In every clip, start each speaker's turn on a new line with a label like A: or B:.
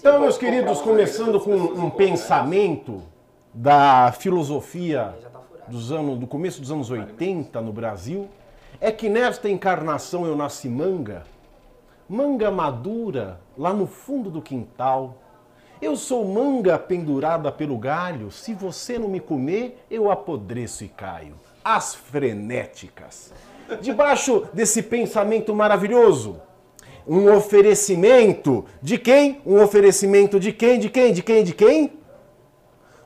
A: Então, meus queridos, começando com um pensamento da filosofia dos anos, do começo dos anos 80 no Brasil, é que nesta encarnação eu nasci manga, manga madura lá no fundo do quintal. Eu sou manga pendurada pelo galho, se você não me comer, eu apodreço e caio. As frenéticas. Debaixo desse pensamento maravilhoso, um oferecimento de quem? Um oferecimento de quem? De quem? De quem? De quem?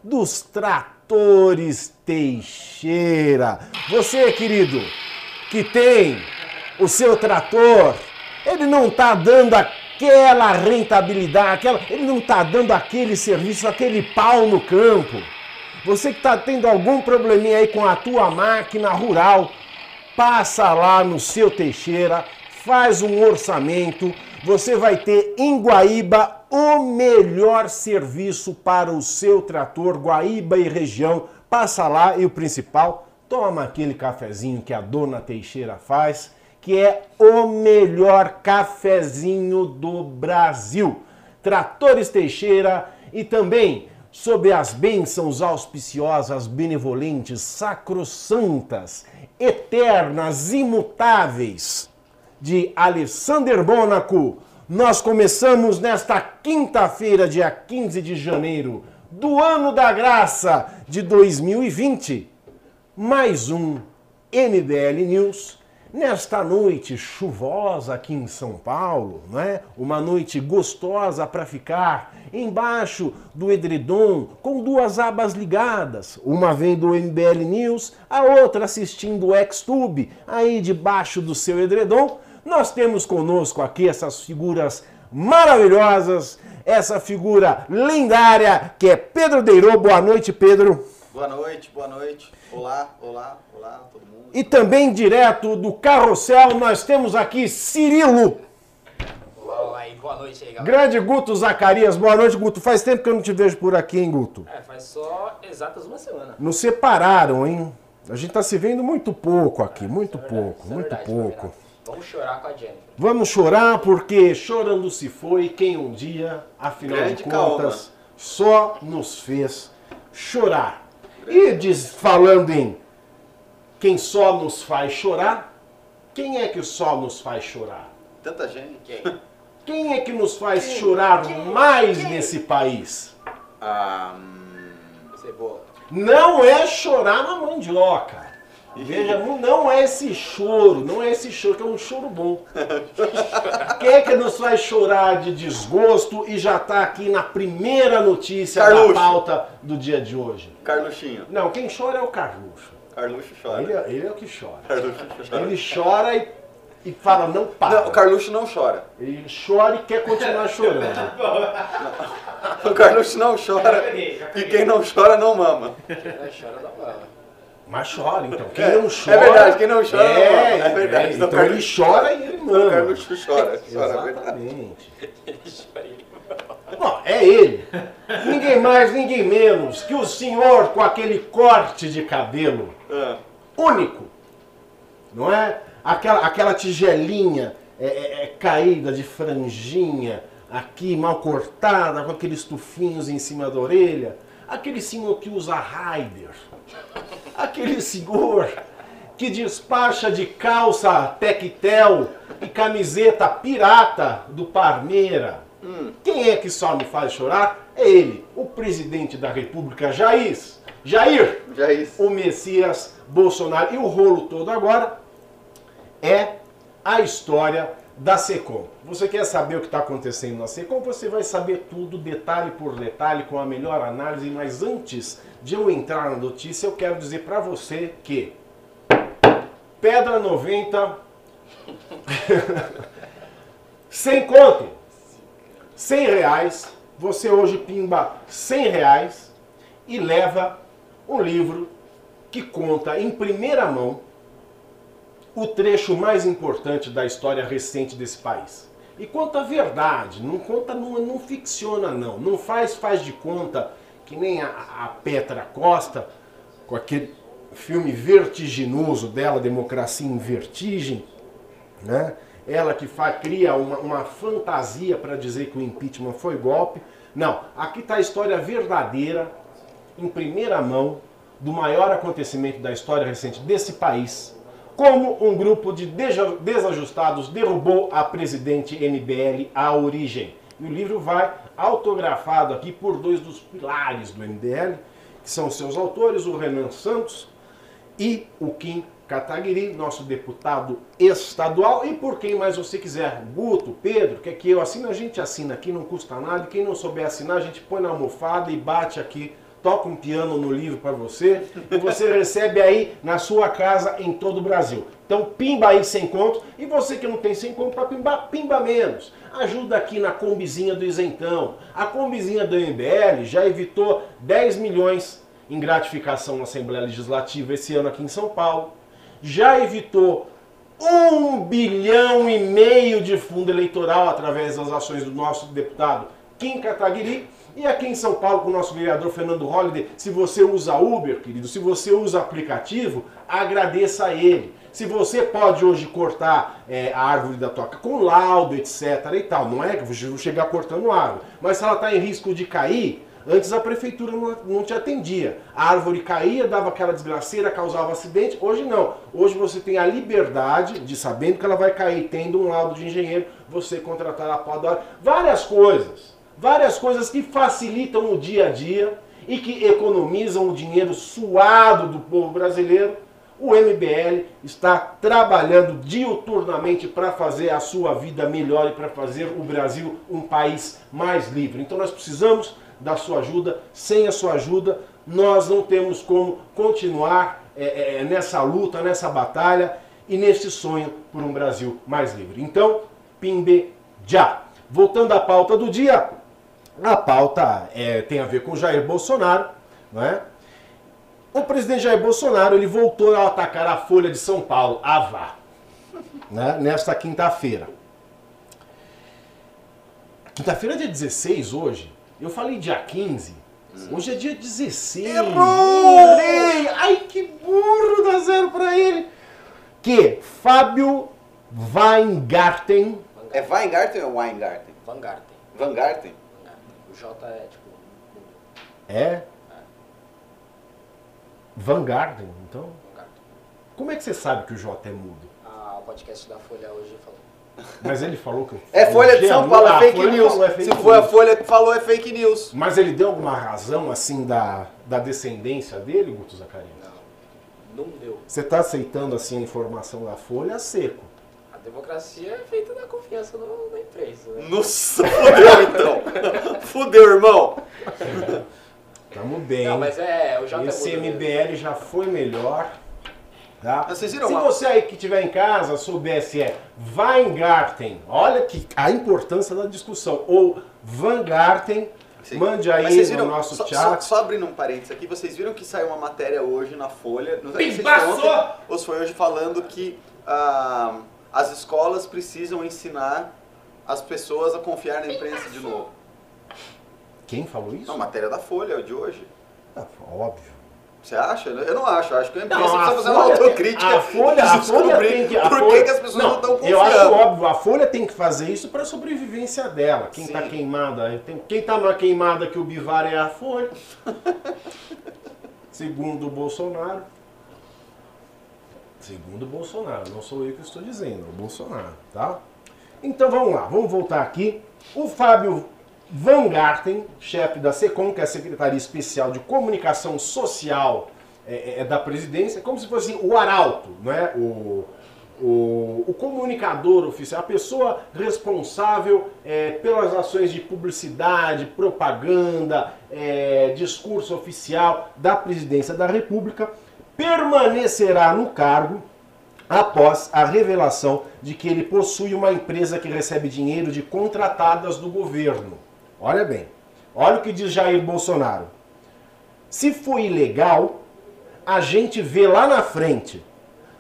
A: Dos tratores Teixeira. Você, querido, que tem o seu trator, ele não está dando aquela rentabilidade, aquela, ele não está dando aquele serviço, aquele pau no campo. Você que está tendo algum probleminha aí com a tua máquina rural, passa lá no seu Teixeira, faz um orçamento, você vai ter em Guaíba o melhor serviço para o seu trator, Guaíba e região. Passa lá e o principal, toma aquele cafezinho que a dona Teixeira faz, que é o melhor cafezinho do Brasil. Tratores Teixeira e também sob as bênçãos auspiciosas, benevolentes, sacrossantas, eternas, imutáveis de Alessander Mônaco. Nós começamos nesta quinta-feira, dia 15 de janeiro do ano da graça de 2020, mais um MBL News nesta noite chuvosa aqui em São Paulo, não é? Uma noite gostosa para ficar embaixo do edredom com duas abas ligadas, uma vendo o MBL News, a outra assistindo o Xtube, aí debaixo do seu edredom. Nós temos conosco aqui essas figuras maravilhosas, essa figura lendária que é Pedro Deirô. Boa noite, Pedro.
B: Boa noite, boa noite. Olá, olá, olá, todo mundo.
A: E também direto do Carrossel, nós temos aqui Cirilo.
C: Olá aí, boa noite aí, galera.
A: Grande Guto Zacarias. Boa noite, Guto. Faz tempo que eu não te vejo por aqui, hein, Guto?
C: É, faz só exatas uma semana.
A: Nos separaram, hein? A gente tá se vendo muito pouco aqui, muito
C: é verdade,
A: pouco,
C: é
A: muito
C: verdade,
A: pouco.
C: Vamos chorar com a Jennifer.
A: Vamos chorar porque chorando se foi quem um dia, afinal
B: Grande
A: de contas, só nos fez chorar. E diz, falando em quem só nos faz chorar, quem é que só nos faz chorar?
B: Tanta gente.
C: Quem?
A: Quem é que nos faz chorar mais nesse país?
B: Ah, hum,
C: Cebola.
A: Não é chorar na mandioca. Veja, não é esse choro, não é esse choro, que é um choro bom. Quem é que nos faz chorar de desgosto e já está aqui na primeira notícia
B: Carluxo.
A: da pauta do dia de hoje?
B: Carluxinho.
A: Não, quem chora é o Carluxo.
B: Carluxo chora.
A: Ele, é- ele é o que chora.
B: Carluxo chora.
A: Ele chora e, e fala, não para.
B: Não, o Carluxo não chora.
A: Ele chora e quer continuar chorando.
B: O Carluxo não chora. E quem não chora não mama.
C: Quem não chora da bala.
A: Mas chora, então. Quem
B: É,
A: não
B: é
A: chora.
B: verdade, quem não chora
A: é,
B: é verdade.
A: Então,
B: Então,
A: ele chora e ele
B: O
A: mama.
B: Carluxo chora. Chora, é.
A: Exatamente.
C: Ele chora ele
A: Bom, é ele. Ninguém mais, ninguém menos que o senhor com aquele corte de cabelo
B: Ah,
A: único. Não é? Aquela, aquela tigelinha é, é, é, caída de franjinha, aqui mal cortada, com aqueles tufinhos em cima da orelha. Aquele senhor que usa Raider. Aquele senhor que despacha de calça tectel e camiseta pirata do Parmeira. Quem é que só me faz chorar? É ele, o presidente da República, Jair. Jair,
B: isso.
A: o Messias Bolsonaro. E o rolo todo agora é a história da SECOM. Você quer saber o que está acontecendo na SECOM? Você vai saber tudo, detalhe por detalhe, com a melhor análise. Mas antes de eu entrar na notícia, eu quero dizer para você que Pedra 90 sem conto, 100 reais. Você hoje pimba 100 reais e leva um livro que conta em primeira mão o trecho mais importante da história recente desse país. E conta a verdade, não conta, não, não ficciona não, não faz faz de conta que nem a, a Petra Costa com aquele filme vertiginoso dela, Democracia em Vertigem, né? ela que fa, cria uma, uma fantasia para dizer que o impeachment foi golpe. Não, aqui está a história verdadeira, em primeira mão, do maior acontecimento da história recente desse país, como um grupo de desajustados derrubou a presidente MBL à origem. E o livro vai autografado aqui por dois dos pilares do MBL, que são seus autores, o Renan Santos e o Kim Kataguiri, nosso deputado estadual, e por quem mais você quiser, Guto, Pedro, quer que eu assine, a gente assina aqui, não custa nada, quem não souber assinar, a gente põe na almofada e bate aqui toca um piano no livro para você. E você recebe aí na sua casa em todo o Brasil. Então pimba aí sem conto. E você que não tem sem conto para pimba, pimba menos. Ajuda aqui na combizinha do isentão. A combizinha do MBL já evitou 10 milhões em gratificação na Assembleia Legislativa esse ano aqui em São Paulo. Já evitou um bilhão e meio de fundo eleitoral através das ações do nosso deputado Kim Kataguiri e aqui em São Paulo, com o nosso vereador Fernando Holliday, se você usa Uber, querido, se você usa aplicativo, agradeça a ele. Se você pode hoje cortar é, a árvore da toca com laudo, etc. e tal, não é que vou chegar cortando árvore, mas se ela está em risco de cair, antes a prefeitura não, não, te atendia. A árvore caía, dava aquela desgraceira, causava acidente. Hoje não. Hoje você tem a liberdade de, sabendo que ela vai cair, tendo um laudo de engenheiro, você contratar a poda. Várias coisas várias coisas que facilitam o dia a dia e que economizam o dinheiro suado do povo brasileiro. O MBL está trabalhando diuturnamente para fazer a sua vida melhor e para fazer o Brasil um país mais livre. Então nós precisamos da sua ajuda. Sem a sua ajuda, nós não temos como continuar é, é, nessa luta, nessa batalha e nesse sonho por um Brasil mais livre. Então, Pimbe já. Voltando à pauta do dia, a pauta é, tem a ver com Jair Bolsonaro, não é? O presidente Jair Bolsonaro ele voltou a atacar a Folha de São Paulo, a VAR, né? nesta quinta-feira. Quinta-feira é dia 16 hoje. Eu falei dia 15. Hoje é dia 16.
B: Errou!
A: Ai, que burro, dá zero pra ele. Que Fábio Weingarten.
B: É Weingarten ou é Weingarten?
C: Vanguarden.
B: Weingarten?
C: O J é tipo.
A: É?
C: É.
A: Vanguarden, então? Como é que você sabe que o J é mudo?
C: Ah, o podcast da Folha hoje falou.
A: Mas ele falou que
B: É Folha de São Paulo,
A: Ah,
B: é fake
A: Folha
B: news.
A: falou, é fake
B: Se for a. Folha que falou, é fake news.
A: Mas ele deu alguma razão, assim, da, da descendência dele, Guto Zacarias?
C: Não, não deu.
A: Você está aceitando, assim, a informação da Folha seco?
C: A democracia é feita da confiança no, na imprensa, né?
B: Nossa, fudeu então. fudeu, irmão.
A: Tamo bem.
C: Não, mas é, o J
A: Esse
C: é mesmo.
A: MBL já foi melhor. Tá?
B: Mas vocês viram
A: Se
B: uma-
A: você aí que estiver em casa soubesse é Weingarten, olha que a importância da discussão, ou Vangarten,
B: Sim.
A: mande
B: Mas
A: aí
B: vocês
A: no
B: viram,
A: nosso
B: só,
A: chat.
B: Só, só abrindo um parênteses aqui, vocês viram que saiu uma matéria hoje na Folha, não sei se foi
C: Pimbaçou!
B: ontem, ou se foi hoje, falando que ah, as escolas precisam ensinar as pessoas a confiar na imprensa de novo.
A: Quem falou isso?
B: Não, matéria da Folha de hoje.
A: Ah, óbvio.
B: Você acha? Eu não acho. Eu acho que a imprensa
A: Não, a
B: precisa fazer uma
A: Folha,
B: autocrítica.
A: a Folha, a Folha tem que. A
B: por
A: Folha,
B: que, as pessoas não, estão confiando.
A: Eu acho óbvio, a Folha tem que fazer isso para a sobrevivência dela. Quem está queimada, tem- quem está numa queimada que o Bivar é a Folha. Segundo o Bolsonaro. Segundo o Bolsonaro, não sou eu que estou dizendo, é o Bolsonaro, tá? Então vamos lá, vamos voltar aqui. O Fábio Van Garten, chefe da SECOM, que é a Secretaria Especial de Comunicação Social é, é, da presidência, como se fosse o arauto, não é? O, o, o comunicador oficial, a pessoa responsável é, pelas ações de publicidade, propaganda, é, discurso oficial da presidência da República, permanecerá no cargo após a revelação de que ele possui uma empresa que recebe dinheiro de contratadas do governo. Olha bem, olha o que diz Jair Bolsonaro. Se foi ilegal, a gente vê lá na frente.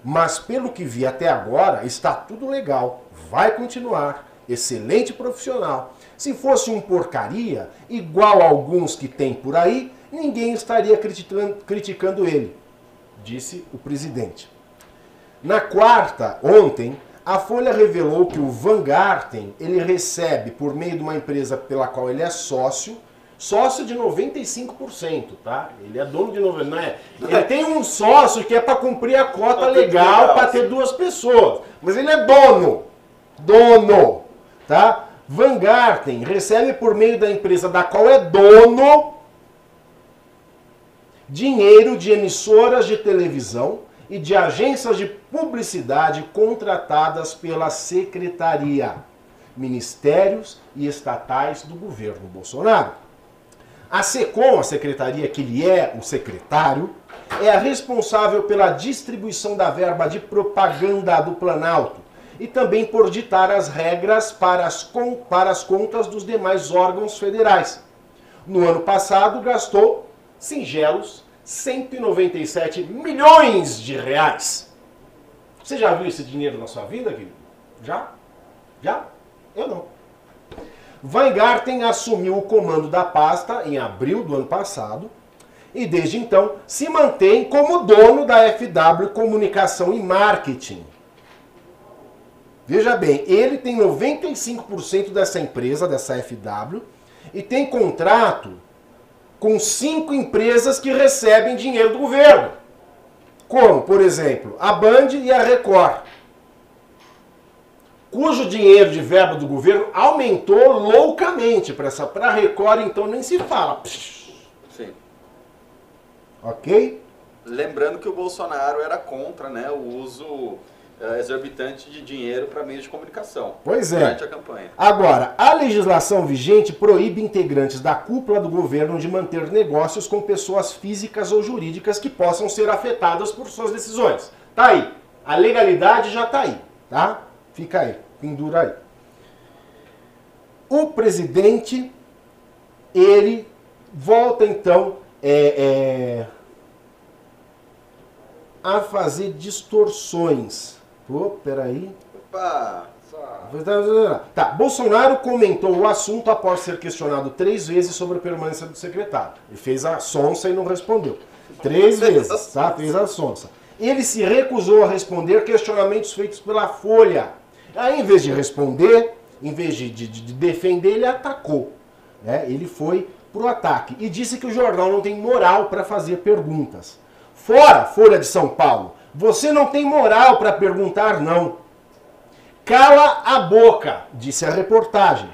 A: Mas pelo que vi até agora, está tudo legal. Vai continuar. Excelente profissional. Se fosse um porcaria, igual a alguns que tem por aí, ninguém estaria criticando, criticando ele, disse o presidente. Na quarta, ontem, A Folha revelou que o Van Garten, ele recebe por meio de uma empresa pela qual ele é sócio, sócio de 95%, tá? Ele é dono de 90%, não é? Ele tem um sócio que é para cumprir a cota legal para ter duas pessoas, mas ele é dono. Dono, tá? Van Garten recebe por meio da empresa da qual é dono dinheiro de emissoras de televisão e de agências de publicidade contratadas pela secretaria, ministérios e estatais do governo Bolsonaro. A SECOM, a secretaria que lhe é o secretário, é a responsável pela distribuição da verba de propaganda do Planalto e também por ditar as regras para as, com, para as contas dos demais órgãos federais. No ano passado, gastou singelos 197 milhões de reais. Você já viu esse dinheiro na sua vida, querido? Já? Já? Eu não. Weingarten assumiu o comando da pasta em abril do ano passado e desde então se mantém como dono da FW Comunicação e Marketing. Veja bem, ele tem 95% dessa empresa, dessa FW, e tem contrato com cinco empresas que recebem dinheiro do governo. Como, por exemplo, a Band e a Record. Cujo dinheiro de verba do governo aumentou loucamente para essa para a Record, então nem se fala.
B: Sim.
A: Ok?
B: Lembrando que o Bolsonaro era contra né, o uso uh, exorbitante de dinheiro para meios de comunicação.
A: Pois é.
B: Durante a campanha.
A: Agora, a legislação vigente proíbe integrantes da cúpula do governo de manter negócios com pessoas físicas ou jurídicas que possam ser afetadas por suas decisões. Tá aí. A legalidade já tá aí, tá? Fica aí, pendura aí. O presidente, ele volta então é, é, a fazer distorções Pô, peraí.
B: Opa!
A: Tá, Bolsonaro comentou o assunto após ser questionado três vezes sobre a permanência do secretário. Ele fez a sonsa e não respondeu. Três vezes, tá? Fez a sonsa. Ele se recusou a responder questionamentos feitos pela Folha. Aí, em vez de responder, em vez de, de, de defender, ele atacou. Né? Ele foi pro ataque e disse que o jornal não tem moral para fazer perguntas. Fora Folha de São Paulo, você não tem moral para perguntar não. Cala a boca, disse a reportagem.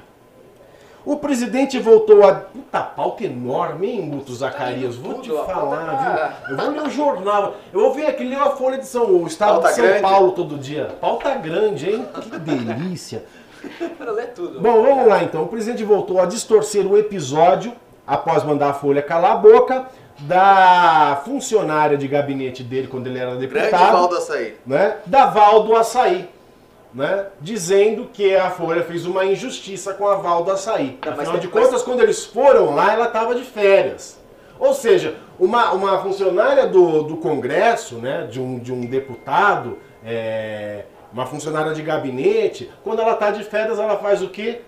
A: O presidente voltou a. Puta pauta enorme, hein, Guto Zacarias? Vou te falar, viu? Eu vou ler o jornal. Eu vou ver aqui, ler a Folha de São o Estado pauta de São grande. Paulo todo dia. Pauta grande, hein? Que delícia.
C: ler tudo.
A: Bom, vamos lá então. O presidente voltou a distorcer o episódio após mandar a Folha calar a boca da funcionária de gabinete dele quando ele era deputado. Grande
B: Valdo Açaí.
A: Né, da Valdo Açaí. Né, dizendo que a Folha fez uma injustiça com a Valdo Açaí. Não, Afinal de contas, quando eles foram lá, ela estava de férias. Ou seja, uma, uma funcionária do, do Congresso, né, de, um, de um deputado, é, uma funcionária de gabinete, quando ela está de férias, ela faz o quê?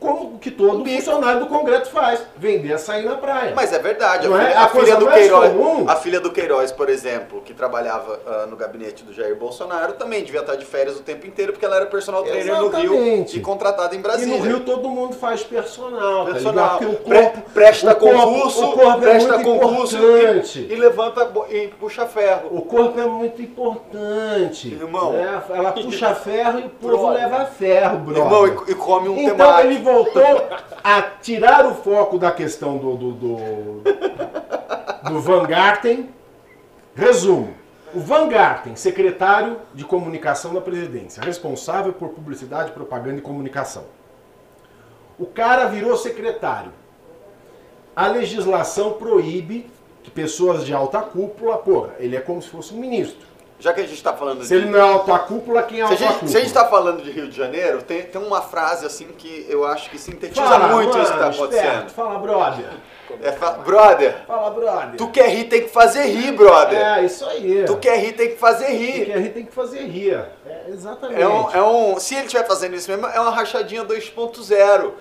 A: Como que todo funcionário do Congresso faz, vender açaí na praia.
B: Mas é verdade. Não a, filha, é? a, a filha do Queiroz, comum. a filha do Queiroz, por exemplo, que trabalhava uh, no gabinete do Jair Bolsonaro, também devia estar de férias o tempo inteiro, porque ela era personal trainer Exatamente. no Rio e contratada em Brasília.
A: E no Rio todo mundo faz personal,
B: tá personal. Tá o corpo, presta o concurso, o corpo é presta concurso e, e, levanta e puxa ferro.
A: O corpo é muito importante.
B: Irmão.
A: É, ela puxa ferro e o povo leva ferro, brother.
B: Irmão, e, e come um
A: então,
B: temaki.
A: Voltou a tirar o foco da questão do, do, do, do Van Garten. Resumo. O Van Garten, secretário de comunicação da presidência, responsável por publicidade, propaganda e comunicação. O cara virou secretário. A legislação proíbe que pessoas de alta cúpula, porra, ele é como se fosse um ministro.
B: Já que a gente está falando
A: se
B: de...
A: ele não é alta cúpula, quem é alta cúpula?
B: Se a gente está falando de Rio de Janeiro, tem, tem uma frase assim que eu acho que sintetiza fala, muito mano, isso que está acontecendo.
A: Fala, brother.
B: É, fa... brother.
A: Fala, brother.
B: Tu quer rir, tem que fazer rir, brother.
A: É, isso aí.
B: Tu quer rir, tem que fazer rir.
A: Tu quer rir, tem que fazer rir. É, exatamente.
B: É um, é um, se ele estiver fazendo isso mesmo, é uma rachadinha 2.0.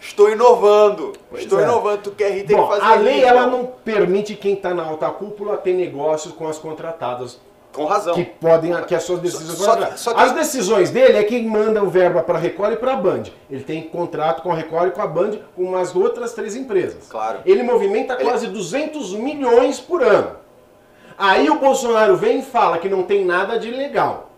B: Estou inovando. Pois Estou é. inovando. Tu quer rir, tem Bom, que fazer
A: A lei
B: rir,
A: ela não permite quem está na alta cúpula ter negócios com as contratadas
B: Com razão.
A: Que podem, que as suas decisões só, só, só que... As decisões dele é quem manda o verba para a Record e para a Band. Ele tem contrato com a Record e com a Band, com umas outras três empresas.
B: Claro.
A: Ele movimenta Ele... quase 200 milhões por ano. Aí o Bolsonaro vem e fala que não tem nada de legal.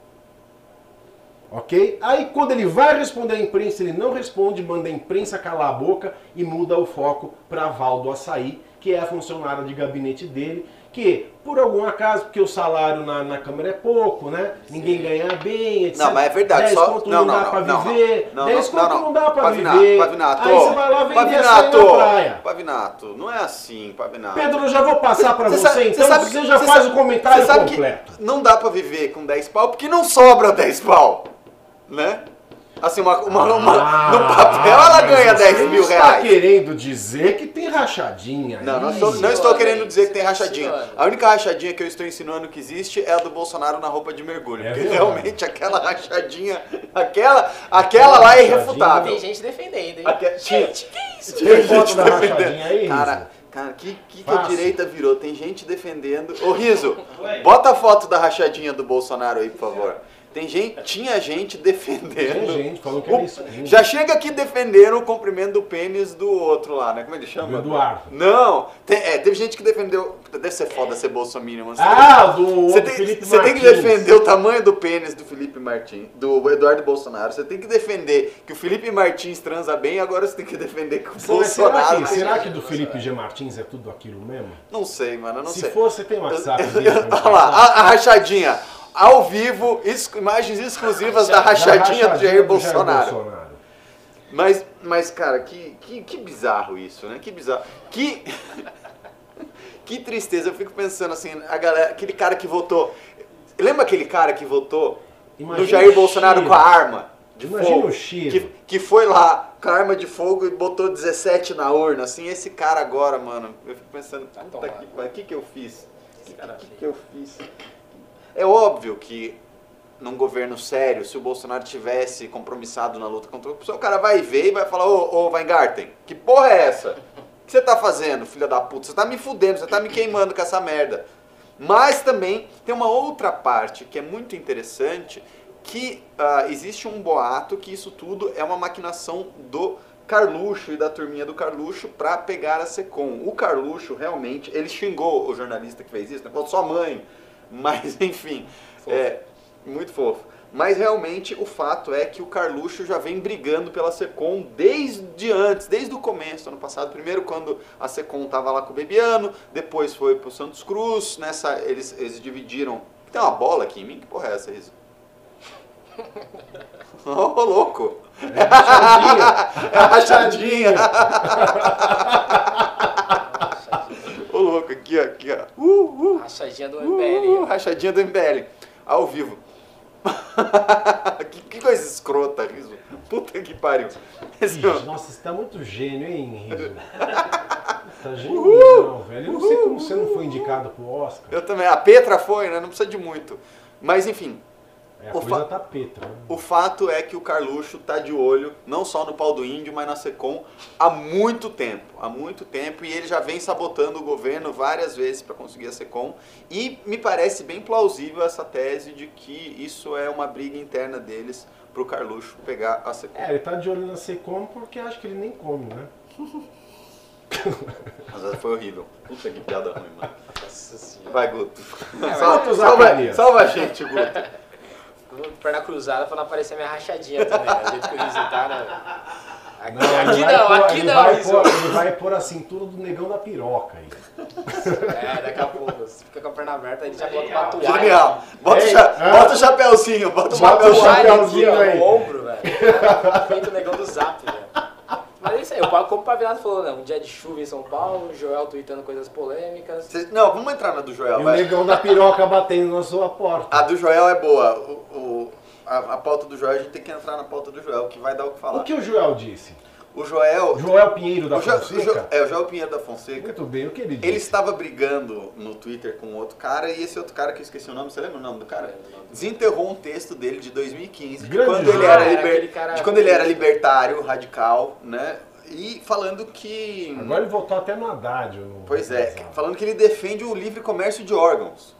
A: Ok? Aí quando ele vai responder à imprensa, ele não responde, manda a imprensa calar a boca e muda o foco para Val do Açaí, que é a funcionária de gabinete dele, que, por algum acaso, porque o salário na, na Câmara é pouco, né? Ninguém ganha bem, etc.
B: Não, mas é verdade. 10
A: só... conto não, não, dá não, pra não, viver. Não, 10 conto não, dá pra Pavinato, viver. Pavinato, Aí você vai lá vender Pavinato, na praia.
B: Pavinato, não é assim, Pavinato.
A: Pedro, eu já vou passar pra você, você então sabe, você já você faz sabe, o comentário completo.
B: não dá pra viver com 10 pau, porque não sobra 10 pau, né? Assim, uma, uma, uma ah, no papel ela ganha 10 mil reais.
A: Você está querendo dizer que tem rachadinha?
B: Não, não estou, não estou querendo dizer que tem rachadinha. A única rachadinha que eu estou insinuando que existe é a do Bolsonaro na roupa de mergulho. É porque verdade. realmente aquela rachadinha, aquela, aquela lá é irrefutável.
C: Tem gente defendendo, hein?
B: Aque...
C: Gente, que isso?
A: Tem foto da rachadinha aí,
B: Cara, Cara, que, que, que a direita virou? Tem gente defendendo. Ô Riso, bota a foto da rachadinha do Bolsonaro aí, por favor. Tem gente, tinha gente defendendo.
A: Tinha gente, falou que era isso.
B: Já chega aqui defendendo o comprimento do pênis do outro lá, né? Como ele chama?
A: Do Eduardo.
B: Não, tem, é, teve gente que defendeu. Deve ser foda ser bolsominion.
A: Você ah, tem, do
B: você tem,
A: Felipe
B: Você tem que defender o tamanho do pênis do Felipe Martins, do Eduardo Bolsonaro. Você tem que defender que o Felipe Martins transa bem, agora você tem que defender que o você Bolsonaro.
A: Será que, será que do Felipe G. Martins é tudo aquilo mesmo?
B: Não sei, mano, não
A: Se
B: sei.
A: Se for, você tem WhatsApp.
B: Olha lá, a, a rachadinha ao vivo, imagens exclusivas da rachadinha, do Jair Bolsonaro. Bolsonaro. Mas, mas cara, que, que, que bizarro isso, né? Que bizarro. Que, que tristeza. Eu fico pensando assim, a galera, aquele cara que votou. Lembra aquele cara que votou Imagina no Jair Bolsonaro com a arma de Imagina fogo? Que, que foi lá com a arma de fogo e botou 17 na urna. Assim, esse cara agora, mano, eu fico pensando, puta que, o que, que eu fiz? O que, que, que eu fiz? É óbvio que num governo sério, se o Bolsonaro tivesse compromissado na luta contra a corrupção, o cara vai ver e vai falar, ô, ô Weingarten, que porra é essa? O que você tá fazendo, filha da puta? Você tá me fudendo, você tá me queimando com essa merda. Mas também tem uma outra parte que é muito interessante, que uh, existe um boato que isso tudo é uma maquinação do Carluxo e da turminha do Carluxo para pegar a Secom. O Carluxo realmente, ele xingou o jornalista que fez isso, né? falou sua mãe, mas, enfim, fofo. é muito fofo. Mas realmente o fato é que o Carluxo já vem brigando pela Secom desde antes, desde o começo, ano passado. Primeiro quando a Secom estava lá com o Bebiano, depois foi pro Santos Cruz, nessa eles, eles dividiram. Tem uma bola aqui em mim? Que porra é essa, Riso? Ô, oh, louco! É rachadinha! É rachadinha! Aqui, ó, aqui, ó.
C: Uh, uh. Rachadinha do MBL. Uh,
B: rachadinha do MBL. Ao vivo. que, que, coisa escrota, Riso. Puta que pariu.
A: Esse Ixi, nossa, você tá muito gênio, hein, Riso? tá genial, velho. Eu não sei como você não foi indicado pro Oscar.
B: Eu também. A Petra foi, né? Não precisa de muito. Mas, enfim,
A: é, o coisa tá petra. Né?
B: O fato é que o Carluxo tá de olho, não só no pau do índio, mas na Secom há muito tempo. Há muito tempo. E ele já vem sabotando o governo várias vezes para conseguir a Secom. E me parece bem plausível essa tese de que isso é uma briga interna deles pro Carluxo pegar a Secom.
A: É, ele tá de olho na Secom porque acha que ele nem come, né?
B: Mas foi horrível. Puta que piada ruim, mano. Vai, Guto. É, salva, salva, salva a gente, Guto
C: perna cruzada pra não aparecer minha rachadinha também, né? O jeito que o Riso tá, né? Aqui não, aqui não,
A: pôr,
C: aqui
A: ele
C: não,
A: vai pôr, Ele vai pôr a cintura do negão da piroca aí.
C: É, daqui a pouco, você fica com a perna aberta, ele já bota uma toalha.
B: Genial. Bota, Ei, cha bota o chapéuzinho, bota o chapéuzinho
C: aí. no ombro, velho. Feito o negão do zap, velho. Mas é isso aí, como o Pavinato falou, né? Um dia de chuva em São Paulo, o Joel tweetando coisas polêmicas.
B: Cês, não, vamos entrar na do Joel.
A: E vai. o negão da piroca batendo na sua porta.
B: A do Joel é boa. O, o a, a, pauta do Joel, a gente tem que entrar na pauta do Joel, que vai dar o que falar.
A: O que o Joel disse?
B: O Joel.
A: Joel Pinheiro da o Fonseca? Jo,
B: é, o Joel Pinheiro da Fonseca.
A: Muito bem, o que ele disse?
B: Ele estava brigando no Twitter com outro cara e esse outro cara que eu esqueci o nome, você lembra o nome do cara? Desenterrou um texto dele de 2015, de quando, ele era, liber, era de quando ele era libertário, radical, né? E falando que.
A: Agora ele voltou até no Haddad. No
B: pois é, falando que ele defende o livre comércio de órgãos.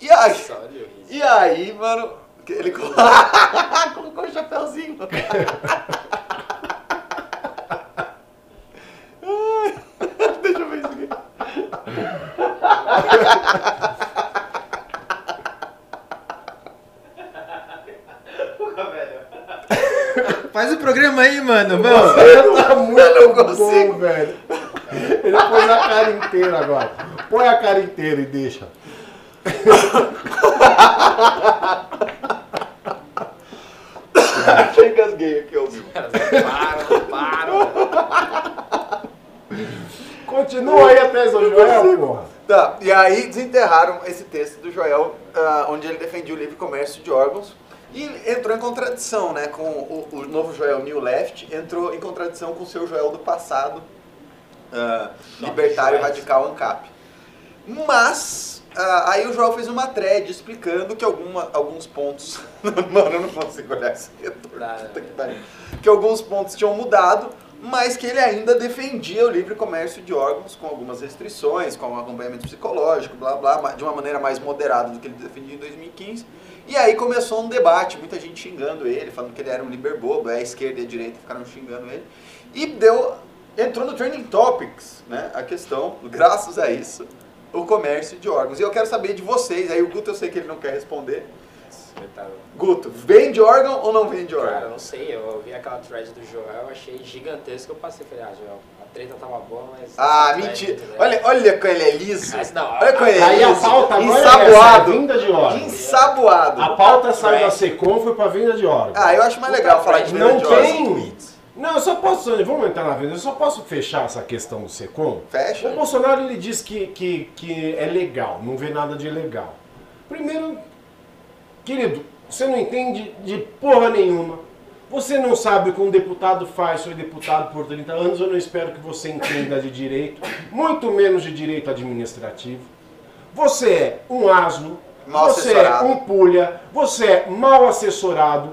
B: E aí, e aí, mano, ele colocou o chapéuzinho. Deixa eu ver isso aqui.
D: Faz o programa aí, mano.
A: Vamos. Você tá muito bom, velho. Ele pôs a cara inteira agora. Põe a cara inteira e deixa.
B: Engasguei aqui, ó.
C: Para, para.
A: Continua aí até o Joel, porra.
B: Tá, e aí desenterraram esse texto do Joel, uh, onde ele defendia o livre comércio de órgãos. E entrou em contradição, né, com o, o novo Joel New Left, entrou em contradição com o seu Joel do passado, uh, libertário radical ANCAP. Mas, uh, aí o Joel fez uma thread explicando que alguma, alguns pontos... Mano, eu não consigo olhar esse retorno. Que alguns pontos tinham mudado, mas que ele ainda defendia o livre comércio de órgãos com algumas restrições, com um acompanhamento psicológico, blá blá, de uma maneira mais moderada do que ele defendia em 2015. E aí começou um debate, muita gente xingando ele, falando que ele era um liberbobo, a esquerda e a direita ficaram xingando ele. E deu, entrou no Trending Topics, né, a questão, graças a isso, o comércio de órgãos. E eu quero saber de vocês, aí o Guto eu sei que ele não quer responder, Guto, vende órgão ou não vende órgão?
C: Cara, não sei, eu vi aquela thread do Joel, achei gigantesco, eu passei, falei, ah, Joel, a treta tava boa, mas...
B: Ah, mentira, olha, olha como ele é liso,
C: mas, não,
B: olha como ele é
A: aí
B: liso,
A: a pauta agora
B: ensaboado,
A: é essa, vinda de órgão.
B: ensaboado.
A: A pauta saiu da Secom, foi pra venda de órgão.
B: Ah, eu acho mais legal falar de venda
A: Não
B: de órgão.
A: tem... Não, eu só posso, vamos entrar na venda, eu só posso fechar essa questão do Secom.
B: Fecha.
A: O Bolsonaro ele diz que, que, que é legal, não vê nada de ilegal. Primeiro, querido, você não entende de porra nenhuma. Você não sabe o que um deputado faz, foi deputado por 30 anos, eu não espero que você entenda de direito, muito menos de direito administrativo. Você é um asno,
B: Mal
A: você
B: assessorado.
A: é um pulha, você é mal assessorado.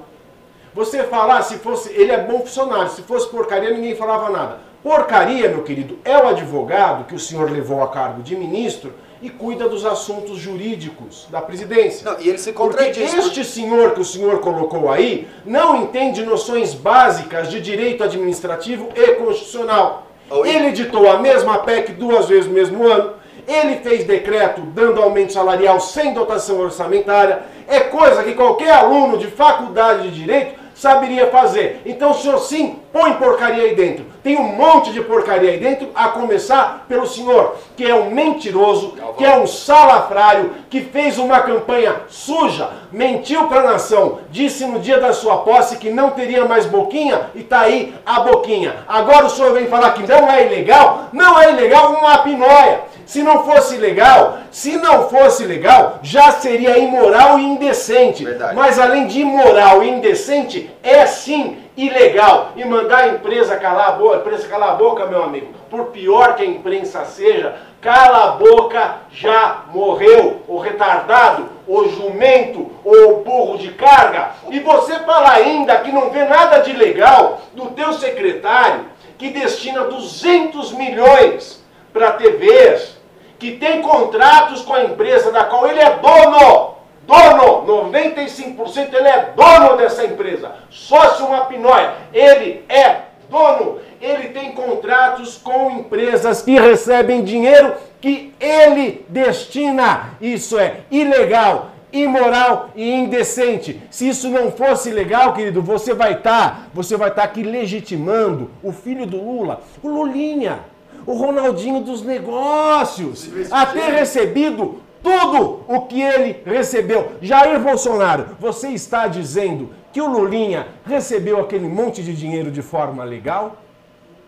A: Você falar, se fosse, ele é bom funcionário, se fosse porcaria ninguém falava nada. Porcaria, meu querido, é o advogado que o senhor levou a cargo de ministro e cuida dos assuntos jurídicos da presidência.
B: Não, e ele se
A: Porque
B: contradiz.
A: este senhor que o senhor colocou aí não entende noções básicas de direito administrativo e constitucional.
B: Oi?
A: Ele editou a mesma PEC duas vezes no mesmo ano. Ele fez decreto dando aumento salarial sem dotação orçamentária. É coisa que qualquer aluno de faculdade de direito saberia fazer. Então o senhor sim põe porcaria aí dentro. Tem um monte de porcaria aí dentro, a começar pelo senhor, que é um mentiroso, que é um salafrário, que fez uma campanha suja, mentiu para a nação, disse no dia da sua posse que não teria mais boquinha e tá aí a boquinha. Agora o senhor vem falar que não é ilegal? Não é ilegal uma pinóia. Se não fosse legal, se não fosse legal, já seria imoral e indecente.
B: Verdade.
A: Mas além de imoral e indecente, é sim ilegal. E mandar a empresa calar a boca, empresa calar a boca, meu amigo, por pior que a imprensa seja, cala a boca, já morreu. O retardado, o jumento, o burro de carga. E você fala ainda que não vê nada de legal do teu secretário que destina 200 milhões para TVs, que tem contratos com a empresa da qual ele é dono. Dono, 95% ele é dono dessa empresa. Sócio uma pinóia, ele é dono. Ele tem contratos com empresas que recebem dinheiro que ele destina. Isso é ilegal, imoral e indecente. Se isso não fosse legal, querido, você vai estar, você vai estar aqui legitimando o filho do Lula, o Lulinha, o Ronaldinho dos negócios, a ter recebido tudo o que ele recebeu. Jair Bolsonaro, você está dizendo que o Lulinha recebeu aquele monte de dinheiro de forma legal?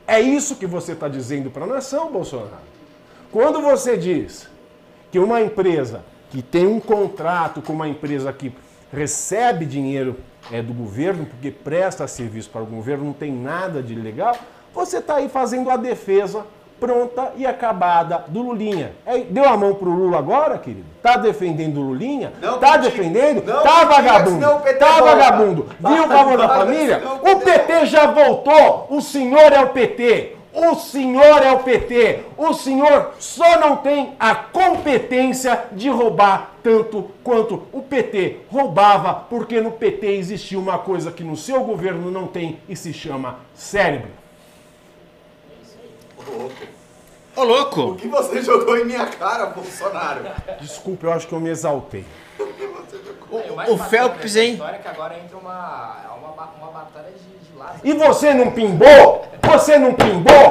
A: É isso que você está dizendo para a nação, Bolsonaro. Quando você diz que uma empresa que tem um contrato com uma empresa que recebe dinheiro é, do governo, porque presta serviço para o governo, não tem nada de legal, você está aí fazendo a defesa pronta e acabada do Lulinha. É, deu a mão pro Lula agora, querido? Tá defendendo o Lulinha?
B: Não
A: tá
B: critico.
A: defendendo?
B: Não
A: tá vagabundo?
B: senão o PT
A: Tá vagabundo? Viu o favor da família?
B: o PT
A: já voltou. O senhor é o PT. O senhor é o PT. O senhor só não tem a competência de roubar tanto quanto o PT roubava, porque no PT existia uma coisa que no seu governo não tem e se chama cérebro.
D: Ô, louco!
B: O que você jogou em minha cara, Bolsonaro?
A: Desculpa, eu acho que eu me exaltei.
D: O, o Phelps, hein?
C: história que agora entra uma, uma, uma batalha de, de.
A: E você não pimbou? Você não pimbou?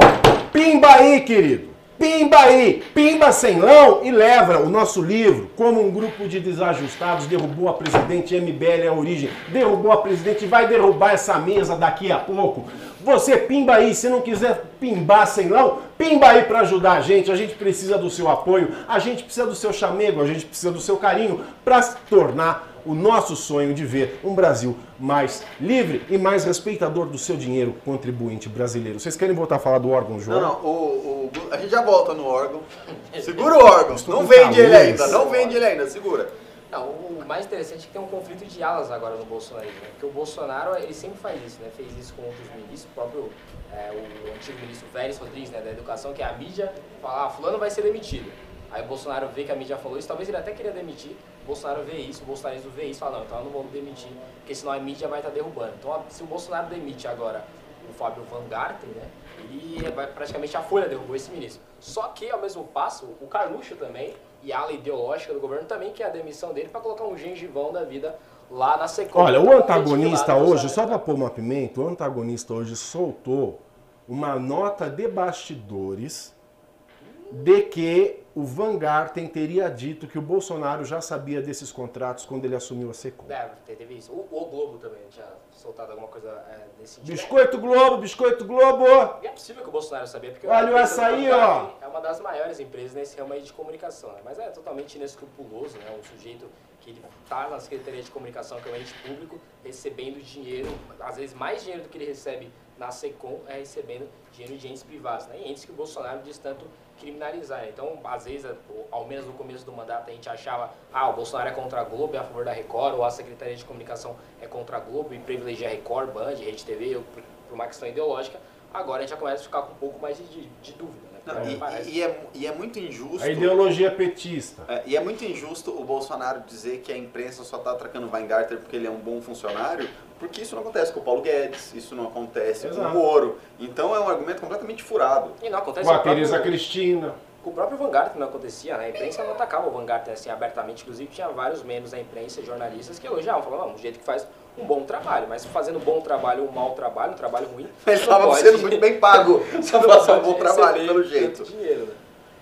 A: Pimba aí, querido. Pimba aí, pimba sem lão e leva o nosso livro, como um grupo de desajustados derrubou a presidente MBL a origem, derrubou a presidente e vai derrubar essa mesa daqui a pouco. Você pimba aí, se não quiser pimbar sem lão, pimba aí para ajudar a gente. A gente precisa do seu apoio, a gente precisa do seu chamego, a gente precisa do seu carinho para se tornar o nosso sonho de ver um Brasil mais livre e mais respeitador do seu dinheiro contribuinte brasileiro. Vocês querem voltar a falar do órgão, João?
B: Não, não, o, o, a gente já volta no órgão. Segura o órgão, não vende ele ainda, não vende ele ainda, segura.
C: Não, o mais interessante é que tem um conflito de alas agora no Bolsonaro, né? Porque o Bolsonaro, ele sempre faz isso, né? Fez isso com outros ministros, o próprio é, o antigo ministro Vélez Rodrigues, né, da Educação, que é a mídia fala, ah, fulano vai ser demitido. Aí o Bolsonaro vê que a mídia falou isso, talvez ele até queria demitir, Bolsonaro vê isso, o Bolsonaro vê isso fala, não, então eu não vou demitir, porque senão a mídia vai estar tá derrubando. Então se o Bolsonaro demite agora o Fábio Van Garten, né, ele vai praticamente a Folha derrubou esse ministro. Só que, ao mesmo passo, o Carluxo também, e a ala ideológica do governo também quer a demissão dele para colocar um gengivão da vida lá na sequência.
A: Olha, o antagonista hoje, só para pôr uma pimenta, o antagonista hoje soltou uma nota de bastidores de que o Van Garten teria dito que o Bolsonaro já sabia desses contratos quando ele assumiu a Secom.
C: É, teve isso. O, o Globo também tinha soltado alguma coisa é, nesse sentido.
A: Biscoito Globo, Biscoito Globo!
C: E é possível que o Bolsonaro sabia, porque
A: Olha o açaí, ó!
C: É uma das maiores empresas nesse ramo aí de comunicação, né? Mas é totalmente inescrupuloso, né? Um sujeito que ele está na Secretaria de Comunicação, que é um ente público, recebendo dinheiro, às vezes mais dinheiro do que ele recebe na SECOM, é recebendo dinheiro de entes privados, né? E entes que o Bolsonaro diz tanto criminalizar. Então, às vezes, ao menos no começo do mandato, a gente achava, ah, o Bolsonaro é contra a Globo, é a favor da Record, ou a Secretaria de Comunicação é contra a Globo e privilegia a Record, Band, Rede TV, por uma questão ideológica. Agora a gente já começa a ficar com um pouco mais de, de dúvida. Né?
B: Não, e, e, é, e é muito injusto.
A: A ideologia petista.
B: É, e é muito injusto o Bolsonaro dizer que a imprensa só está atracando Weingarten porque ele é um bom funcionário, porque isso não acontece com o Paulo Guedes, isso não acontece Exato. com o Moro. Então é um argumento completamente furado.
C: E não acontece
A: com a Teresa Cristina.
C: Com o próprio Vanguard não acontecia, né? A imprensa não atacava o Vanguard assim abertamente, inclusive tinha vários membros da imprensa, jornalistas que elogiavam, falavam, não, um jeito que faz um bom trabalho, mas fazendo um bom trabalho, um mau trabalho, um trabalho ruim.
B: Ele estava sendo muito bem pago se fazer um bom trabalho, pelo jeito.
C: Dinheiro, né?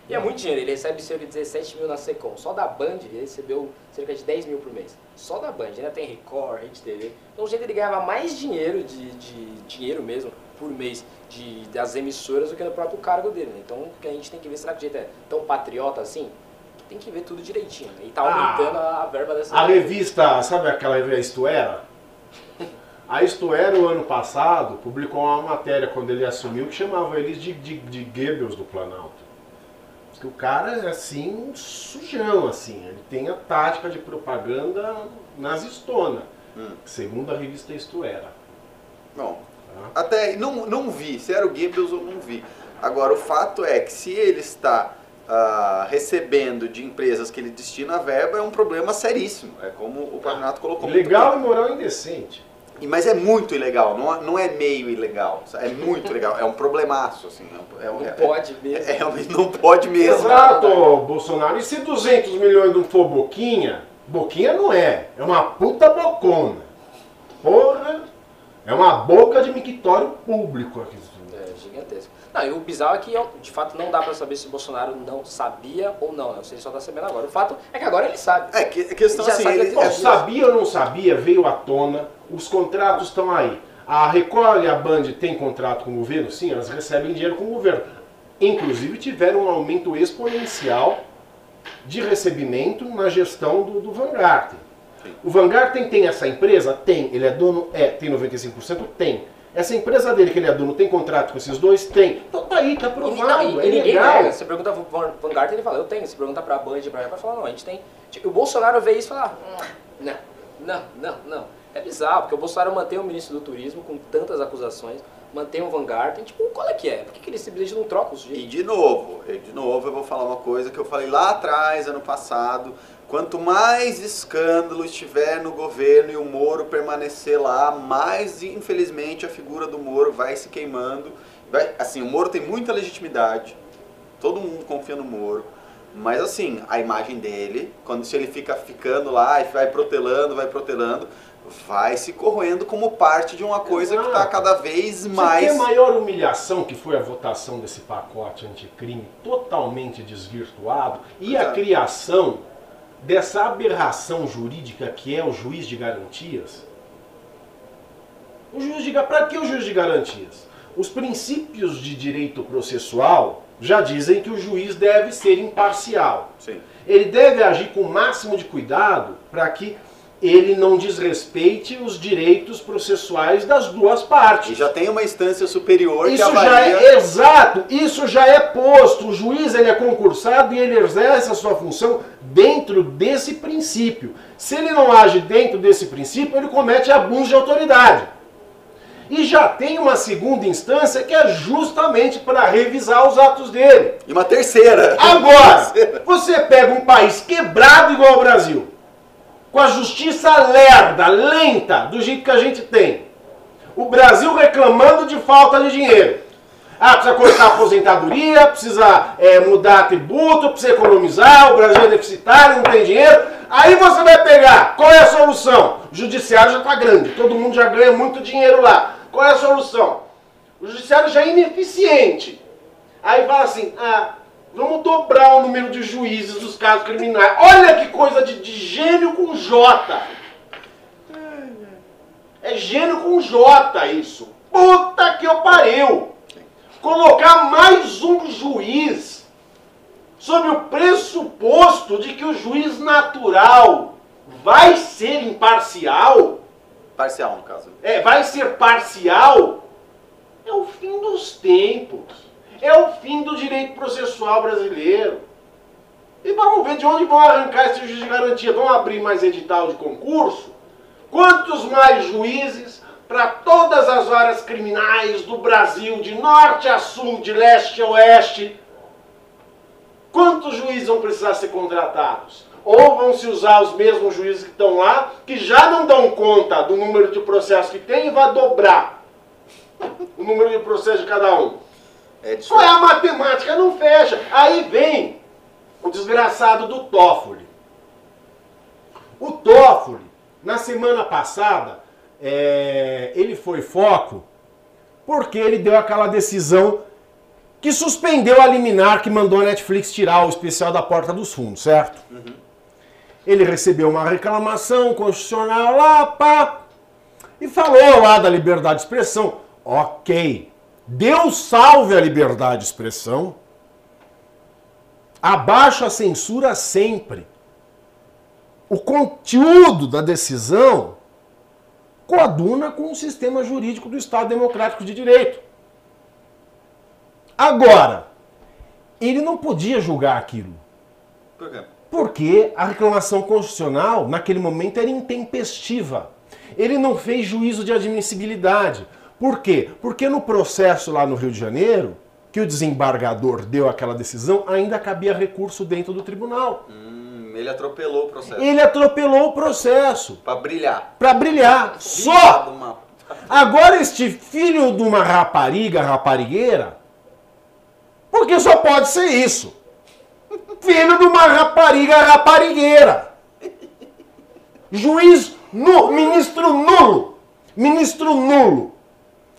C: E é muito dinheiro, ele recebe cerca de 17 mil na Secom. Só da Band ele recebeu cerca de 10 mil por mês. Só da Band, ainda tem Record, Rede TV. Então, o jeito ele ganhava mais dinheiro, de, de dinheiro mesmo, por mês, de, das emissoras do que no próprio cargo dele. Né? Então, o que a gente tem que ver, será que o jeito é tão patriota assim? Tem que ver tudo direitinho. Né? E tá ah, aumentando ah, a, verba dessa.
A: A revista, sabe aquela revista Isto Era? A Isto Era, o ano passado, publicou uma matéria quando ele assumiu que chamava eles de, de, de Goebbels do Planalto. Que o cara é assim, sujão, assim. Ele tem a tática de propaganda nazistona. Hum. Segundo a revista Isto Era.
B: Bom, tá? até não, não vi. Se era o Goebbels, eu não vi. Agora, o fato é que se ele está uh, recebendo de empresas que ele destina a verba, é um problema seríssimo. É como o Pavinato colocou.
A: Legal e moral indecente.
B: Mas é muito ilegal, não, não é meio ilegal, é muito legal, é um problemaço, assim. É,
C: é, não é, pode mesmo.
B: É, não pode mesmo.
A: Exato, Bolsonaro. E se 200 milhões não for boquinha, boquinha não é, é uma puta bocona. Porra, é uma boca de mictório público aqui.
C: É gigantesco. Não, e o bizarro é que, de fato, não dá para saber se o Bolsonaro não sabia ou não, né? Se ele só tá sabendo agora. O fato é que agora ele sabe.
B: É, que, a questão ele assim,
A: ele, ele, sabia ou não sabia, veio à tona, os contratos estão aí. A Record e a Band têm contrato com o governo? Sim, elas recebem dinheiro com o governo. Inclusive tiveram um aumento exponencial de recebimento na gestão do, do Vanguard. O Vanguard tem essa empresa? Tem. Ele é dono? É. Tem 95%? Tem. Essa empresa dele que ele é dono tem contrato com esses dois? Tem. Então tá aí, tá provado. E, não, e, é ninguém legal.
C: Nega. Você pergunta pro Vanguard, ele fala, eu tenho. Você pergunta pra Band, pra ele, vai falar, não, a gente tem. Tipo, o Bolsonaro vê isso e fala, hum, não, não, não, não. É bizarro, porque o Bolsonaro mantém o ministro do turismo com tantas acusações. mantém o Vanguard. Tem, tipo, qual é que é? Por que, que eles simplesmente não trocam os
B: E de novo, de novo eu vou falar uma coisa que eu falei lá atrás, ano passado. Quanto mais escândalo estiver no governo e o Moro permanecer lá, mais infelizmente a figura do Moro vai se queimando. Vai, assim, o Moro tem muita legitimidade, todo mundo confia no Moro. Mas assim, a imagem dele, quando se ele fica ficando lá e vai protelando, vai protelando, vai se corroendo como parte de uma coisa tá Exato. que está cada vez mais.
A: Você a maior humilhação que foi a votação desse pacote anticrime totalmente desvirtuado e Exato. a criação dessa aberração jurídica que é o juiz de garantias? O juiz de para que o juiz de garantias? Os princípios de direito processual já dizem que o juiz deve ser imparcial.
B: Sim.
A: Ele deve agir com o máximo de cuidado para que ele não desrespeite os direitos processuais das duas partes.
B: E já tem uma instância superior
A: isso
B: que
A: avalia... já é exato, isso já é posto. O juiz ele é concursado e ele exerce a sua função dentro desse princípio. Se ele não age dentro desse princípio, ele comete abuso de autoridade. E já tem uma segunda instância que é justamente para revisar os atos dele.
B: E uma terceira.
A: Agora, você pega um país quebrado igual o Brasil com a justiça lerda, lenta, do jeito que a gente tem. O Brasil reclamando de falta de dinheiro. Ah, precisa cortar a aposentadoria, precisa é, mudar tributo, precisa economizar, o Brasil é deficitário, não tem dinheiro. Aí você vai pegar, qual é a solução? O judiciário já está grande, todo mundo já ganha muito dinheiro lá. Qual é a solução? O judiciário já é ineficiente. Aí fala assim, ah, Vamos dobrar o número de juízes dos casos criminais. Olha que coisa de, de gênio com J. É gênio com J isso. Puta que eu pariu. Colocar mais um juiz sob o pressuposto de que o juiz natural vai ser imparcial.
B: Parcial, no caso.
A: É, vai ser parcial. É o fim dos tempos. É o fim do direito processual brasileiro. E vamos ver de onde vão arrancar esse juiz de garantia. Vão abrir mais edital de concurso? Quantos mais juízes para todas as áreas criminais do Brasil, de norte a sul, de leste a oeste? Quantos juízes vão precisar ser contratados? Ou vão se usar os mesmos juízes que estão lá, que já não dão conta do número de processos que tem e vai dobrar o número de processos de cada um? É Qual é a matemática? Não fecha. Aí vem o desgraçado do Toffoli. O Toffoli, na semana passada, é, ele foi foco porque ele deu aquela decisão que suspendeu a liminar que mandou a Netflix tirar o especial da Porta dos Fundos, certo? Uhum. Ele recebeu uma reclamação constitucional lá, pá, e falou lá da liberdade de expressão. Ok, Deus salve a liberdade de expressão. Abaixo a censura sempre. O conteúdo da decisão coaduna com o sistema jurídico do Estado Democrático de Direito. Agora, ele não podia julgar aquilo.
B: Por quê?
A: Porque a reclamação constitucional, naquele momento, era intempestiva. Ele não fez juízo de admissibilidade. Por quê? Porque no processo lá no Rio de Janeiro, que o desembargador deu aquela decisão, ainda cabia recurso dentro do tribunal.
B: Hum, ele atropelou o processo.
A: Ele atropelou o processo.
B: Para brilhar.
A: Para brilhar. Só. Agora este filho de uma rapariga, raparigueira, porque só pode ser isso. Filho de uma rapariga, raparigueira. Juiz nulo, ministro nulo. Ministro nulo.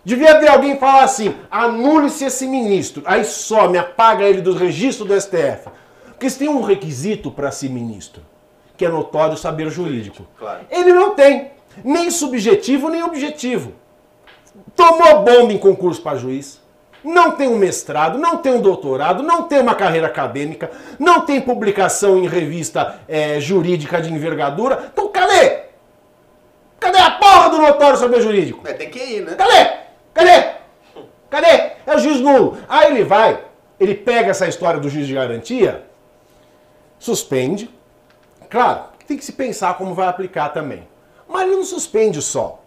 A: Devia haver alguém falar assim: anule-se esse ministro. Aí some, apaga ele do registro do STF. Porque se tem um requisito para ser ministro, que é notório saber jurídico.
B: Claro.
A: Ele não tem. Nem subjetivo, nem objetivo. Tomou bomba em concurso para juiz. Não tem um mestrado, não tem um doutorado, não tem uma carreira acadêmica, não tem publicação em revista é, jurídica de envergadura. Então cadê? Cadê a porra do notório saber jurídico?
B: É, tem que ir, né?
A: Cadê? Cadê? Cadê? É o juiz nulo. Aí ele vai, ele pega essa história do juiz de garantia, suspende. Claro, tem que se pensar como vai aplicar também. Mas ele não suspende só.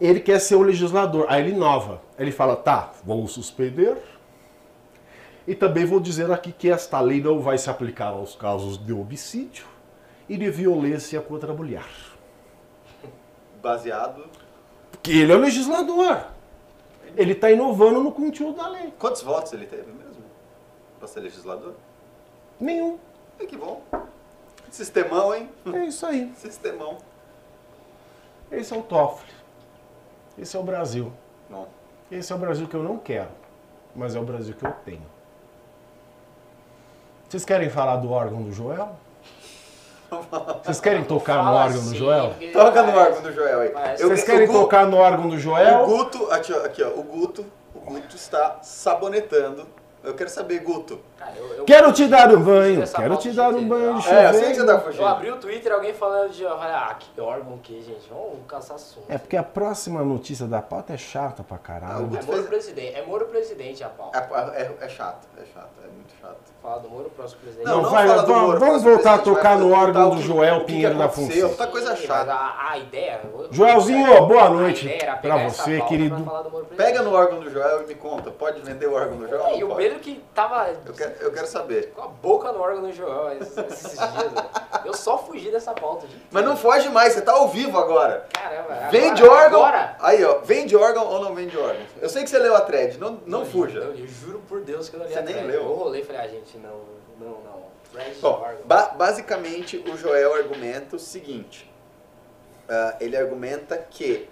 A: Ele quer ser o legislador. Aí ele inova. Ele fala: tá, vou suspender. E também vou dizer aqui que esta lei não vai se aplicar aos casos de homicídio e de violência contra a mulher.
B: Baseado.
A: Porque ele é o legislador. Ele está inovando no conteúdo da lei.
B: Quantos votos ele teve mesmo? Para ser legislador?
A: Nenhum.
B: É que bom. Sistemão, hein?
A: É isso aí.
B: Sistemão.
A: Esse é o Toffoli. Esse é o Brasil. Esse é o Brasil que eu não quero, mas é o Brasil que eu tenho. Vocês querem falar do órgão do Joel? Vocês querem tocar no órgão do Joel?
B: Toca no órgão do Joel aí.
A: Vocês querem tocar no órgão do Joel?
B: O Guto, aqui ó, aqui ó, o Guto, o Guto está sabonetando eu quero saber, Guto.
A: Quero te dar um banho, quero te dar um banho de chuveiro. É, eu sei que você
C: tá fugindo. Eu abri o Twitter alguém falando de, ah, que órgão que, gente, vamos caçar assunto.
A: É porque a próxima notícia da pauta é chata pra caralho.
C: Ah, é Moro presidente, é Moro presidente a pauta.
B: É, é, é chato, é chato, é muito chato.
C: Fala do Moro, próximo presidente.
A: Não, não, vai, fala do Moro, vamos voltar a tocar no órgão do Joel Pinheiro da Função.
B: Outra coisa chata.
C: A, a ideia...
A: Joelzinho, boa noite pra você, querido.
B: Pega no órgão do Joel e me conta, pode vender o órgão do Joel?
C: E o Pedro que tava
B: eu quero, eu quero saber.
C: Com a boca no órgão do Joel esses, dias. Eu só fugi dessa pauta. Gente.
B: Mas não foge mais, você tá ao vivo agora.
C: Caramba,
B: Vende agora, órgão. Agora. Aí, ó, vende órgão ou não vende órgão? Eu sei que você leu a thread, não, não, não fuja.
C: Eu, eu, juro por Deus que eu não li
B: você
C: a thread.
B: nem leu.
C: Eu rolei e falei, ah, gente, não, não, não.
B: Bom, ba basicamente o Joel argumenta o seguinte. Uh, ele argumenta que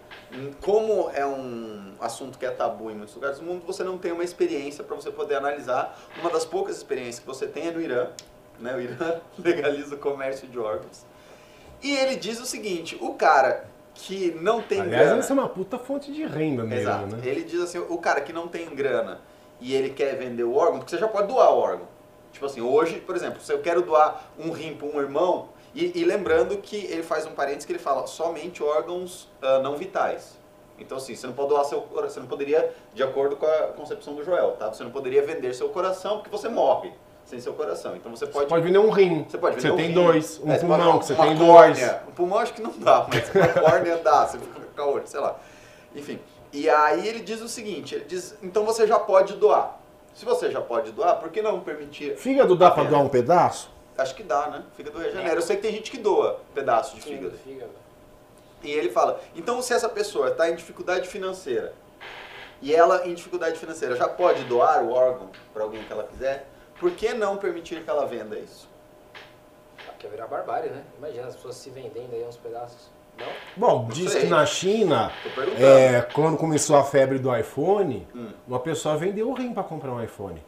B: como é um assunto que é tabu em muitos lugares do mundo, você não tem uma experiência para você poder analisar. Uma das poucas experiências que você tem é no Irã. Né? O Irã legaliza o comércio de órgãos. E ele diz o seguinte, o cara que não tem
A: Aliás,
B: grana...
A: essa é uma puta fonte de renda no Exato. Né?
B: Ele diz assim, o cara que não tem grana e ele quer vender o órgão, porque você já pode doar o órgão. Tipo assim, hoje, por exemplo, se eu quero doar um rim para um irmão, e, e, lembrando que ele faz um parênteses que ele fala somente órgãos uh, não vitais. Então, assim, você não pode doar seu você não poderia, de acordo com a concepção do Joel, tá? Você não poderia vender seu coração porque você morre sem seu coração. Então você pode.
A: Você pode vender um rim.
B: Você pode vender
A: você
B: um
A: tem
B: rim.
A: dois. Um
B: é,
A: pulmão que você tem
B: córnea.
A: dois.
B: Um pulmão acho que não dá, mas uma córnea dá. Você fica com a outra, sei lá. Enfim. E aí ele diz o seguinte: ele diz, então você já pode doar. Se você já pode doar, por que não permitir.
A: Fígado dá para doar um pedaço?
B: Acho que dá, né? Fígado regenera. Eu sei que tem gente que doa pedaço de fígado. fígado. E ele fala, então se essa pessoa está em dificuldade financeira, e ela em dificuldade financeira já pode doar o órgão para alguém que ela quiser, por que não permitir que ela venda isso?
C: Quer virar barbárie, né? Imagina as pessoas se vendendo aí uns pedaços. Não?
A: Bom, diz que na China, é, quando começou a febre do iPhone, hum. uma pessoa vendeu o rim para comprar um iPhone.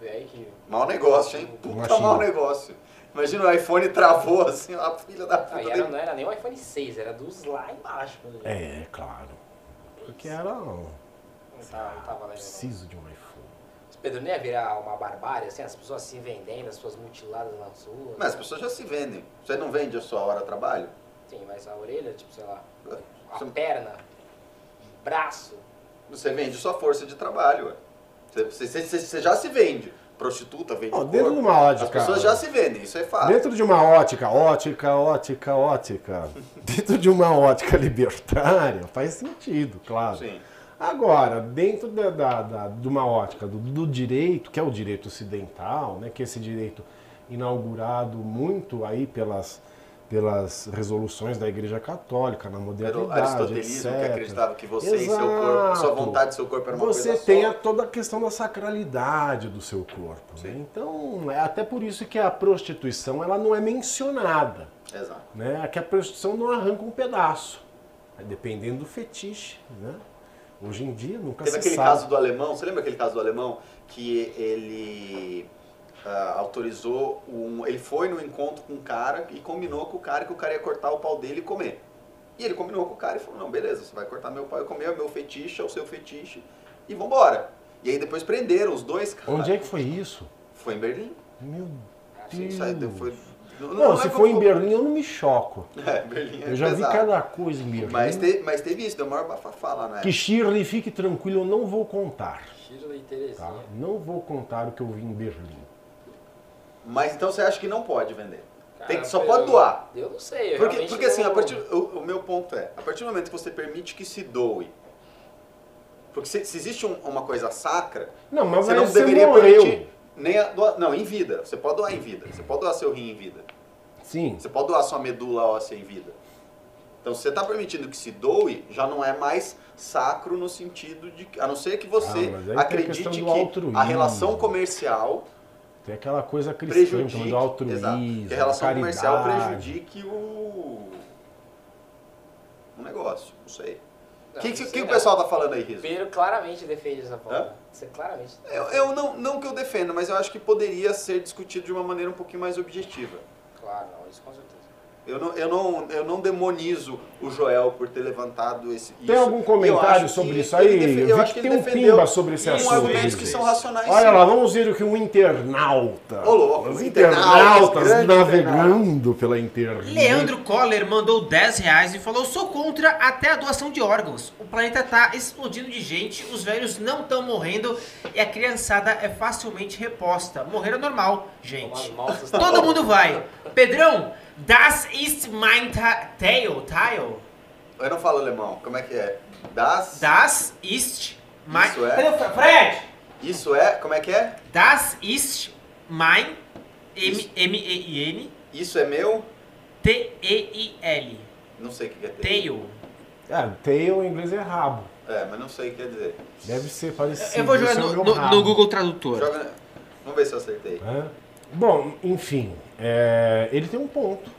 C: Que...
B: Mau negócio, hein? Puta mau negócio. Imagina o iPhone travou assim, a filha da puta.
C: Ah, era, não era nem o iPhone 6, era dos lá embaixo.
A: É, claro. Porque era. Não,
C: não, não tava
A: Preciso de um iPhone.
C: Pedro, não ia virar uma barbárie, assim, as pessoas se vendendo, as pessoas mutiladas nas ruas?
B: Mas as pessoas já se vendem. Você não vende a sua hora de trabalho?
C: Sim, mas a orelha, tipo, sei lá, a você... perna, braço.
B: Você vende sua força de trabalho, ué. Você, já se vende. Prostituta vende
A: Dentro de uma ótica.
B: As pessoas já se vendem, isso é fato.
A: Dentro de uma ótica, ótica, ótica, ótica. dentro de uma ótica libertária, faz sentido, claro.
B: Sim.
A: Agora, dentro da, da, da, de uma ótica do, do, direito, que é o direito ocidental, né, que é esse direito inaugurado muito aí pelas pelas resoluções da Igreja Católica na modernidade,
B: aristotelismo etc. que acreditava que você Exato. e seu corpo, sua vontade e seu corpo era uma
A: você
B: coisa
A: só. Você tem
B: a,
A: toda a questão da sacralidade do seu corpo. Né? Então, é até por isso que a prostituição ela não é mencionada.
B: Exato.
A: Né? É que a prostituição não arranca um pedaço, dependendo do fetiche. Né? Hoje em dia nunca
B: Teve
A: se
B: aquele
A: sabe.
B: caso do alemão, você lembra aquele caso do alemão que ele uh, autorizou um. Ele foi no encontro com um cara e combinou com o cara que o cara ia cortar o pau dele e comer. E ele combinou com o cara e falou: Não, beleza, você vai cortar meu pau e comer, é o meu fetiche, é o seu fetiche, e vambora. E aí depois prenderam os dois caras.
A: Onde é que foi isso?
B: Foi em Berlim.
A: Meu
B: Deus. Saiu, foi,
A: não, não, não se for em Berlim eu não me choco.
B: É, Berlim é
A: Eu já
B: pesado.
A: vi cada coisa em Berlim.
B: Mas, te, mas teve isso, deu maior bafafá lá na
A: Que Shirley, fique tranquilo, eu não vou contar.
C: Shirley Terezinha. Tá?
A: Não vou contar o que eu vi em Berlim.
B: Mas então você acha que não pode vender? Tem que, só pode doar.
C: Eu não sei. Eu
B: porque, porque assim,
C: não...
B: a partir, o, o, meu ponto é, a partir do momento que você permite que se doe, porque se, se existe um, uma coisa sacra,
A: não, mas
B: você não deveria morreu. permitir nem a, doar, não, em vida. Você pode doar em vida. Você pode doar seu rim em vida.
A: Sim.
B: Você pode doar sua medula óssea em vida. Então, se você está permitindo que se doe, já não é mais sacro no sentido de. A não ser que você ah, acredite que a relação comercial.
A: Tem aquela coisa cristã do altruísmo. Exato.
B: Que a relação comercial prejudique o. o negócio. Não sei. O que, que, que o pessoal está falando aí, Riso?
C: Pedro claramente defende essa forma. Você claramente.
B: Eu, eu, não, não que eu defenda, mas eu acho que poderia ser discutido de uma maneira um pouquinho mais objetiva.
C: Claro, não, isso com certeza.
B: Eu não, eu, não, eu não demonizo o Joel por ter levantado esse.
A: Tem
B: isso.
A: algum comentário sobre isso aí?
B: Eu, acho que, que tem um pimba sobre esse assunto. argumentos que são racionais.
A: Olha lá, vamos ver o que um internauta.
B: Ô, louco,
A: os internautas navegando pela internet.
D: Leandro Coller mandou 10 reais e falou: sou contra até a doação de órgãos. O planeta tá explodindo de gente, os velhos não estão morrendo e a criançada é facilmente reposta. Morrer é normal, gente. Todo mundo vai. Pedrão, Das ist mein Tail. Tail.
B: Eu não falo alemão. Como é que é? Das.
D: Das ist mein.
B: Isso é.
D: Fred!
B: Isso é. Como é que é?
D: Das ist mein. M-E-I-N.
B: Isso é meu?
D: T-E-I-L.
B: Não sei o que é
D: tail.
A: Ah, tail em inglês é rabo.
B: É, mas não sei o que quer dizer.
A: Deve ser parecido.
D: Eu vou jogar no, no, no, Google Tradutor.
B: Joga... Vamos ver se eu acertei.
A: É? Bom, enfim, é, ele tem um ponto.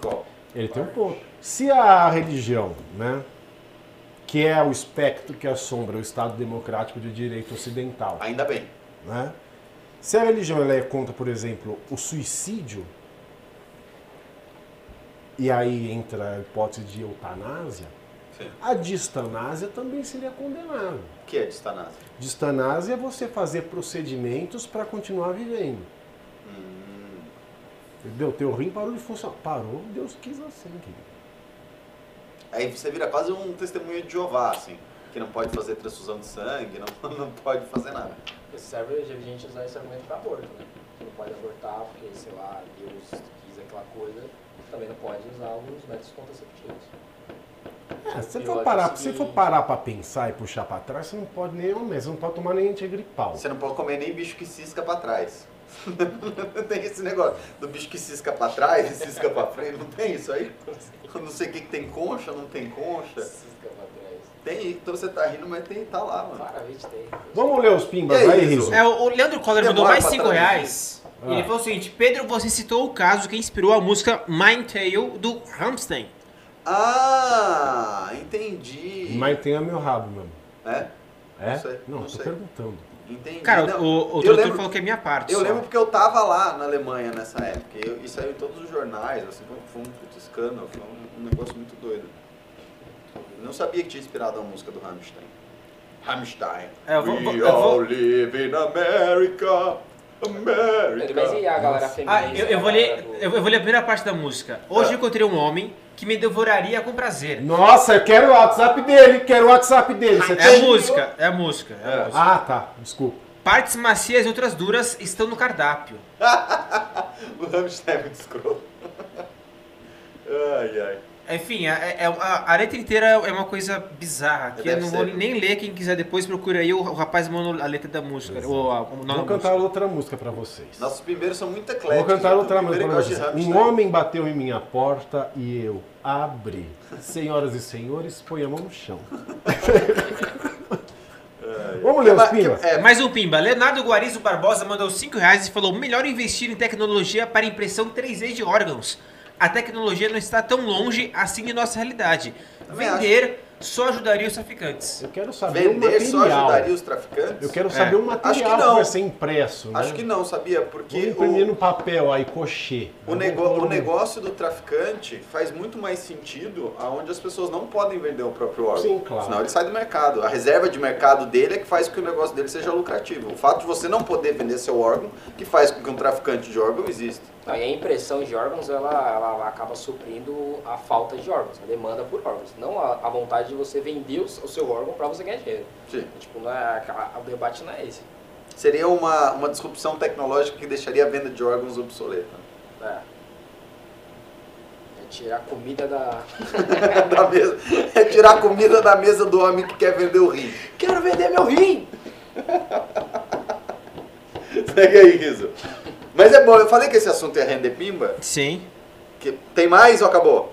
B: Qual?
A: Ele tem um ponto. Se a religião, né, que é o espectro que assombra o Estado Democrático de Direito Ocidental.
B: Ainda bem.
A: Né, se a religião ela é contra, por exemplo, o suicídio, e aí entra a hipótese de eutanásia, Sim. a distanásia também seria condenada.
B: O que é distanásia?
A: Distanásia é você fazer procedimentos para continuar vivendo. Entendeu? Teu rim parou de funcionar. Parou, Deus quis assim, querido.
B: Aí você vira quase um testemunho de Jeová, assim, que não pode fazer transfusão de sangue, não, não pode fazer nada.
C: Esse serve, a gente usar esse argumento para aborto, né? Você não pode abortar porque, sei lá, Deus quis aquela coisa, também não pode usar os métodos contraceptivos.
A: É, se, for parar, se for parar pra pensar e puxar pra trás, você não pode nem você não pode tomar nem antigripal.
B: Você não pode comer nem bicho que cisca pra trás. tem esse negócio do bicho que cisca pra trás e cisca pra frente, não tem isso aí? Não sei o que, que tem concha, não tem concha.
C: Cisca pra trás.
B: Tem, então você tá rindo, mas tem, tá lá, mano.
C: Claramente tem.
A: Vamos ler os pimbas
B: é
A: aí, Riso.
D: É, o Leandro Coller mandou mais 5 reais. Ah. Ele falou o seguinte: Pedro, você citou o caso que inspirou a música Mind Tale do Rammstein.
B: Ah, entendi.
A: Mas tem a meu rabo mesmo.
B: É?
A: É? Não, sei, não, não tô sei. perguntando.
B: Entendi.
D: Cara, não, o, o doutor falou que é minha parte.
B: Eu
D: só.
B: lembro porque eu tava lá na Alemanha nessa época. E, eu, e saiu em todos os jornais, assim, foi, foi um puto escândalo, foi um, um, negócio muito doido. Eu não sabia que tinha inspirado a música do Rammstein. Rammstein.
D: É, eu vou,
B: We
D: eu
B: all live in America. America.
C: Mas e a galera feminina?
D: Ah, eu, eu, vou ler, eu vou ler a primeira parte da música. Hoje ah. encontrei um homem que me devoraria com prazer.
A: Nossa, eu quero o WhatsApp dele, quero o WhatsApp dele. Você
D: é
A: tem...
D: a música, é a música, é a música.
A: Ah, tá, desculpa.
D: Partes macias e outras duras estão no cardápio.
B: o Rammstein é muito escroto. ai, ai.
D: Enfim, é, é, a, a, letra inteira é uma coisa bizarra. Que eu não vou nem ler, quem quiser depois procura aí, o, o rapaz manda a letra da música. Ou, a, o
A: Vou cantar música. outra música pra vocês.
B: Nossos primeiros são muito ecléticos.
A: Vou cantar outra música pra vocês. Um homem bateu em minha porta e eu abri. Senhoras e senhores, põe a mão no chão. Vamos ler os pimbas.
D: É, mais um pimba. Leonardo Guarizo Barbosa mandou 5 reais e falou: melhor investir em tecnologia para impressão 3D de órgãos a tecnologia não está tão longe assim de nossa realidade. Também Vender acho. só ajudaria os traficantes.
A: Eu quero saber
B: Vender
A: o material.
B: só ajudaria os traficantes?
A: Eu quero saber é. o material acho que, não. que vai ser impresso. Né?
B: Acho que não, sabia? Porque
A: Vou imprimir o... no papel aí, cochê.
B: O, nego... o negócio do traficante faz muito mais sentido aonde as pessoas não podem vender o próprio órgão.
A: Sim, claro.
B: Senão ele sai do mercado. A reserva de mercado dele é que faz com que o negócio dele seja lucrativo. O fato de você não poder vender seu órgão que faz com que um traficante de órgão exista.
C: Aí a impressão de órgãos ela, ela acaba suprindo a falta de órgãos, a demanda por órgãos, não a, a vontade de você vender o, o seu órgão para você ganhar dinheiro.
B: Sim.
C: Tipo, não é, a, o debate não é esse.
B: Seria uma, uma disrupção tecnológica que deixaria a venda de órgãos obsoleta.
C: É. É tirar comida da...
B: da mesa. É tirar a comida da mesa do homem que quer vender o rim.
C: Quero vender meu rim!
B: Segue aí, Riso. Mas é bom, eu falei que esse assunto ia render pimba.
D: Sim.
B: Que tem mais ou acabou?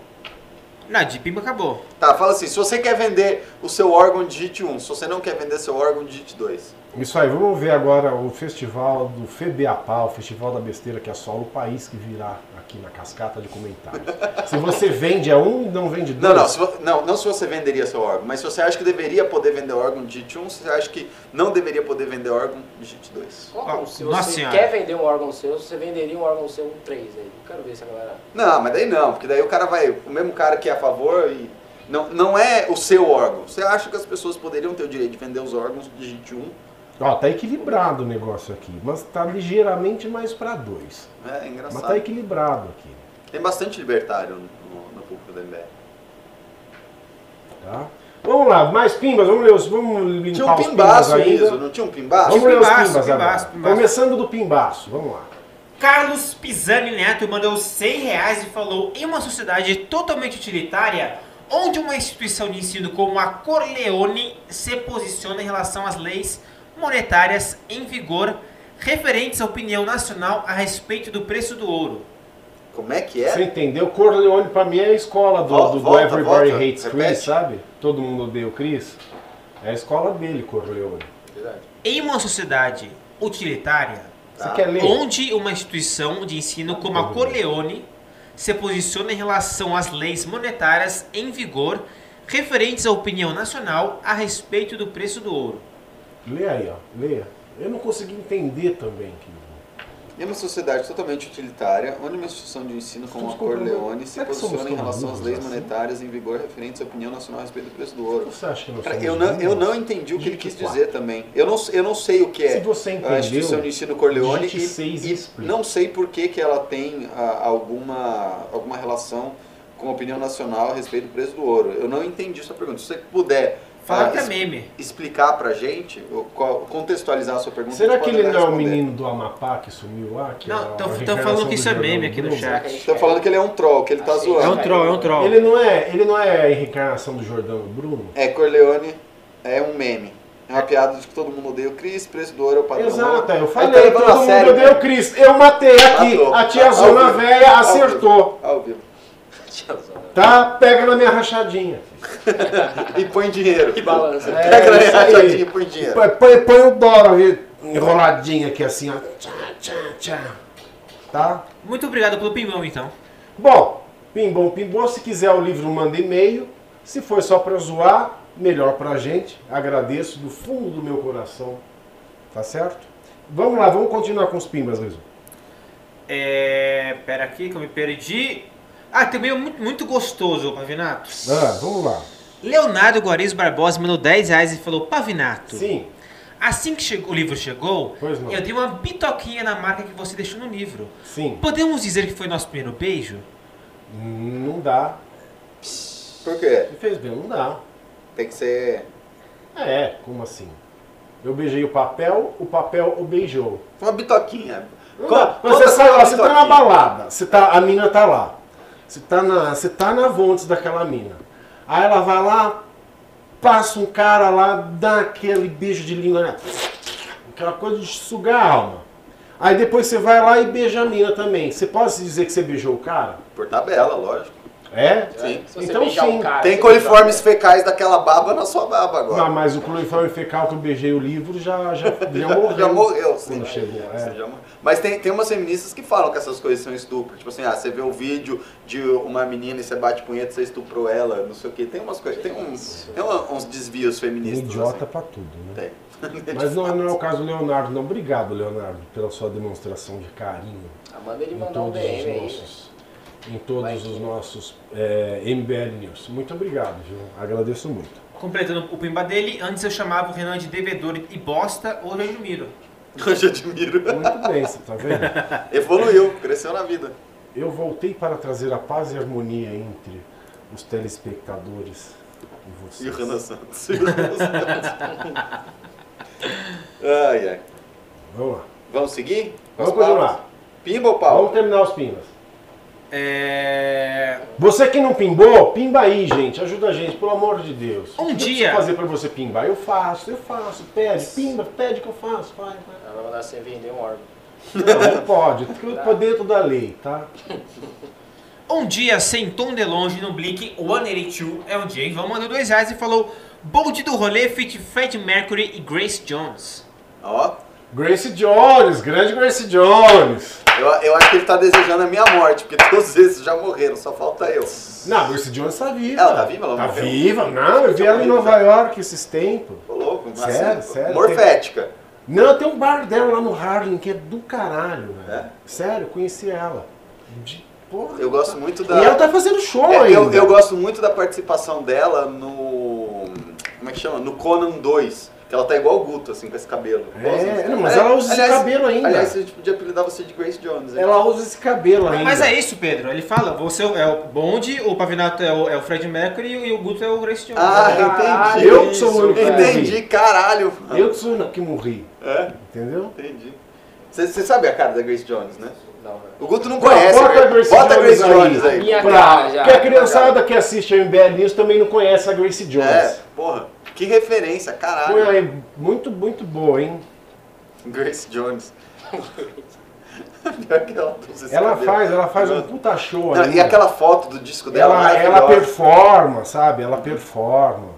D: Não, de pimba acabou.
B: Tá, fala assim, se você quer vender o seu órgão, digite 1. Se você não quer vender seu órgão, digite 2.
A: Isso aí, vamos ver agora o festival do FEBEAPA, o Festival da Besteira que assola o país que virá aqui na cascata de comentários. se você vende a um e não vende dois.
B: Não, não, se, não, não se você venderia seu órgão, mas se você acha que deveria poder vender órgão, digite 1. Se você acha que não deveria poder vender órgão, digite 2.
C: Oh, se você quer vender um órgão seu, você venderia um órgão seu 3 aí. Quero ver se a galera.
B: Não, mas daí não, porque daí o cara vai. O mesmo cara que é a favor e. Não, não é o seu órgão. Você acha que as pessoas poderiam ter o direito de vender os órgãos, digite 1
A: Ó, tá equilibrado o negócio aqui, mas tá ligeiramente mais para dois.
B: É, é, engraçado.
A: Mas tá equilibrado aqui.
B: Tem bastante libertário no, no público da MBL.
A: Tá? Vamos lá, mais pimbas, vamos ler os, vamos limpar
B: tinha um
A: os
B: pimbaço ainda. Isso, não tinha um pimbaço?
A: Vamos ler os pimbas
D: pimbaço,
A: agora.
D: Pimbaço.
A: Começando do pimbaço, vamos lá.
D: Carlos Pisani Neto mandou 100 reais e falou: em uma sociedade totalmente utilitária, onde uma instituição de ensino como a Corleone se posiciona em relação às leis monetárias em vigor referentes à opinião nacional a respeito do preço do ouro.
B: Como é que é?
A: Você entendeu? Corleone pra mim é a escola do,
B: Volta,
A: do, do
B: volta,
A: Everybody
B: volta.
A: Hates Chris,
B: Repete.
A: sabe? Todo mundo odeia o Chris. É a escola dele, Corleone.
C: Verdade.
D: Em uma sociedade utilitária,
B: Tá.
D: onde uma instituição de ensino como a Corleone se posiciona em relação às leis monetárias em vigor referentes à opinião nacional a respeito do preço do ouro.
A: Lê aí, ó. Leia. Eu não consegui entender também. Que...
B: Em uma sociedade totalmente utilitária, onde uma instituição de ensino como a
A: Estamos comprando-
B: Corleone se
A: somos
B: posiciona em relação às leis
A: assim?
B: monetárias em vigor referentes à opinião nacional a respeito do preço do ouro.
A: Você acha que nós
B: Cara,
A: somos
B: eu não, eu não entendi o que ele quis dizer também. Eu não, eu não sei o que é
A: você
B: a
A: entendeu,
B: instituição de ensino Corleone
A: e
B: e, não sei por que, que ela tem ah, alguma, alguma relação com a opinião nacional a respeito do preço do ouro. Eu não entendi sua pergunta. Se você puder
D: Fala
B: ah,
D: que é meme.
B: explicar pra gente, contextualizar a sua pergunta.
A: Será que ele não é o menino do Amapá que sumiu lá? Que
D: Não,
A: é a
D: tão- tão
A: reencarnação
D: falando que isso é meme aqui no
C: gente
B: Estão falando que ele é um troll, que ele tá
C: Achei.
B: zoando.
D: É um troll, é um troll.
A: Ele não é, ele não é a reencarnação do Jordão Bruno?
B: É, Corleone é um meme. É uma piada de que todo mundo odeia o Chris, preço do ouro é o padrão.
A: Exato, eu falei,
B: tá
A: todo mundo
B: sério,
A: odeia o Cristo. Eu matei aqui,
B: Matou.
A: a tia Zona. Velha acertou.
B: Ao vivo.
A: Tá? Pega na minha rachadinha.
B: E põe dinheiro.
C: Que balança.
A: É,
B: Pega na
A: aí.
B: rachadinha e põe dinheiro.
A: Põe, põe, põe o dólar aí, enroladinho aqui assim, ó. Tchá, tchá, tchá. Tá?
D: Muito obrigado pelo pimbão, então.
A: Bom, pimbom, pimbom, se quiser o livro, manda e-mail. Se for só pra zoar, melhor pra gente. Agradeço do fundo do meu coração. Tá certo? Vamos lá, vamos continuar com os pimbas, Luiz.
D: É. Pera aqui que eu me perdi. Ah, também é muito, muito gostoso, Pavinato.
A: Ah, vamos lá.
D: Leonardo Guariz Barbosa mandou 10 reais e falou: Pavinato,
A: Sim,
D: assim que chegou- o livro chegou,
A: Pois não.
D: eu dei uma bitoquinha na marca que você deixou no livro.
A: sim.
D: Podemos dizer que foi nosso primeiro beijo?
A: Não dá.
B: Por quê?
A: Você fez bem, não dá.
B: Tem que ser.
A: É, como assim? Eu beijei o papel, o papel o beijou.
B: Uma bitoquinha.
A: Não
B: Co-
A: dá. Mas
B: conta
A: você sai
B: uma
A: lá, você tá na balada, você tá, a mina tá lá. Você tá na, você tá na vontes daquela mina. Aí ela vai lá, passa um cara lá, dá aquele beijo de língua, né? aquela coisa de sugar a alma. Aí depois você vai lá e beija a mina também. Você pode dizer que você beijou o cara?
B: Por tabela, lógico.
A: É?
B: Sim.
C: Se você
A: Então sim.
C: um cara,
B: Tem coliformes fecais daquela baba na sua baba agora.
A: Não, mas o cloriforme fecal que eu beijei o livro já, já, já morreu.
B: Já morreu, sim.
A: Quando chegou, é.
B: Você já. Mas tem, tem umas feministas que falam que essas coisas são estupro. Tipo assim, ah, você vê o vídeo de uma menina e você bate punheta, você estuprou ela, não sei o quê. Tem umas coisas, tem uns, tem uns desvios feministas.
A: idiota
B: assim.
A: pra tudo, né?
B: Tem.
A: Mas não, não é o caso do Leonardo, não. Obrigado, Leonardo, pela sua demonstração de carinho
C: Ah, Manda ele mandar um DM aí.
A: Em todos os nossos é, MBL News. Muito obrigado, viu? Agradeço muito.
D: Completando o pimba dele, antes eu chamava o Renan de devedor e bosta, hoje eu admiro.
B: Hoje eu admiro.
A: Muito bem, você tá vendo?
B: Evoluiu, cresceu na vida.
A: Eu voltei para trazer a paz e a harmonia entre os telespectadores e vocês.
B: E o Renan Santos. E o Renan Santos. ai, ai.
A: Vamos lá.
B: Vamos seguir?
A: Vamos
B: as
A: continuar.
B: Pimba ou pau?
A: Vamos terminar os pinas.
D: É...
A: Você que não pimbou, pimba aí, gente. Ajuda a gente, pelo amor de Deus.
D: Um
A: O que
D: dia-
A: Eu fazer pra você pimbar. Eu faço, eu faço. Pede, pimba, pede que eu faço. Vai, vai.
C: Ela vai mandar você vender um órgão.
A: Não, não pode. Tudo por dentro da lei, tá?
D: Um dia sem tom de longe no Blink 182 é um dia. Ivan mandou dois reais e falou: Bonde do rolê feat Fred Mercury e Grace Jones.
B: Ó,
A: Grace Jones, grande Grace Jones.
B: eu, eu acho que ele tá desejando a minha morte, porque todos esses já morreram, só falta eu.
A: Não, Grace Jones tá viva.
B: Ela tá viva? Ela
A: Tá
B: morreu?
A: viva. Não, eu vi ela em Nova York esses tempos.
B: Tô louco, mas
A: Sério,
B: assim,
A: sério,
B: Morfética.
A: Não, tem um bar dela lá no Harlem que é do caralho, velho.
B: É?
A: Sério, conheci ela. De porra.
B: Eu gosto muito da.
A: E ela tá fazendo show
B: É,
A: ainda.
B: eu, eu gosto muito da participação dela no. Como é que chama? No Conan 2. Que ela tá igual o Guto, assim, com esse cabelo.
A: É, não, mas ela usa esse cabelo ainda.
B: Aliás, a gente podia apelidar você de Grace Jones, hein?
A: Ela usa esse cabelo ainda.
D: Mas é isso, Pedro. Ele fala: você é o Bonde, o Pavinato é o, é o Fred Mercury e o Guto é o Grace Jones.
B: Ah,
A: Ah,
B: entendi.
A: eu que sou o único que
B: Entendi, caralho.
A: Eu que sou o que morri.
B: É,
A: Entendeu?
B: entendi. Você sabe a cara da Grace Jones, né?
C: Não, velho.
B: O Guto não
A: Bota
B: conhece.
A: a
B: velho.
A: Grace
B: Bota a
A: Jones
B: Grace
A: aí.
B: Jones aí.
C: Minha
A: Pra,
C: cara já.
A: que a criançada que assiste a MBL News também não conhece a Grace Jones.
B: É, porra. Que referência, caralho.
A: aí, muito, muito boa, hein?
B: Grace Jones. Pior que ela usa esse
A: Ela
B: cabelo.
A: faz, ela faz um puta show
B: Não,
A: aí.
B: e aquela foto do disco dela,
A: ela, ela
B: maravilhosa.
A: performa, sabe? Ela performa.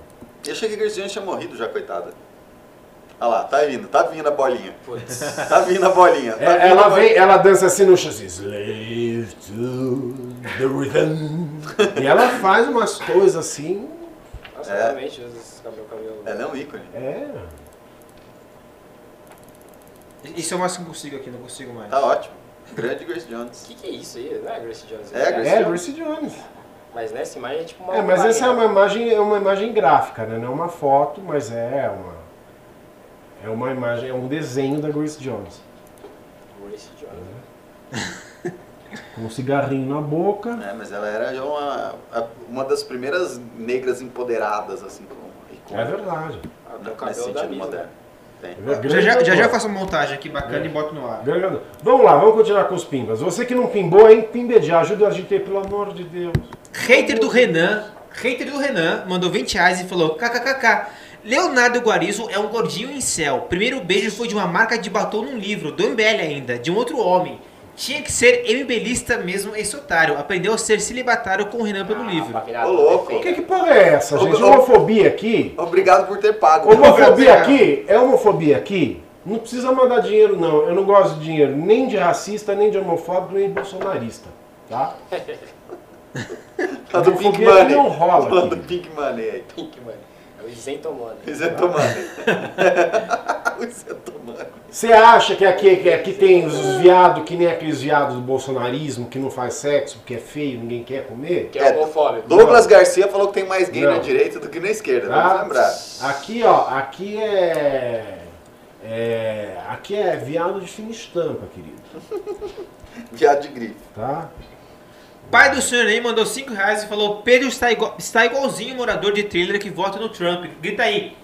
B: Eu achei que a Grace Jones tinha morrido já, coitada. Olha lá, tá vindo, tá vindo a bolinha.
C: Putz.
B: Tá vindo a bolinha. Tá
A: É,
B: vindo a
A: ela
B: bolinha.
A: vem, ela dança assim no chão, assim, Slave to the rhythm. E ela faz umas coisas assim.
C: Nossa,
B: É.
C: realmente.
B: Ela é um ícone.
A: É.
D: Isso é o máximo que consigo aqui, não consigo mais.
B: Tá ótimo. Grande Grace Jones.
C: O que, que é isso aí? Não é Grace Jones?
B: É, Grace
A: É,
B: Jones.
A: Grace Jones.
C: Mas nessa imagem é tipo uma.
A: É, mas essa é
C: varinha.
A: uma imagem, é uma imagem gráfica, né? Não é uma foto, mas é uma. É uma imagem, é um desenho da Grace Jones.
C: Grace Jones.
A: Com um cigarrinho na boca.
B: É, mas ela era já uma, uma das primeiras negras empoderadas, assim, como icônica.
A: É verdade.
C: Ah, tem o
B: Nesse
C: cabelo da né?
B: Tem.
A: É.
D: Já já, já, já faço uma montagem aqui bacana
A: É.
D: e boto no ar.
A: Grande. Vamos lá, vamos continuar com os pimbas. Você que não pimbou, hein? Pimbejar, ajuda a gente aí, pelo amor de Deus.
D: Hater do Renan, hater do Renan, mandou 20 reais e falou: kkkk. Leonardo Guarizo é um gordinho em céu. Primeiro beijo foi de uma marca de batom num livro, do MBL ainda, de um outro homem. Tinha que ser MBLista mesmo esse otário. Aprendeu a ser celibatário com o Renan pelo livro.
C: Pavinado
B: Ô, louco.
C: perfeito.
A: Que que porra é essa, gente?
B: Ô, ô,
A: Homofobia aqui?
B: Obrigado por ter pago.
A: Homofobia aqui? É homofobia aqui? Não precisa mandar dinheiro, não. Eu não gosto de dinheiro nem de racista, nem de homofóbico, nem de bolsonarista. Tá?
B: Manda o Pink Money.
A: não rola
B: Manda o
A: aqui.
B: Pink Money aí.
C: Pink, mano. É o isento money.
B: Isento Money. o Isento Money.
A: Você acha que aqui, que aqui tem os viados que nem aqueles viados do bolsonarismo que não faz sexo porque é feio, ninguém quer comer?
C: Que é homofóbico.
B: Douglas Garcia falou que tem mais gay
A: Não.
B: na direita do que na esquerda,
A: Tá?
B: vamos lembrar.
A: Aqui, ó, aqui é, é. Aqui é viado de fina estampa, querido.
B: Viado de grife.
A: Tá?
D: Pai do senhor aí mandou 5 reais e falou: Pedro está, igual, está igualzinho o morador de trailer que vota no Trump. Grita aí: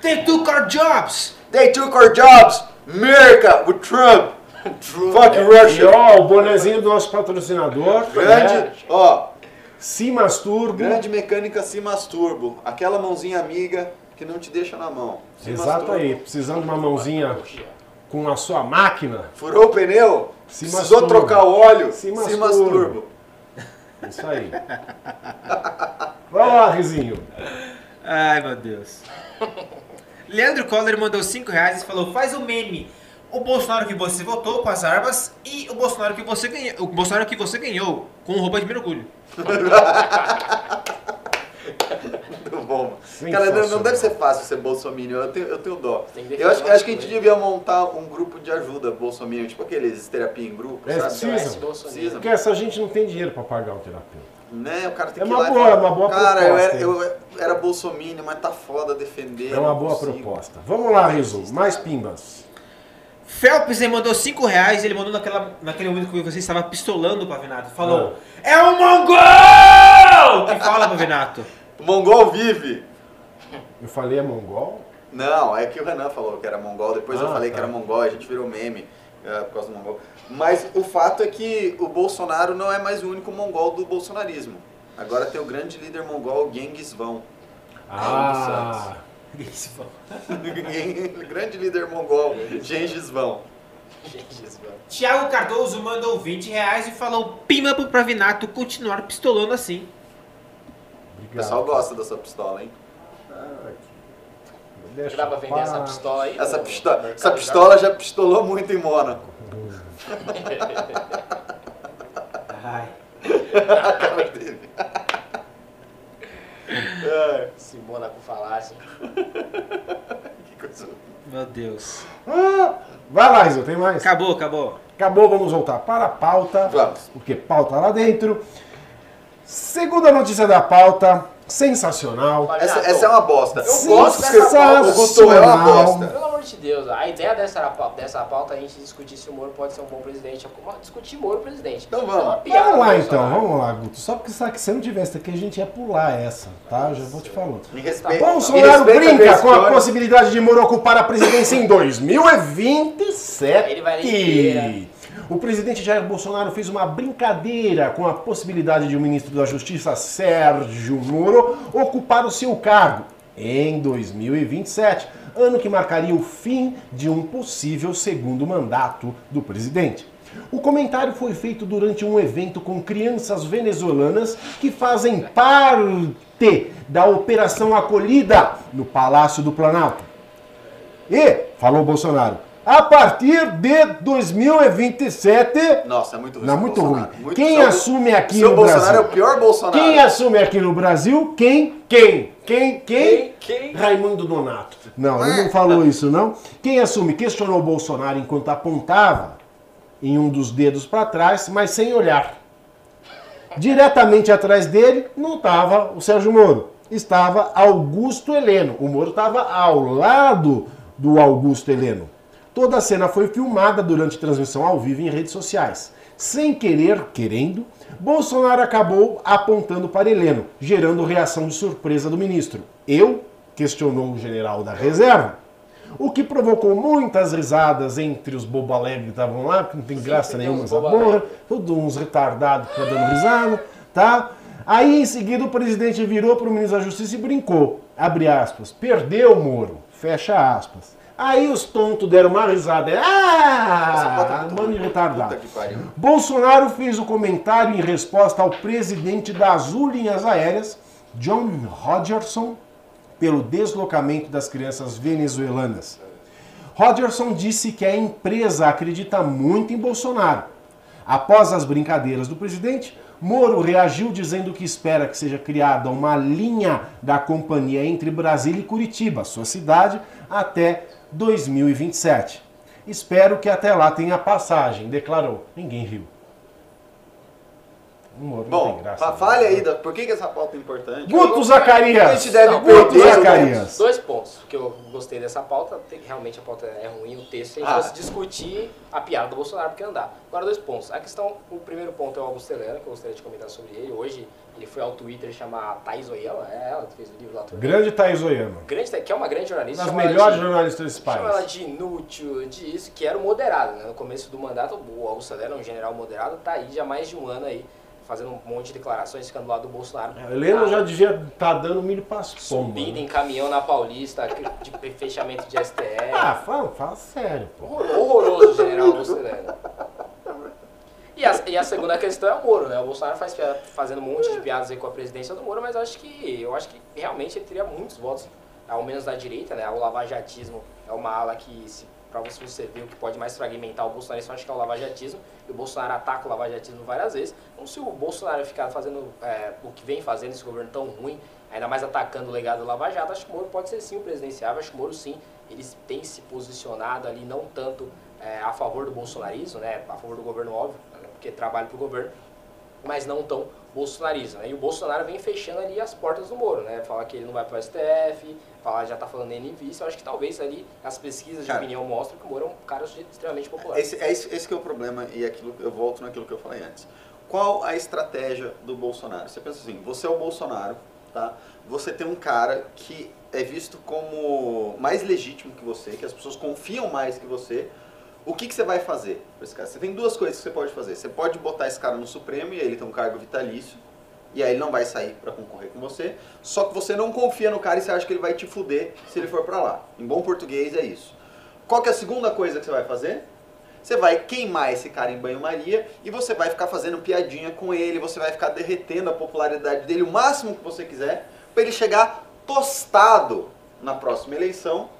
D: They took our jobs!
B: They took our jobs! America with Trump! Fuck
A: E
B: Russia!
A: ó, o bonezinho do nosso patrocinador.
B: Grande,
A: né?
B: ó,
A: Se masturbo.
B: grande mecânica se masturbo. Aquela mãozinha amiga que não te deixa na mão. Se
A: Exato
B: masturbo.
A: aí, precisando de uma mãozinha com a sua máquina.
B: Furou o pneu?
A: Se
B: precisou trocar o óleo?
A: Se
B: Se,
A: masturba.
B: masturbo.
A: Isso aí. Vai lá, Rizinho.
D: Ai meu Deus. Leandro Coller mandou 5 reais e falou: Faz o meme. O Bolsonaro que você votou com as armas e o Bolsonaro que você ganhou, o Bolsonaro que você ganhou com roupa de mergulho.
B: Muito bom. Cara, não, não deve ser fácil ser bolsominion, eu tenho, eu tenho dó. Eu acho, acho que a gente devia montar um grupo de ajuda bolsominion, tipo aqueles terapia em grupo,
A: É,
B: sabe?
A: precisa. Porque essa gente não tem dinheiro pra pagar um terapeuta.
B: Né? O cara tem
A: É
B: que
A: uma
B: lá
A: boa, é uma boa
B: Cara, eu
A: proposta,
B: era, eu era bolsominion, mas tá foda defender.
A: É uma boa
B: consigo.
A: proposta. Vamos lá, Rizo. Mais pimbas.
D: Phelps ele mandou 5 reais, ele mandou naquela, naquele momento que você estava pistolando o Pavinato. Falou:
A: Ah.
D: É um mongol! Que fala, Pavinato.
B: O Mongol vive!
A: Eu falei é mongol?
B: Não, é que o Renan falou que era mongol, depois eu
A: Ah,
B: falei
A: tá.
B: que era mongol, a gente virou meme. é, por causa do mongol. Mas o fato é que o Bolsonaro não é mais o único mongol do bolsonarismo. Agora tem o grande líder mongol Genghis Vão.
A: Ah,
B: Genghis Vão. grande líder mongol Genghis Vão.
D: Tiago Cardoso mandou 20 reais e falou: Pima pro Pravinato continuar pistolando assim.
B: Obrigado. O pessoal gosta dessa pistola, hein?
C: Deixa Dá pra vender essa pistola aí?
B: Essa, pistola, essa pistola já pistolou muito em Mônaco.
D: Ai.
C: Se Mônaco falasse.
B: que coisa.
D: Meu Deus.
A: Ah, vai lá, Iso, tem mais?
D: Acabou, acabou.
A: Acabou, vamos voltar para a pauta.
B: Vamos.
A: Porque pauta lá dentro. Segunda notícia da pauta, sensacional.
B: Essa, essa é uma bosta.
C: Eu gosto dessa pauta.
B: Guto é uma bosta.
C: Pelo amor de Deus, a ideia dessa, dessa pauta é a gente discutir se o Moro pode ser um bom presidente. Discutir Moro presidente.
B: Então vamos.
C: É
A: vamos lá então, vamos lá, Guto. Só porque sabe que se não tivesse aqui, a gente ia pular essa, tá? Eu já vou te falando.
B: Me respeita.
A: Bolsonaro me respeita brinca com a possibilidade de Moro ocupar a presidência em 2027.
C: Ele vai ler
A: o presidente Jair Bolsonaro fez uma brincadeira com a possibilidade de o ministro da Justiça, Sérgio Moro, ocupar o seu cargo em 2027, ano que marcaria o fim de um possível segundo mandato do presidente. O comentário foi feito durante um evento com crianças venezuelanas que fazem parte da Operação Acolhida no Palácio do Planalto. E, falou Bolsonaro, a partir de 2027.
B: Nossa, é muito ruim.
A: Não, muito ruim.
B: Muito
A: quem
B: seu,
A: assume aqui
B: seu
A: no
B: Bolsonaro
A: Brasil?
B: é o pior Bolsonaro.
A: Quem assume aqui no Brasil? Quem? Quem? Quem? Quem?
C: Quem? Quem?
A: Raimundo Donato. Não, ele não falou isso, não. Quem assume? Questionou o Bolsonaro enquanto apontava em um dos dedos para trás, mas sem olhar. Diretamente atrás dele não estava o Sérgio Moro, estava Augusto Heleno. O Moro estava ao lado do Augusto Heleno. Toda a cena foi filmada durante transmissão ao vivo em redes sociais. Sem querer, querendo, Bolsonaro acabou apontando para Heleno, gerando reação de surpresa do ministro. Eu? questionou o general da reserva. O que provocou muitas risadas entre os bobo alegre que estavam lá, porque não tem graça nenhuma essa porra, todos uns retardados que estão dando risada, tá? Aí em seguida o presidente virou para o ministro da Justiça e brincou, abre aspas, perdeu Moro, fecha aspas. Aí os tontos deram uma risada. Ah, mano retardado. Bolsonaro fez o comentário em resposta ao presidente das Azul Linhas Aéreas, John Rogerson, pelo deslocamento das crianças venezuelanas. Rogerson disse que a empresa acredita muito em Bolsonaro. Após as brincadeiras do presidente, Moro reagiu dizendo que espera que seja criada uma linha da companhia entre Brasília e Curitiba, sua cidade, até 2027. Espero que até lá tenha passagem, declarou. Ninguém riu.
B: Moro, Bom, fale aí, da, por que, que essa pauta é importante?
A: Guto Zacarias!
B: A gente deve
A: Guto Zacarias!
C: Dois pontos que eu gostei dessa pauta, realmente a pauta é ruim, o texto, a gente ah. fosse discutir a piada do Bolsonaro, porque não dá. Agora, dois pontos. A questão, o primeiro ponto é o Augusto Helena, que eu gostaria de comentar sobre ele. Hoje, ele foi ao Twitter chamar Thais Oyama, é ela que fez o livro lá.
A: Grande Thais Oyama.
C: Grande, que é uma grande jornalista.
A: Uma das melhores de, jornalistas desse país.
C: Chama ela de inútil, de isso, que era o moderado. Né? No começo do mandato, o Augusto Helena, um general moderado, tá aí já há mais de um ano aí fazendo um monte de declarações, ficando do lado do Bolsonaro.
A: É, Helena já devia estar tá dando milho para
C: Subindo em caminhão na Paulista, de fechamento de STF.
A: Ah, fala, fala sério. Pô.
C: Horroroso, general Augusto Helena. E a, e a, segunda questão é o Moro, né? O Bolsonaro faz fazendo um monte de piadas aí com a presidência do Moro, mas acho que eu acho que realmente ele teria muitos votos, ao menos da direita, né? O lavajatismo é uma ala que se para você ver o que pode mais fragmentar o Bolsonaro, eu acho que é o lavajatismo, e o Bolsonaro ataca o lavajatismo várias vezes. Então, se o Bolsonaro ficar fazendo é, o que vem fazendo, esse governo tão ruim, ainda mais atacando o legado do Lava Jato, acho que o Moro pode ser sim o presidenciável, acho que o Moro sim, ele tem se posicionado ali, não tanto é, a favor do bolsonarismo, né, a favor do governo, óbvio, porque trabalha para o governo, mas não tão bolsonarista. Né? E o Bolsonaro vem fechando ali as portas do Moro, né? Fala que ele não vai para o STF, fala, já está falando em vice. Eu acho que talvez ali as pesquisas cara, de opinião mostram que o Moro é um cara extremamente popular.
B: Esse, é esse, esse que é o problema e aquilo eu volto naquilo que eu falei antes. Qual a estratégia do Bolsonaro? Você pensa assim, você é o Bolsonaro, tá? Você tem um cara que é visto como mais legítimo que você, que as pessoas confiam mais que você, O que, que você vai fazer para esse cara? Você tem duas coisas que você pode fazer. Você pode botar esse cara no Supremo e ele tem um cargo vitalício. E aí ele não vai sair para concorrer com você. Só que você não confia no cara e você acha que ele vai te fuder se ele for para lá. Em bom português é isso. Qual que é a segunda coisa que você vai fazer? Você vai queimar esse cara em banho-maria e você vai ficar fazendo piadinha com ele, você vai ficar derretendo a popularidade dele o máximo que você quiser, para ele chegar tostado na próxima eleição.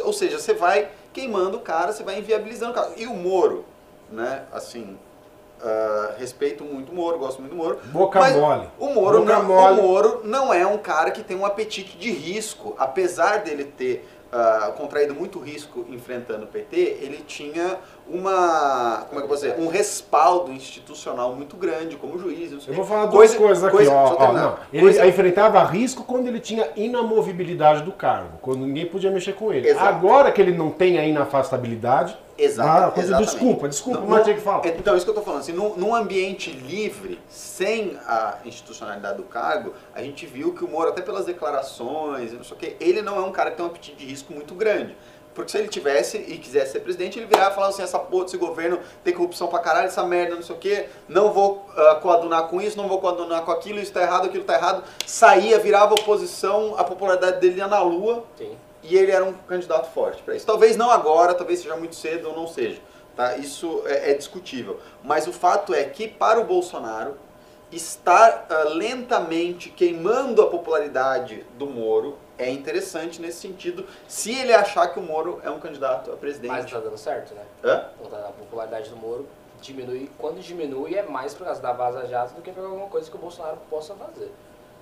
B: Ou seja, você vai queimando o cara, você vai inviabilizando o cara. E o Moro, né, assim, uh, respeito muito o Moro, gosto muito do Moro.
A: Boca mole.
B: O Moro, Boca não, mole. o Moro não é um cara que tem um apetite de risco, apesar dele ter uh, contraído muito risco enfrentando o PT, ele tinha uma, como é que eu vou dizer, um respaldo institucional muito grande como juiz.
A: eu vou falar duas coisa, coisas aqui, coisa, ó, ó não. Ele coisa... enfrentava risco quando ele tinha inamovibilidade do cargo, quando ninguém podia mexer com ele. Exato. Agora que ele não tem a inafastabilidade,
B: Exato,
A: ah, desculpa, desculpa, não, mas tinha que falar.
B: Então, isso que eu estou falando, assim, num, num, ambiente livre, sem a institucionalidade do cargo, a gente viu que o Moro, até pelas declarações, não sei o quê, ele não é um cara que tem um apetite de risco muito grande. Porque se ele tivesse e quisesse ser presidente, ele virava e falava assim, essa porra desse governo tem corrupção pra caralho, essa merda, não sei o quê, não vou uh, coadunar com isso, não vou coadunar com aquilo, isso tá errado, aquilo tá errado. Saía, virava oposição, a popularidade dele ia na lua. Sim e ele era um candidato forte para isso. Talvez não agora, talvez seja muito cedo ou não seja. Tá? Isso é, é discutível. Mas o fato é que para o Bolsonaro estar uh, lentamente queimando a popularidade do Moro é interessante nesse sentido, se ele achar que o Moro é um candidato a presidente.
C: Mas tá dando certo, né?
B: Hã?
C: Então, a popularidade do Moro diminui. Quando diminui é mais por causa da Vaza Jato do que por alguma coisa que o Bolsonaro possa fazer.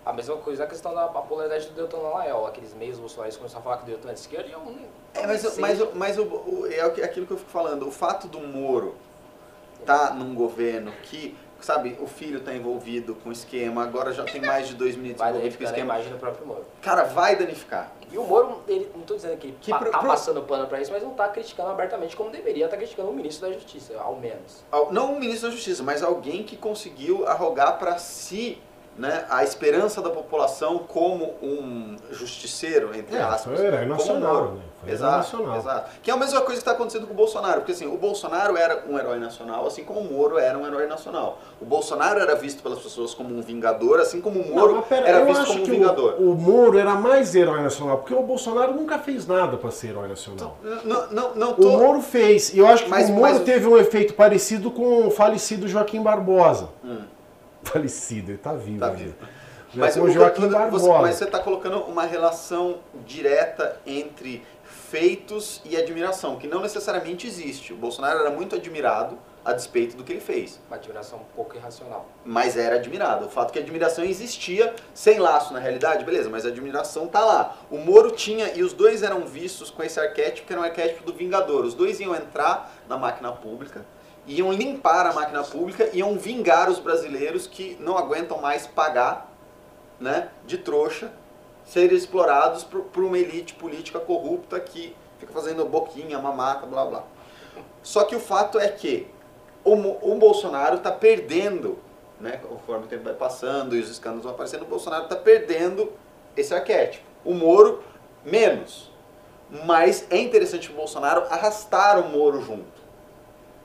C: A mesma coisa a questão da popularidade do Deltan Laiol. Aqueles meios bolsonaristas começaram a falar que o Deltan é de esquerda e eu não.
B: É, mas, mas, mas o, o, é aquilo que eu fico falando. O fato do Moro estar tá num governo que, sabe, o filho está envolvido com o esquema, agora já tem mais de dois minutos
C: envolvidos com o esquema. imagem do próprio Moro.
B: Cara, vai danificar.
C: E o Moro, ele, não estou dizendo que ele que tá, pro, tá passando pano para isso, mas não está criticando abertamente como deveria estar tá criticando o ministro da Justiça, ao menos.
B: Não o ministro da Justiça, mas alguém que conseguiu arrogar para si né, a esperança da população como um justiceiro, entre é, aspas.
A: Foi herói nacional, né? Foi
B: exato,
A: nacional.
B: exato. Que é a mesma coisa que está acontecendo com o Bolsonaro, porque assim, o Bolsonaro era um herói nacional, assim como o Moro era um herói nacional. O Bolsonaro era visto pelas pessoas como um vingador, assim como o Moro Não, pera, era visto como um vingador.
A: O, o, Moro era mais herói nacional, porque o Bolsonaro nunca fez nada para ser herói nacional.
B: Não, não, não tô...
A: O Moro fez, e eu acho que mas, o Moro mas... teve um efeito parecido com o falecido Joaquim Barbosa. Hum falecido, ele está vivo.
B: Tá vivo. Mas, o Joaquim você, mas você está colocando uma relação direta entre feitos e admiração, que não necessariamente existe. O Bolsonaro era muito admirado a despeito do que ele fez.
C: Uma admiração um pouco irracional.
B: Mas era admirado. O fato que a admiração existia sem laço na realidade, beleza, mas a admiração tá lá. O Moro tinha, e os dois eram vistos com esse arquétipo, que era um arquétipo do Vingador. Os dois iam entrar na máquina pública, iam limpar a máquina pública, iam vingar os brasileiros que não aguentam mais pagar né, de trouxa, serem explorados por, por uma elite política corrupta que fica fazendo boquinha, mamata, blá blá. Só que o fato é que o, o Bolsonaro está perdendo, né, conforme o tempo vai passando e os escândalos vão aparecendo, o Bolsonaro está perdendo esse arquétipo. O Moro, menos. Mas é interessante o Bolsonaro arrastar o Moro junto.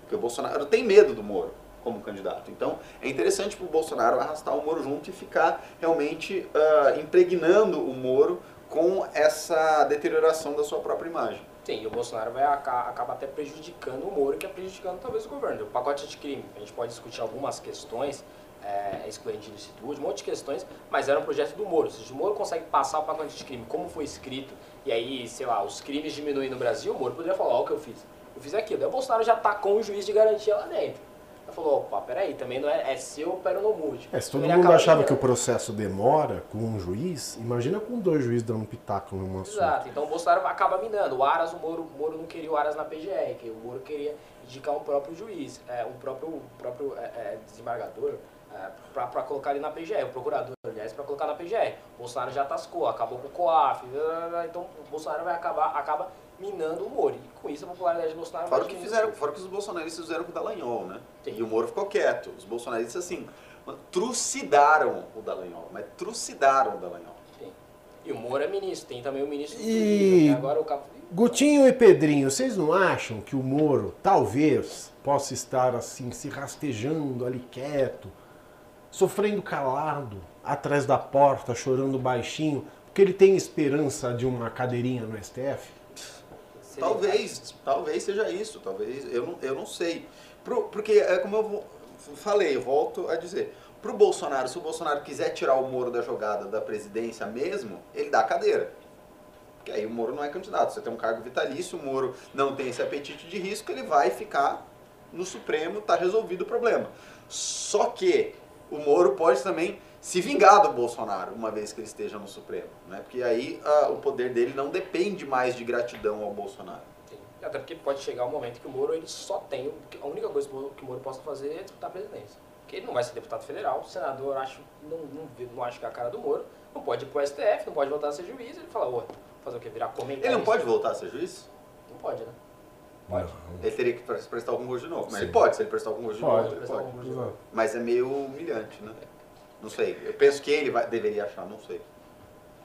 B: Porque o Bolsonaro tem medo do Moro como candidato. Então é interessante para o Bolsonaro arrastar o Moro junto e ficar realmente uh, impregnando o Moro com essa deterioração da sua própria imagem.
C: Sim, e o Bolsonaro vai acaba até prejudicando o Moro, que é prejudicando talvez o governo. O pacote de crime, a gente pode discutir algumas questões, é, de licitude, um monte de questões, mas era um projeto do Moro. Se o Moro consegue passar o pacote de crime como foi escrito, e aí, sei lá, os crimes diminuem no Brasil, o Moro poderia falar, ó, o que eu fiz eu fiz aquilo. Daí o Bolsonaro já tacou um juiz de garantia lá dentro. Ele falou, opa, peraí, também não é, é seu, pero não mude.
A: É, se todo ele mundo achava que o processo demora com um juiz, imagina com dois juízes dando um pitaco numa assunto.
C: Exato, então o Bolsonaro acaba minando. O Aras, o Moro, o Moro não queria o Aras na PGR, que o Moro queria indicar um próprio juiz, é, um próprio, próprio é, é, desembargador, é, para colocar ele na PGR, o procurador, aliás, para colocar na PGR. O Bolsonaro já tascou, acabou com o COAF, então o Bolsonaro vai acabar, acaba minando o Moro. E com isso a popularidade do Bolsonaro
B: fora que fizeram Fora que os bolsonaristas fizeram com o Dallagnol, né? Sim. E o Moro ficou quieto. Os bolsonaristas, assim, trucidaram o Dallagnol, mas trucidaram o Dallagnol.
C: Sim. E o Moro é ministro, tem também o ministro do e... Turismo, agora o
A: Gutinho e Pedrinho, vocês não acham que o Moro talvez possa estar assim, se rastejando ali quieto, sofrendo calado, atrás da porta, chorando baixinho, porque ele tem esperança de uma cadeirinha no STF?
B: Talvez, talvez seja isso, talvez, eu não, eu não sei. Pro, porque, é como eu falei, eu volto a dizer, para o Bolsonaro, se o Bolsonaro quiser tirar o Moro da jogada da presidência mesmo, ele dá a cadeira. Porque aí o Moro não é candidato. Você tem um cargo vitalício, o Moro não tem esse apetite de risco, ele vai ficar no Supremo, está resolvido o problema. Só que o Moro pode também se vingar do Bolsonaro, uma vez que ele esteja no Supremo. Né? Porque aí uh, o poder dele não depende mais de gratidão ao Bolsonaro.
C: Sim. Até porque pode chegar um momento que o Moro ele só tem. A única coisa que o Moro possa fazer é disputar a presidência. Porque ele não vai ser deputado federal, o senador acho, não, não, não acho que é a cara do Moro, não pode ir pro STF, não pode voltar a ser juiz, ele fala, ô, fazer o quê? Virar comentarista.
B: Ele não pode voltar a ser juiz?
C: Não pode, né?
B: Pode. Ele teria que prestar algum concurso de novo. Mas Sim. ele pode, se ele prestar algum concurso de novo, ele pode. Mas é meio humilhante, né? Não sei. Eu penso que ele vai, deveria achar, não sei.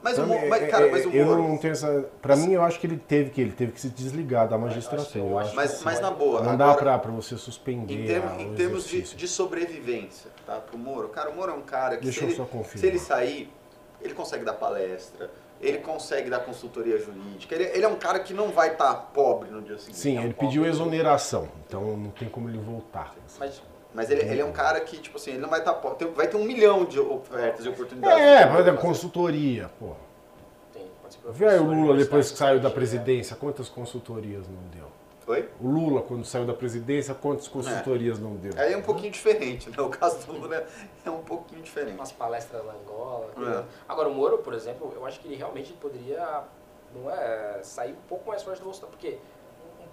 A: Mas, o, mas, é, cara, mas o eu não tenho essa. Pra mim, eu acho que ele teve que ele teve que se desligar da magistratura. Eu acho,
B: mas, mas na boa.
A: Não agora, dá pra, pra você suspender.
B: Em, termo, em termos de, de, sobrevivência, tá? Pro Moro. Cara, o Moro é um cara que Deixa se, ele, se ele sair, ele consegue dar palestra ele consegue dar consultoria jurídica. Ele, ele é um cara que não vai estar tá pobre no dia seguinte.
A: Sim,
B: é
A: um ele pediu exoneração, então não tem como ele voltar.
B: Mas, mas ele, ele é um cara que, tipo assim, ele não vai estar tá. Vai ter um milhão de ofertas e oportunidades.
A: É, vai ter consultoria, pô. Tem, pode ser Vê aí o Lula depois que saiu da presidência, quantas consultorias não deu?
B: Oi?
A: O Lula, quando saiu da presidência, quantas consultorias é. não deu?
B: Aí é um pouquinho diferente, né? O caso do Lula é um pouquinho diferente.
C: Umas palestras na Angola. É. Agora, o Moro, por exemplo, eu acho que ele realmente poderia não é, sair um pouco mais forte do Bolsonaro, porque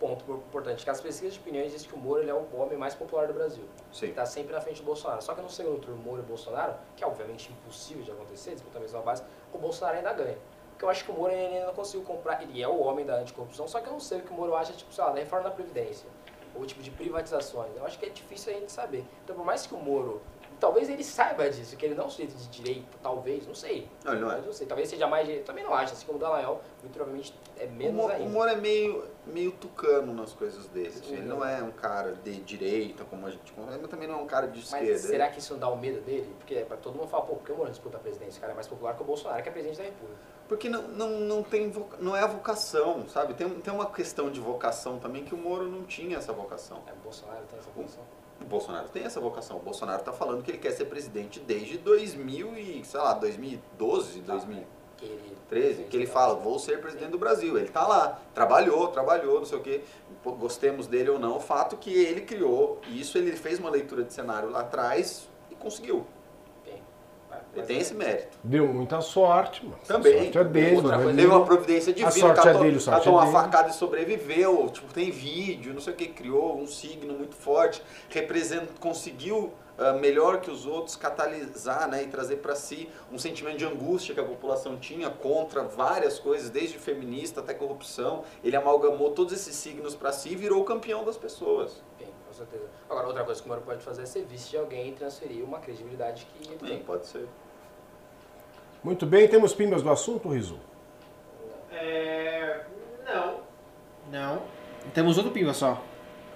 C: ponto importante, que as pesquisas de opinião dizem que o Moro é o homem mais popular do Brasil. Sim. Ele está sempre na frente do Bolsonaro. Só que no segundo turno, Moro e Bolsonaro, que é obviamente impossível de acontecer, disputar a mesma base, o Bolsonaro ainda ganha. Porque eu acho que o Moro ele ainda não conseguiu comprar. Ele é o homem da anticorrupção, só que eu não sei o que o Moro acha, tipo, sei lá, da reforma da Previdência. Ou tipo de privatizações. Eu acho que é difícil a gente saber. Então, por mais que o Moro. Talvez ele saiba disso, que ele não sujeito de direito, talvez, não sei.
B: Não, não é.
C: Não sei. Talvez seja mais direito. Também não acho, assim como o Dallagnol, muito provavelmente é menos o Moro, ainda.
B: O Moro é meio, meio tucano nas coisas dele. Assim. Ele não é um cara de direita, como a gente mas também não é um cara de esquerda.
C: Mas será que isso não dá o medo dele? Porque é, todo mundo fala, pô, por que o Moro disputa a presidência? O cara é mais popular que o Bolsonaro, que é presidente da República.
B: Porque não, não, não, tem, não é a vocação, sabe? Tem, tem uma questão de vocação também que o Moro não tinha essa vocação.
C: É, o Bolsonaro tem essa vocação.
B: O, Bolsonaro tem essa vocação. O Bolsonaro está falando que ele quer ser presidente desde 2000 e, sei lá, 2012, tá, 2013, que ele fala, vou ser presidente do Brasil. Ele está lá, trabalhou, trabalhou, não sei o quê. Gostemos dele ou não, o fato que ele criou isso, ele fez uma leitura de cenário lá atrás e conseguiu. Ele tem esse mérito.
A: Deu muita sorte, mas
B: também.
A: A sorte é dele.
B: Outra coisa, teve uma providência divina. A
A: sorte
B: catou,
A: é dele, sorte
B: catou
A: é
B: uma
A: dele.
B: facada e sobreviveu. Tipo, tem vídeo, não sei o que, criou um signo muito forte, representa, conseguiu uh, melhor que os outros catalisar né, e trazer para si um sentimento de angústia que a população tinha contra várias coisas, desde feminista até corrupção. Ele amalgamou todos esses signos para si e virou o campeão das pessoas.
C: Sim, com certeza. Agora, outra coisa que o Moro pode fazer é ser vice de alguém e transferir uma credibilidade que ele tem.
B: pode ser.
A: Muito bem, temos pimbas do assunto, Riso?
D: É... Não. Não. Temos outro pimba só.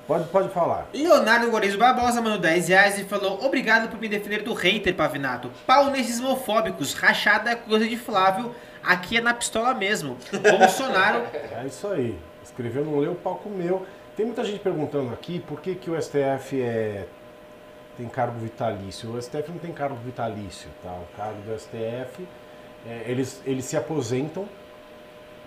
A: Pode, pode falar.
D: Leonardo Gorizo Barbosa mandou 10 reais e falou: Obrigado por me defender do hater, Pavinato. Pau nesses homofóbicos. Rachada é coisa de Flávio. Aqui é na pistola mesmo. Bolsonaro.
A: É isso aí. Escreveu, não leu, palco meu. Tem muita gente perguntando aqui por que, que o STF é tem cargo vitalício. O STF não tem cargo vitalício, tá? O cargo do STF, é, eles, eles se aposentam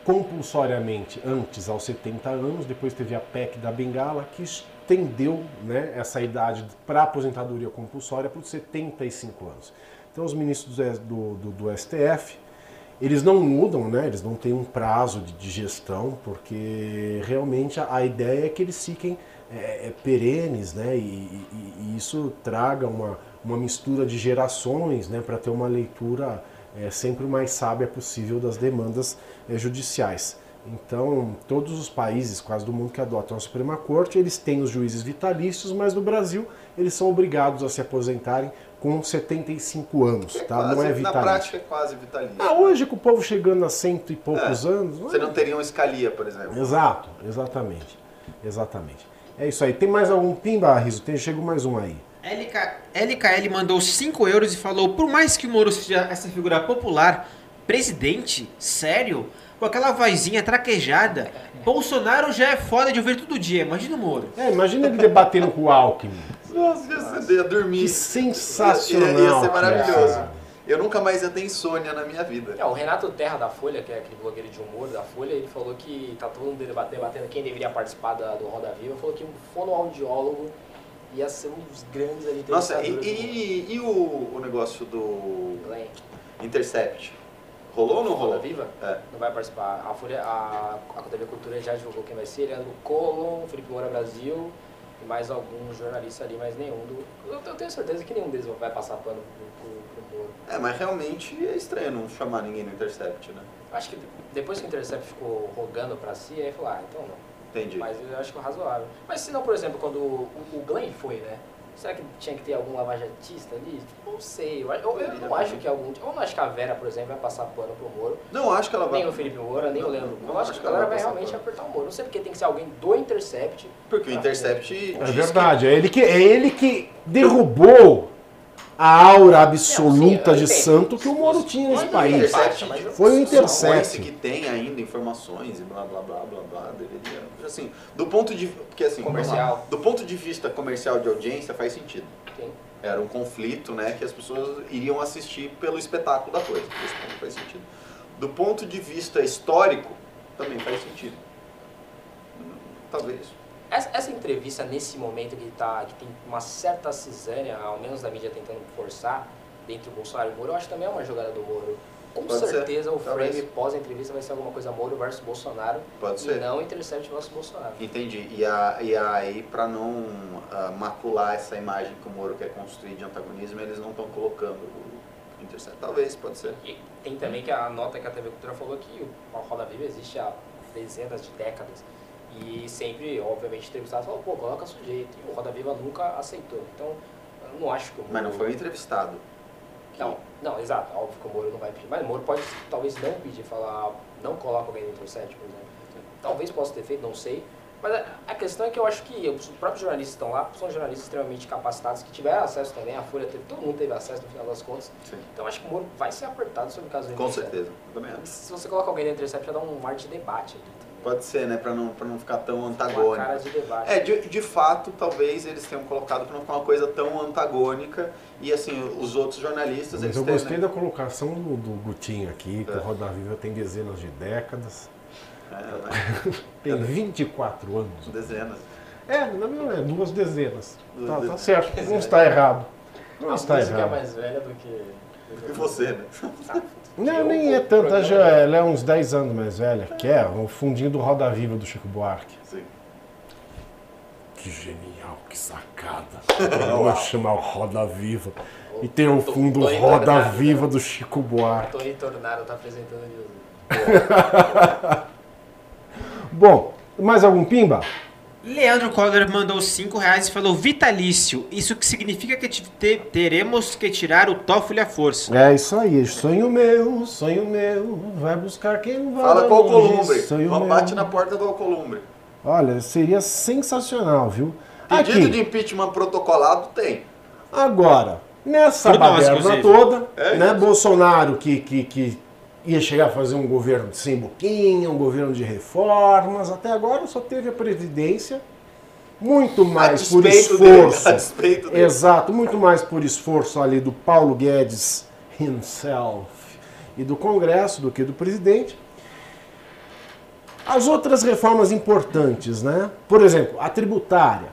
A: compulsoriamente antes aos 70 anos, depois teve a PEC da Bengala que estendeu né, essa idade para aposentadoria compulsória para os 75 anos. Então os ministros do, do, do, STF, eles não mudam, né, eles não têm um prazo de, de gestão, porque realmente a, a ideia é que eles fiquem é, é, perenes, né? E, e, e, isso traga uma, uma mistura de gerações, né? Para ter uma leitura é, sempre o mais sábia possível das demandas é, judiciais. Então, todos os países, quase do mundo que adotam a Suprema Corte, eles têm os juízes vitalícios, mas no Brasil eles são obrigados a se aposentarem com 75 anos, é tá? Quase, não é vitalício.
B: Na prática é quase vitalício.
A: Ah, hoje com o povo chegando a cento e poucos é, anos...
B: Você não teria uma escalia, por exemplo.
A: Exato, exatamente. Exatamente. É isso aí. Tem mais algum pimba, Riso? Tem, chegou mais um aí.
D: LK, LKL mandou 5 euros e falou: por mais que o Moro seja essa figura popular, presidente, sério, com aquela vozinha traquejada, Bolsonaro já é foda de ouvir todo dia. Imagina o Moro.
A: É, imagina ele debatendo com o Alckmin.
B: Nossa, ia, ia dormir.
A: Que sensacional.
B: Ia, ia ser maravilhoso. Cara. Eu nunca mais ia ter insônia na minha vida.
C: É, o Renato Terra da Folha, que é aquele blogueiro de humor da Folha, ele falou que tá todo mundo debatendo quem deveria participar da, do Roda Viva. Falou que um fonoaudiólogo ia ser um dos grandes ali.
B: Nossa, e, e, e, o, o negócio do Glenn. Intercept? Rolou ou não rolou?
C: Roda Viva?
B: É.
C: Não vai participar. A, Folha, a, a TV Cultura já divulgou quem vai ser. Leandro Colon, Felipe Moura Brasil e mais alguns jornalistas ali, mas nenhum do. Eu, eu tenho certeza que nenhum deles vai passar pano pro, pro, pro Moro.
B: É, mas realmente é estranho não chamar ninguém no Intercept, né?
C: Acho que depois que o Intercept ficou rogando pra si, aí falou, ah, então não.
B: Entendi.
C: Mas eu acho que é razoável. Mas se não, por exemplo, quando o, o Glenn foi, né? Será que tinha que ter algum lavajatista ali? Não sei. Eu, eu, eu não acho que algum. Eu não acho que a Vera, por exemplo, vai passar pano pro Moro.
B: Não acho que ela vai.
C: Nem o Felipe Moura, nem o Leandro. Eu acho, acho que a galera vai realmente pano. apertar o Moro. Não sei porque tem que ser alguém do Intercept.
B: Porque o Intercept.
A: É verdade. Que... É, ele que, é ele que derrubou a aura absoluta de santo que o Moro tinha nesse país. Foi o Intercept.
B: que tem ainda informações e blá blá blá blá blá, deveria. Assim, do ponto de porque assim,
C: comercial.
B: do ponto de vista comercial de audiência faz sentido. Sim. Era um conflito, né, que as pessoas iriam assistir pelo espetáculo da coisa. Faz sentido. Do ponto de vista histórico, também faz sentido. Talvez.
C: Essa, essa, entrevista, nesse momento que, tá, que tem uma certa cisânia, ao menos da mídia tentando forçar, entre o Bolsonaro e o Moro, eu acho que também é uma jogada do Moro. Com Pode certeza ser. o frame pós-entrevista vai ser alguma coisa Moro versus Bolsonaro.
B: Pode ser.
C: E não Intercept versus Bolsonaro.
B: Entendi. E, a, e aí, para não uh, macular essa imagem que o Moro quer construir de antagonismo, eles não estão colocando o Intercept. Talvez, pode ser.
C: E tem também que a nota que a TV Cultura falou que o Roda Viva existe há dezenas de décadas. E sempre, obviamente, entrevistado falou, pô, coloca sujeito. E o Roda Viva nunca aceitou. Então, eu não acho que o Moro...
B: Mas não foi entrevistado.
C: Não, não, exato. Óbvio que o Moro não vai pedir. Mas o Moro pode, talvez, não pedir, falar, não coloca alguém no intercept, por exemplo. Talvez possa ter feito, não sei. Mas a questão é que eu acho que os próprios jornalistas estão lá, são jornalistas extremamente capacitados, que tiveram acesso também, a Folha teve, todo mundo teve acesso no final das contas. Sim. Então acho que o Moro vai ser apertado sobre o caso do
B: Com certeza, também
C: acho. Se você coloca alguém no intercept, já dá um mar de debate ali.
B: Pode ser, né? Pra não, pra não ficar tão antagônico.
C: Uma cara de debate.
B: É, de, de fato, talvez eles tenham colocado pra não ficar uma coisa tão antagônica. E assim, os outros jornalistas.
A: Mas eu gostei né? da colocação do, do Gutinho aqui, que é. o Roda Viva tem dezenas de décadas. É, né? tem 24 anos.
B: Dezenas.
A: É, não é duas dezenas. Duas tá, tá dezenas. tá certo, não está errado.
C: Não, está errado. é mais velha do que.
B: Do que você, né?
A: Não, nem é tanta, já, ela é uns 10 anos mais velha, que é o fundinho do Roda Viva do Chico Buarque.
B: Sim.
A: Que genial, que sacada. Vou chamar o Roda Viva. E tem o fundo Roda Viva do Chico Buarque.
C: Tony Tornado tá apresentando
A: Bom, mais algum pimba?
D: Leandro Coller mandou 5 reais e falou vitalício. Isso que significa que te, teremos que tirar o TOEFL à força.
A: É isso aí, sonho meu, sonho meu, vai buscar quem vai.
B: Fala com o Alcolumbre, bate na porta do Alcolumbre.
A: Olha, seria sensacional, viu?
B: Pedido Aqui. de impeachment protocolado tem.
A: Agora, nessa baderna toda, é né, Bolsonaro que, que, que ia chegar a fazer um governo sem boquinha, um governo de reformas. Até agora só teve a presidência, muito mais por esforço.
B: Dele.
A: Exato, muito mais por esforço ali do Paulo Guedes himself e do Congresso do que do presidente. As outras reformas importantes, né? Por exemplo, a tributária.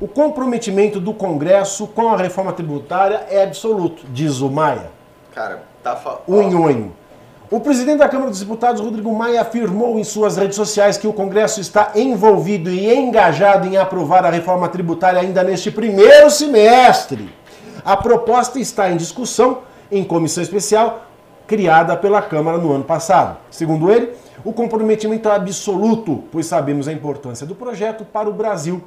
A: O comprometimento do Congresso com a reforma tributária é absoluto, diz o Maia.
B: Cara, tá falando.
A: Unhonho. O presidente da Câmara dos Deputados, Rodrigo Maia, afirmou em suas redes sociais que o Congresso está envolvido e engajado em aprovar a reforma tributária ainda neste primeiro semestre. A proposta está em discussão em comissão especial criada pela Câmara no ano passado. Segundo ele, o comprometimento é absoluto, pois sabemos a importância do projeto para o Brasil.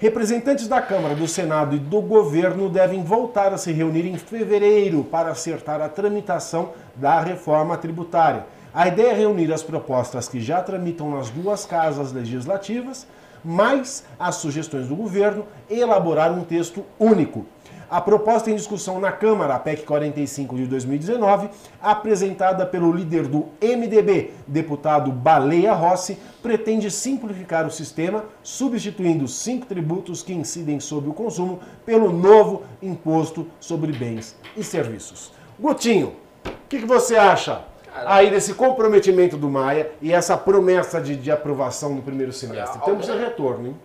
A: Representantes da Câmara, do Senado e do governo devem voltar a se reunir em fevereiro para acertar a tramitação da reforma tributária. A ideia é reunir as propostas que já tramitam nas duas casas legislativas, mais as sugestões do governo elaborar um texto único. A proposta em discussão na Câmara, a PEC 45 de 2019, apresentada pelo líder do MDB, deputado Baleia Rossi, pretende simplificar o sistema, substituindo cinco tributos que incidem sobre o consumo pelo novo imposto sobre bens e serviços. Gutinho, o que, que, você acha aí desse comprometimento do Maia e essa promessa de, de aprovação no primeiro semestre? Temos de retorno, hein?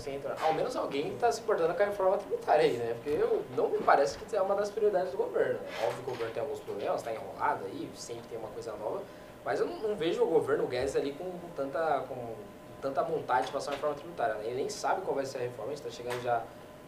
C: Você entra, ao menos alguém está se portando com a reforma tributária aí, né? Porque eu, não me parece que é uma das prioridades do governo. Óbvio que o governo tem alguns problemas, está enrolado aí, sempre tem uma coisa nova, mas eu não, não vejo o governo Guedes ali com, tanta, com tanta vontade de passar uma reforma tributária. Né? Ele nem sabe qual vai ser a reforma, a gente está chegando já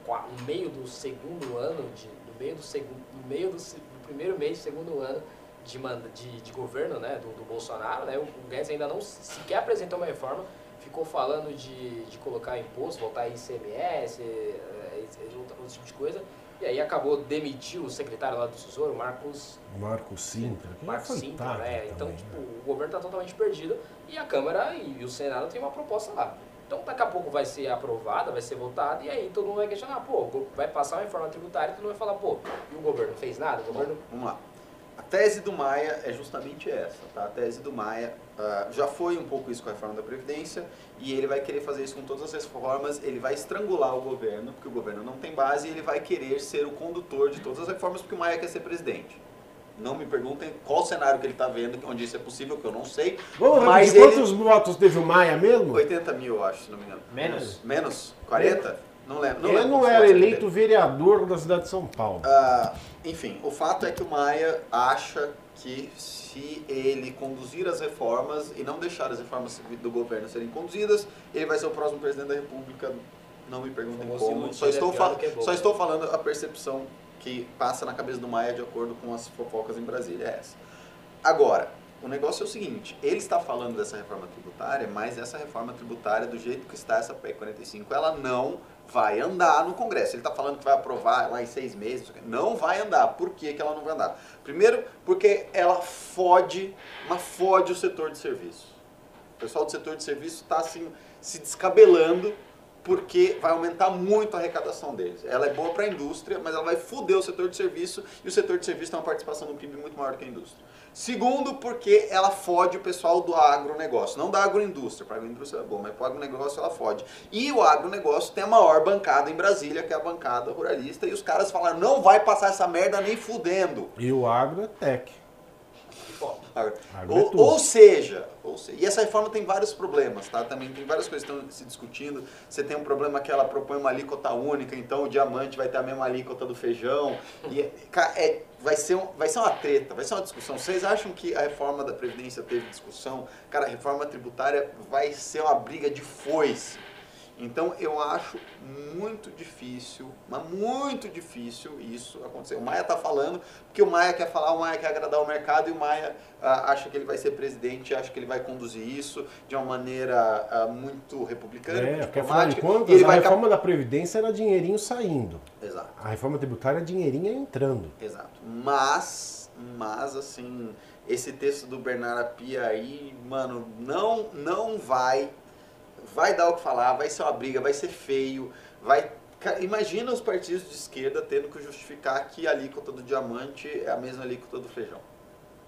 C: no meio do segundo ano, de, no meio do segundo, no meio do, do primeiro mês do segundo ano de, de, de governo né, do, do Bolsonaro, né? O Guedes ainda não sequer apresentou uma reforma ficou falando de, de colocar imposto, voltar ICMS, é, outro, outro tipo de coisa. E aí acabou demitiu o secretário lá do Tesouro, Marcos...
A: Marcos Sintra.
C: Marcos Sintra, né? Então, também, tipo, né? o governo está totalmente perdido e a Câmara e o Senado tem uma proposta lá. Então, daqui a pouco vai ser aprovada, vai ser votada, e aí todo mundo vai questionar, pô, vai passar uma reforma tributária e todo mundo vai falar, pô, e o governo fez nada? O governo...
B: Vamos lá. A tese do Maia é justamente essa, tá? A tese do Maia uh, já foi um pouco isso com a reforma da Previdência e ele vai querer fazer isso com todas as reformas, ele vai estrangular o governo, porque o governo não tem base, e ele vai querer ser o condutor de todas as reformas, porque o Maia quer ser presidente. Não me perguntem qual cenário que ele está vendo, onde isso é possível, que eu não sei.
A: Vamos mas ele... quantos votos teve o Maia mesmo?
B: 80 mil, eu acho, se não me engano.
C: Menos?
B: Menos? 40? Não lembro. Não
A: ele
B: lembro
A: não era eleito vereador da cidade de São Paulo.
B: Uh, enfim, o fato é que o Maia acha que se ele conduzir as reformas e não deixar as reformas do governo serem conduzidas, ele vai ser o próximo presidente da República. Não me perguntem como. Só estou, é só estou falando a percepção que passa na cabeça do Maia de acordo com as fofocas em Brasília. É essa. Agora, o negócio é o seguinte, ele está falando dessa reforma tributária, mas essa reforma tributária, do jeito que está essa PEC 45, ela não vai andar no Congresso. Ele está falando que vai aprovar lá em seis meses. Não vai andar. Por que, que ela não vai andar? Primeiro, porque ela fode, mas fode o setor de serviço. O pessoal do setor de serviço está assim, se descabelando porque vai aumentar muito a arrecadação deles. Ela é boa para a indústria, mas ela vai foder o setor de serviço e o setor de serviço tem uma participação no PIB muito maior que a indústria. Segundo, porque ela fode o pessoal do agronegócio. Não da agroindústria, para a agroindústria é bom, mas para o agronegócio ela fode. E o agronegócio tem a maior bancada em Brasília, que é a bancada ruralista, e os caras falaram, não vai passar essa merda nem fudendo.
A: E o agro é tech.
B: Ou, ou, seja, ou seja, e essa reforma tem vários problemas, tá? Também tem várias coisas que estão se discutindo. Você tem um problema que ela propõe uma alíquota única, então o diamante vai ter a mesma alíquota do feijão. E é, vai, ser um, vai ser uma treta, vai ser uma discussão. Vocês acham que a reforma da Previdência teve discussão? Cara, a reforma tributária vai ser uma briga de foice. Então eu acho muito difícil, mas muito difícil isso acontecer. O Maia está falando, porque o Maia quer falar, o Maia quer agradar o mercado e o Maia ah, acha que ele vai ser presidente, acha que ele vai conduzir isso de uma maneira ah, muito republicana.
A: É, porque afinal de contas, ele a vai reforma da Previdência era dinheirinho saindo.
B: Exato.
A: A reforma tributária é dinheirinho entrando.
B: Exato. Mas, mas assim, esse texto do Bernardo Apia aí, mano, não, não vai vai dar o que falar, vai ser uma briga, vai ser feio, vai imagina os partidos de esquerda tendo que justificar que a alíquota do diamante é a mesma alíquota do feijão,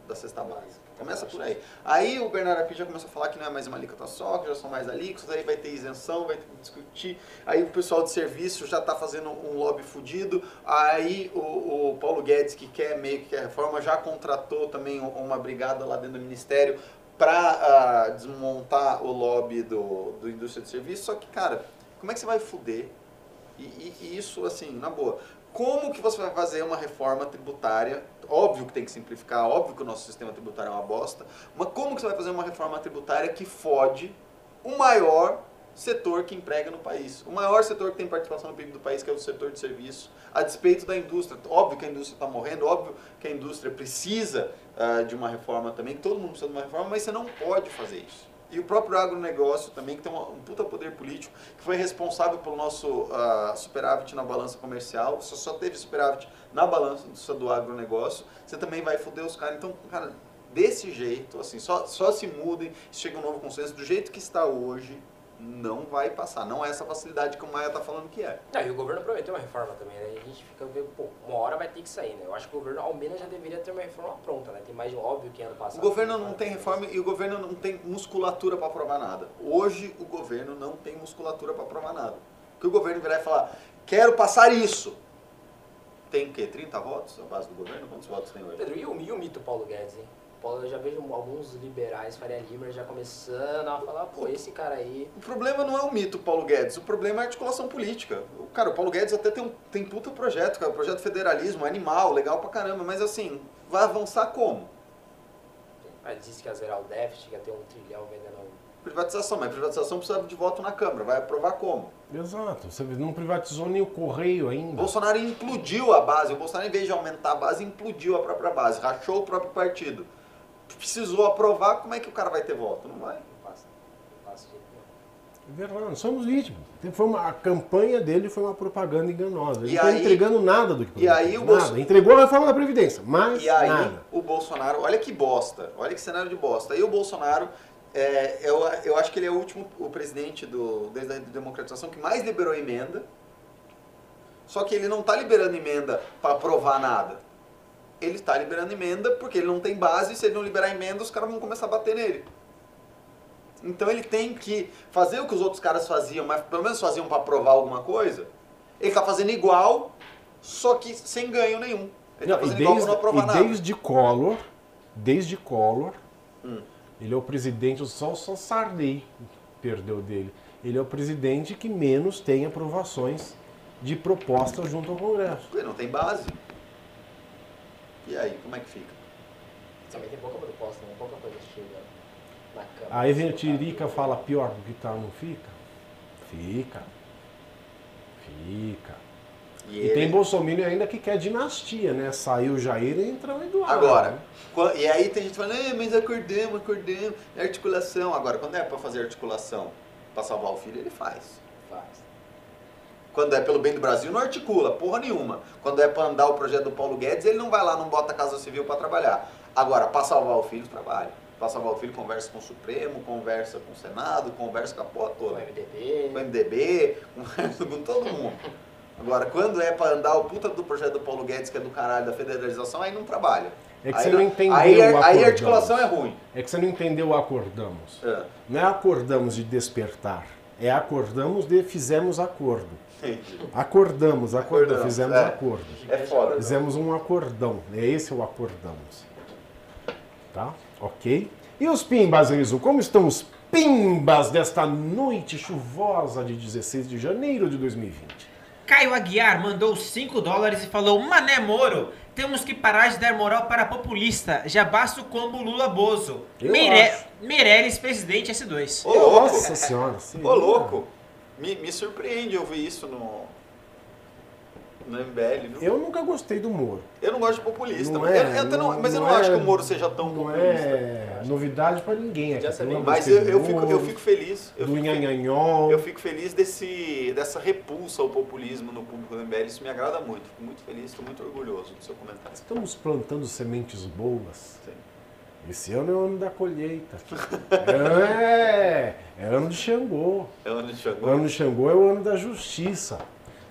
B: da cesta básica. Começa por aí. Aí o Bernardo Api já começou a falar que não é mais uma alíquota só, que já são mais alíquotas, aí vai ter isenção, vai ter que discutir. Aí o pessoal de serviço já está fazendo um lobby fudido. Aí o, o, Paulo Guedes, que quer meio que quer reforma, já contratou também uma brigada lá dentro do ministério para uh, ah, desmontar o lobby do, do indústria de serviço. Só que, cara, como é que você vai fuder? E, e, e, isso, assim, na boa. Como que você vai fazer uma reforma tributária? Óbvio que tem que simplificar, óbvio que o nosso sistema tributário é uma bosta, mas como que você vai fazer uma reforma tributária que fode o maior setor que emprega no país? O maior setor que tem participação no PIB do país, que é o setor de serviço, a despeito da indústria. Óbvio que a indústria está morrendo, óbvio que a indústria precisa uh, de uma reforma também, que todo mundo precisa de uma reforma, mas você não pode fazer isso. e o próprio agronegócio também, que tem um, puta poder político, que foi responsável pelo nosso uh, superávit na balança comercial, você só teve superávit na balança do agronegócio, você também vai foder os caras. Então, cara, desse jeito, assim, só, só se mudem, chega um novo consenso, do jeito que está hoje, não vai passar. Não é essa facilidade que o Maia está falando que é.
C: Não, e o governo prometeu uma reforma também, né? A gente fica vendo, pô, uma hora vai ter que sair, né? Eu acho que o governo, ao menos, já deveria ter uma reforma pronta, né? Tem mais de óbvio que ano passado.
B: O governo não tem reforma e o governo não tem musculatura para aprovar nada. Hoje, o governo não tem musculatura para aprovar nada. Que o governo virar e falar, quero passar isso. Tem o quê? 30 votos a base do governo? Quantos votos tem hoje?
C: Pedro, e o, e o mito Paulo Guedes, hein? Eu já vejo alguns liberais, Faria Lima, já começando a falar, pô, esse cara aí...
B: O problema não é o mito Paulo Guedes, o problema é a articulação política. O, cara, o Paulo Guedes até tem, um, tem puta projeto, cara, projeto federalismo, animal, legal pra caramba, mas assim, vai avançar como?
C: Ele disse que ia zerar o déficit, que ia ter um trilhão vendendo...
B: Privatização, mas privatização precisa de voto na Câmara, vai aprovar como?
A: Exato, você não privatizou nem o Correio ainda.
B: Bolsonaro implodiu a base, o Bolsonaro em vez de aumentar a base, implodiu a própria base, rachou o próprio partido precisou aprovar, como é que o cara vai ter voto? Não vai. Não passa. Não passa
A: somos vítimas. Foi uma, a campanha dele foi uma propaganda enganosa. Ele não está entregando nada do que
B: E aí o
A: nada. Entregou a reforma da Previdência, mas
B: E aí
A: nada.
B: o Bolsonaro, olha que bosta, olha que cenário de bosta. Aí o Bolsonaro, é, eu, eu acho que ele é o último o presidente do, desde a democratização que mais liberou emenda. Só que ele não está liberando emenda para aprovar nada ele está liberando emenda porque ele não tem base, se ele não liberar emenda, os caras vão começar a bater nele. Então ele tem que fazer o que os outros caras faziam, mas pelo menos faziam para provar alguma coisa. Ele está fazendo igual, só que sem ganho nenhum. Ele está fazendo desde, igual para não aprovar
A: e
B: nada.
A: Desde Collor, desde Collor, hum. ele é o presidente, só o Sarney perdeu dele. Ele é o presidente que menos tem aprovações de propostas junto ao Congresso.
B: Ele não tem base. E aí, como é que fica?
C: Também tem pouca proposta, né? pouca coisa chega na Câmara.
A: Aí vem o Tirica fala pior do que tá, não fica? Fica. Fica. E, e ele... tem Bolsonaro ainda que quer dinastia, né? Saiu o Jair e entra o Eduardo.
B: Agora, né? e aí tem gente falando, eh, mas acordamos, acordamos, é articulação. Agora, quando é para fazer articulação para salvar o filho, ele faz.
C: Faz.
B: Quando é pelo bem do Brasil, não articula, porra nenhuma. Quando é para andar o projeto do Paulo Guedes, ele não vai lá, não bota a Casa Civil para trabalhar. Agora, para salvar o filho, trabalha. Para salvar o filho, conversa com o Supremo, conversa com o Senado, conversa com a porra toda.
C: Com o MDB.
B: Com o MDB, conversa com todo mundo. Agora, quando é para andar o puta do projeto do Paulo Guedes, que é do caralho da federalização, aí não trabalha.
A: É que aí, você não entendeu
B: aí, o aí a articulação é ruim.
A: É que você não entendeu o acordamos. É. Não é acordamos de despertar. É acordamos de fizemos acordo. Acordamos, acordamos, fizemos é. acordo.
B: É foda.
A: Fizemos um acordão. É esse o acordamos. Tá? Ok? E os pimbas, Rizu? Como estão os pimbas desta noite chuvosa de 16 de janeiro de 2020?
D: Caio Aguiar mandou 5 dólares e falou: Mané Moro, temos que parar de dar moral para populista. Já basta o combo Lula Bozo. Meire... Meirelles, presidente S2.
B: Ô,
A: Nossa senhora.
B: Ô, louco. Me, me surpreende ouvir isso no, no MBL. Não?
A: Eu nunca gostei do Moro.
B: Eu não gosto de populista. Não é, eu, eu não, mas eu não é, acho que o Moro seja tão
A: não
B: populista.
A: É novidade para ninguém. Aqui.
B: Mas eu, eu, fico, eu fico feliz. Eu
A: do
B: fico,
A: nhanhanhon.
B: eu fico feliz desse, dessa repulsa ao populismo no público do MBL. Isso me agrada muito. Fico muito feliz, estou muito orgulhoso do seu comentário.
A: Estamos plantando sementes boas. Sim. Esse ano é o ano da colheita. é, é ano de Xangô.
B: É ano de Xangô.
A: O ano de Xangô é o ano da justiça.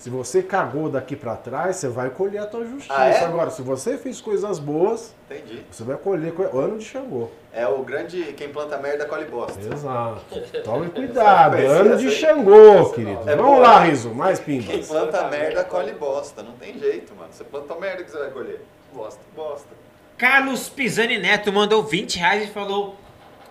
A: Se você cagou daqui para trás, você vai colher a tua justiça. Ah, é? Agora, se você fez coisas boas,
B: Entendi.
A: você vai colher o ano de Xangô.
B: É o grande quem planta merda colhe bosta.
A: Exato. Tome cuidado. ano de Xangô, querido. É Vamos lá, Riso, mais pimbas.
B: Quem planta merda colhe bosta. Não tem jeito, mano. Você planta merda que você vai colher.
C: Bosta.
B: Bosta.
D: Carlos Pisani Neto mandou 20 reais e falou: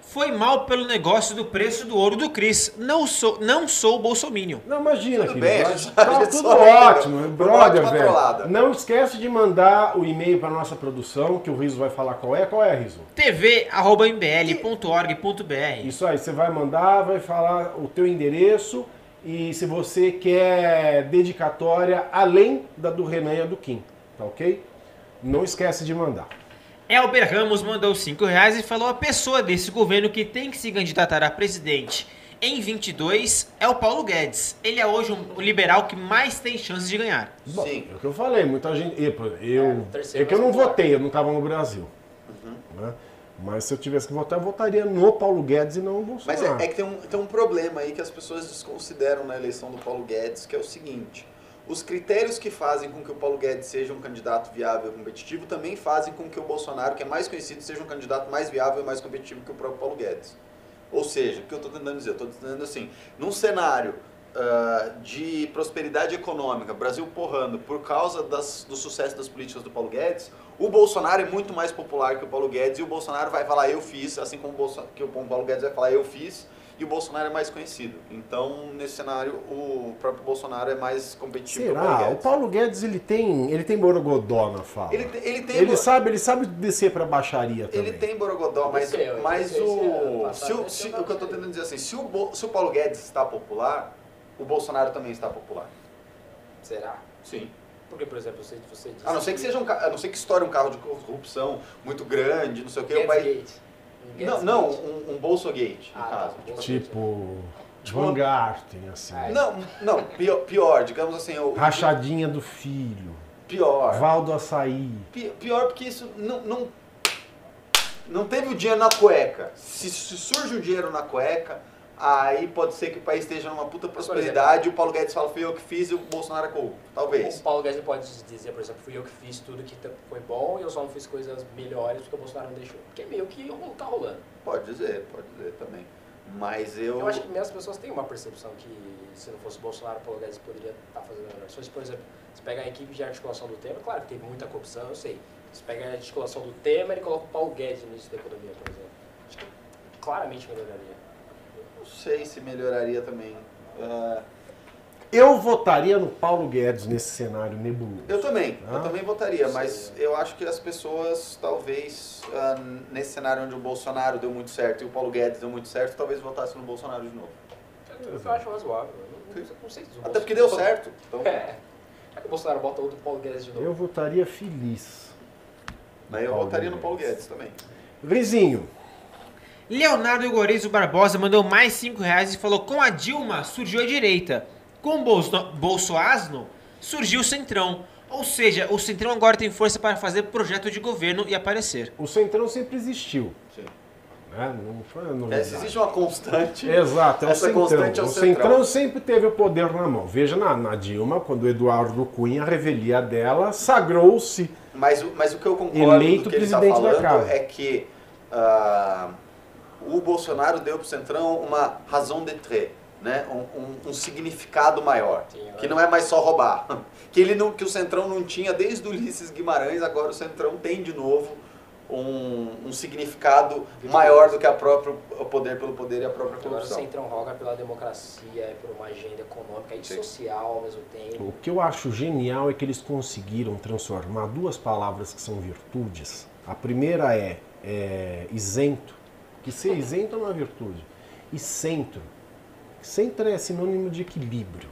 D: Foi mal pelo negócio do preço do ouro do Cris. Não sou, não sou bolsominion.
A: Não, imagina,
B: tudo bem,
A: tá tudo ótimo, brother, velho. Não esquece de mandar o e-mail para nossa produção, que o Riso vai falar qual é. Qual é, Riso?
D: tv@mbl.org.br.
A: Isso aí, você vai mandar, vai falar o teu endereço e se você quer dedicatória além da do Renan e do Kim, tá ok? Não esquece de mandar.
D: Elber Ramos mandou 5 reais e falou: a pessoa desse governo que tem que se candidatar a presidente em 22 é o Paulo Guedes. Ele é hoje o liberal que mais tem chances de ganhar.
A: Bom, Sim. É o que eu falei, muita gente. Eu, eu é, é que eu não votei, eu não estava no Brasil. Uhum. Né? Mas se eu tivesse que votar, eu votaria no Paulo Guedes e não no Bolsonaro.
B: Mas é, é que tem um, tem um problema aí que as pessoas desconsideram na eleição do Paulo Guedes, que é o seguinte. Os critérios que fazem com que o Paulo Guedes seja um candidato viável e competitivo também fazem com que o Bolsonaro, que é mais conhecido, seja um candidato mais viável e mais competitivo que o próprio Paulo Guedes. Ou seja, o que eu estou tentando dizer? Eu estou dizendo assim, num cenário uh, de prosperidade econômica, Brasil porrando, por causa das, do sucesso das políticas do Paulo Guedes, o Bolsonaro é muito mais popular que o Paulo Guedes e o Bolsonaro vai falar eu fiz, assim como o, Bolson, que o Paulo Guedes vai falar eu fiz, e o Bolsonaro é mais conhecido. Então, nesse cenário, o próprio Bolsonaro é mais competitivo
A: Será? que o Paulo Guedes. O Paulo Guedes, ele tem, ele tem borogodó na fala.
B: Ele, ele, tem
A: ele, sabe, ele sabe descer pra baixaria também.
B: Ele tem borogodó, mas, mas o, se, o, se, o que eu estou tentando dizer assim, se o, se o Paulo Guedes está popular, o Bolsonaro também está popular.
C: Será?
B: Sim.
C: Porque, por exemplo, você, você disse
B: a não ser que seja um, a não ser que estoure um carro de corrupção muito grande, não sei o que,
C: o
B: país não, não, um, um Bolsogate, no ah, caso.
A: Tá, tipo, tipo Van Garten, assim.
B: Ah, não, não, pior, pior digamos assim. O,
A: Rachadinha do filho.
B: Pior.
A: Valdo Açaí.
B: Pior porque isso não, não, não teve o dinheiro na cueca. Se, se surge o dinheiro na cueca, aí pode ser que o país esteja numa puta prosperidade e o Paulo Guedes fala, fui eu que fiz e o Bolsonaro é corrupto. Talvez.
C: O Paulo Guedes pode dizer, por exemplo, fui eu que fiz tudo que foi bom e eu só não fiz coisas melhores porque o Bolsonaro não deixou. Porque é meio que tá rolando.
B: Pode dizer, pode dizer também. Mas eu.
C: Eu acho que as pessoas têm uma percepção que se não fosse o Bolsonaro, o Paulo Guedes poderia estar tá fazendo melhor. Se por exemplo, você pega a equipe de articulação do Temer, claro que teve muita corrupção, eu sei. Você pega a articulação do Temer e coloca o Paulo Guedes no início da economia, por exemplo. Acho que claramente melhoraria.
B: Não sei se melhoraria também. Uh...
A: Eu votaria no Paulo Guedes nesse cenário nebuloso.
B: Eu também, ah? eu também votaria, mas eu acho que as pessoas, talvez, uh, nesse cenário onde o Bolsonaro deu muito certo e o Paulo Guedes deu muito certo, talvez votassem no Bolsonaro de novo.
C: Eu acho razoável. Não, não sei se
B: Até porque deu certo.
C: Então... É. É que o Bolsonaro bota outro Paulo Guedes de novo.
A: Eu votaria feliz.
B: Mas eu votaria no Paulo Guedes também.
A: Vizinho,
D: Leonardo Gorezo Barbosa mandou mais 5 reais e falou: com a Dilma surgiu a direita, com o Bolso, Bolsoasno surgiu o Centrão. Ou seja, o Centrão agora tem força para fazer projeto de governo e aparecer.
A: O Centrão sempre existiu.
B: Sim.
A: Né? Não foi
B: é, existe uma constante.
A: Exato, é Essa o Centrão. Constante é o, o Centrão. sempre teve o poder na mão. Veja na, na Dilma, quando o Eduardo Cunha, a revelia dela, sagrou-se.
B: Mas, mas o que eu concordo eleito que presidente ele tá da casa. é que. Uh, o Bolsonaro deu para o Centrão uma razão de tré, né? Um, um, um, significado maior, Sim, que não é mais só roubar. Que, ele não, que o Centrão não tinha desde o Ulisses Guimarães, agora o Centrão tem de novo um, um significado maior do que a própria, o poder pelo poder e a própria corrupção. Agora o
C: Centrão roga pela democracia, por uma agenda econômica e Sim. social ao mesmo tempo.
A: O que eu acho genial é que eles conseguiram transformar duas palavras que são virtudes. A primeira é, é isento que ser isento é uma virtude. E centro. Centro é sinônimo de equilíbrio.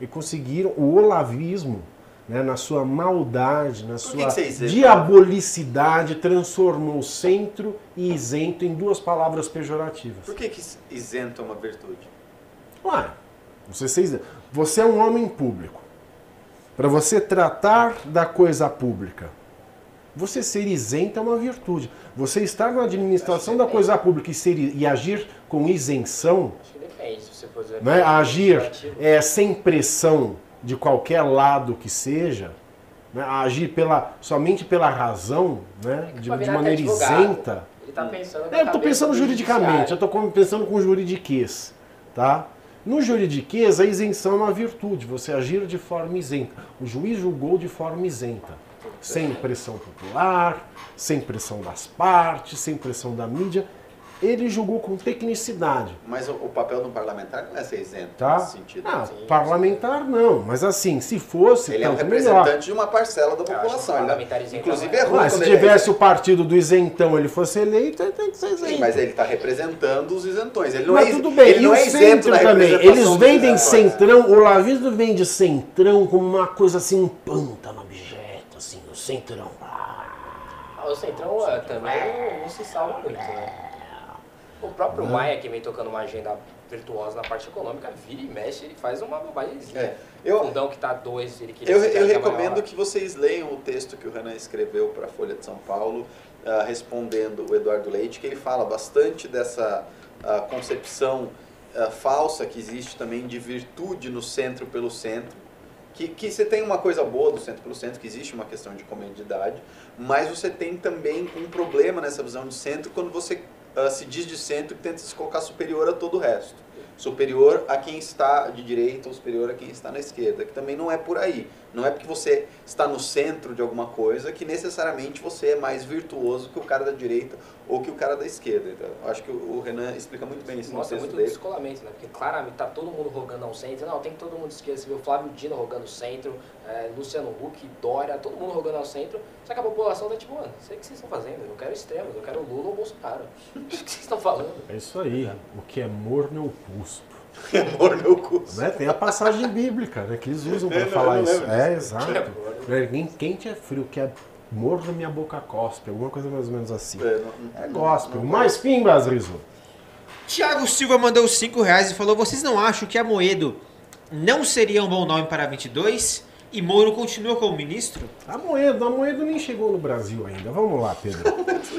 A: E conseguiram o olavismo, né, na sua maldade, na sua que diabolicidade, transformou centro e isento em duas palavras pejorativas.
B: Por que, que isento é uma virtude?
A: Ué, você, você é um homem público. Para você tratar da coisa pública, você ser isento é uma virtude. Você estar na administração da coisa pública e, ser, e agir com isenção,
C: Acho que depende, se você for dizer,
A: né? agir é, sem pressão de qualquer lado que seja, né? agir pela, somente pela razão, né?
C: É
A: de, de maneira isenta.
C: Ele está pensando
A: é, eu estou pensando juridicamente, eu estou pensando com juridiquês. Tá? No juridiquês, a isenção é uma virtude, você agir de forma isenta. O juiz julgou de forma isenta sem pressão popular, sem pressão das partes, sem pressão da mídia. Ele julgou com tecnicidade.
B: Mas o, o papel do parlamentar não é ser isento
A: tá?
B: nesse sentido.
A: Ah, sim, parlamentar não, mas assim, se fosse.
B: Ele é um representante melhor. de uma parcela da população. inclusive é ruim.
A: Mas se tivesse o partido do isentão ele fosse eleito, ele tem que ser isento. Sim,
B: mas ele está representando os isentões. Ele não
A: mas
B: é,
A: tudo bem,
B: ele
A: e não é isento também. Eles vendem centrão, o Lavismo vende centrão como uma coisa assim, um pântano centrão.
C: Ah, o Centrão é, também não se salva muito, né? O próprio Maia, que vem tocando uma agenda virtuosa na parte econômica, vira e mexe, ele faz uma bobagemzinha. É. Eu, o fundão que está dois, ele queria
B: Eu, eu recomendo maior. que vocês leiam o texto que o Renan escreveu para a Folha de São Paulo, uh, respondendo o Eduardo Leite, que ele fala bastante dessa uh, concepção uh, falsa que existe também de virtude no centro pelo centro. Que, que você tem uma coisa boa do centro pelo centro, que existe uma questão de comodidade, mas você tem também um problema nessa visão de centro quando você se diz de centro e tenta se colocar superior a todo o resto superior a quem está de direita ou superior a quem está na esquerda, que também não é por aí. Não é porque você está no centro de alguma coisa que necessariamente você é mais virtuoso que o cara da direita ou que o cara da esquerda. Então, acho que o Renan explica muito bem isso
C: Mostra muito dele. descolamento, né? Porque claramente está todo mundo rogando ao centro. Não, tem que todo mundo esquerda. Você vê o Flávio Dino rogando centro, é, Luciano Huck, Dória, todo mundo rogando ao centro. Só que a população tá tipo, mano, sei o que vocês estão fazendo. Eu quero extremos, eu quero Lula ou Bolsonaro. o que vocês estão falando?
A: É isso aí. O que é morno eu cuspo.
B: Amor meu curso.
A: Né? Tem a passagem bíblica né, que eles usam para falar isso. É, exato. Quem quente é frio, que é morno minha boca cospe, alguma coisa mais ou menos assim. É, não, é gospel. Mais pimbas, Riso.
D: Tiago Silva mandou 5 reais e falou: Vocês não acham que a Moedo não seria um bom nome para 22? E Moro continua como ministro?
A: A Moedo, a Moedo nem chegou no Brasil ainda. Vamos lá, Pedro.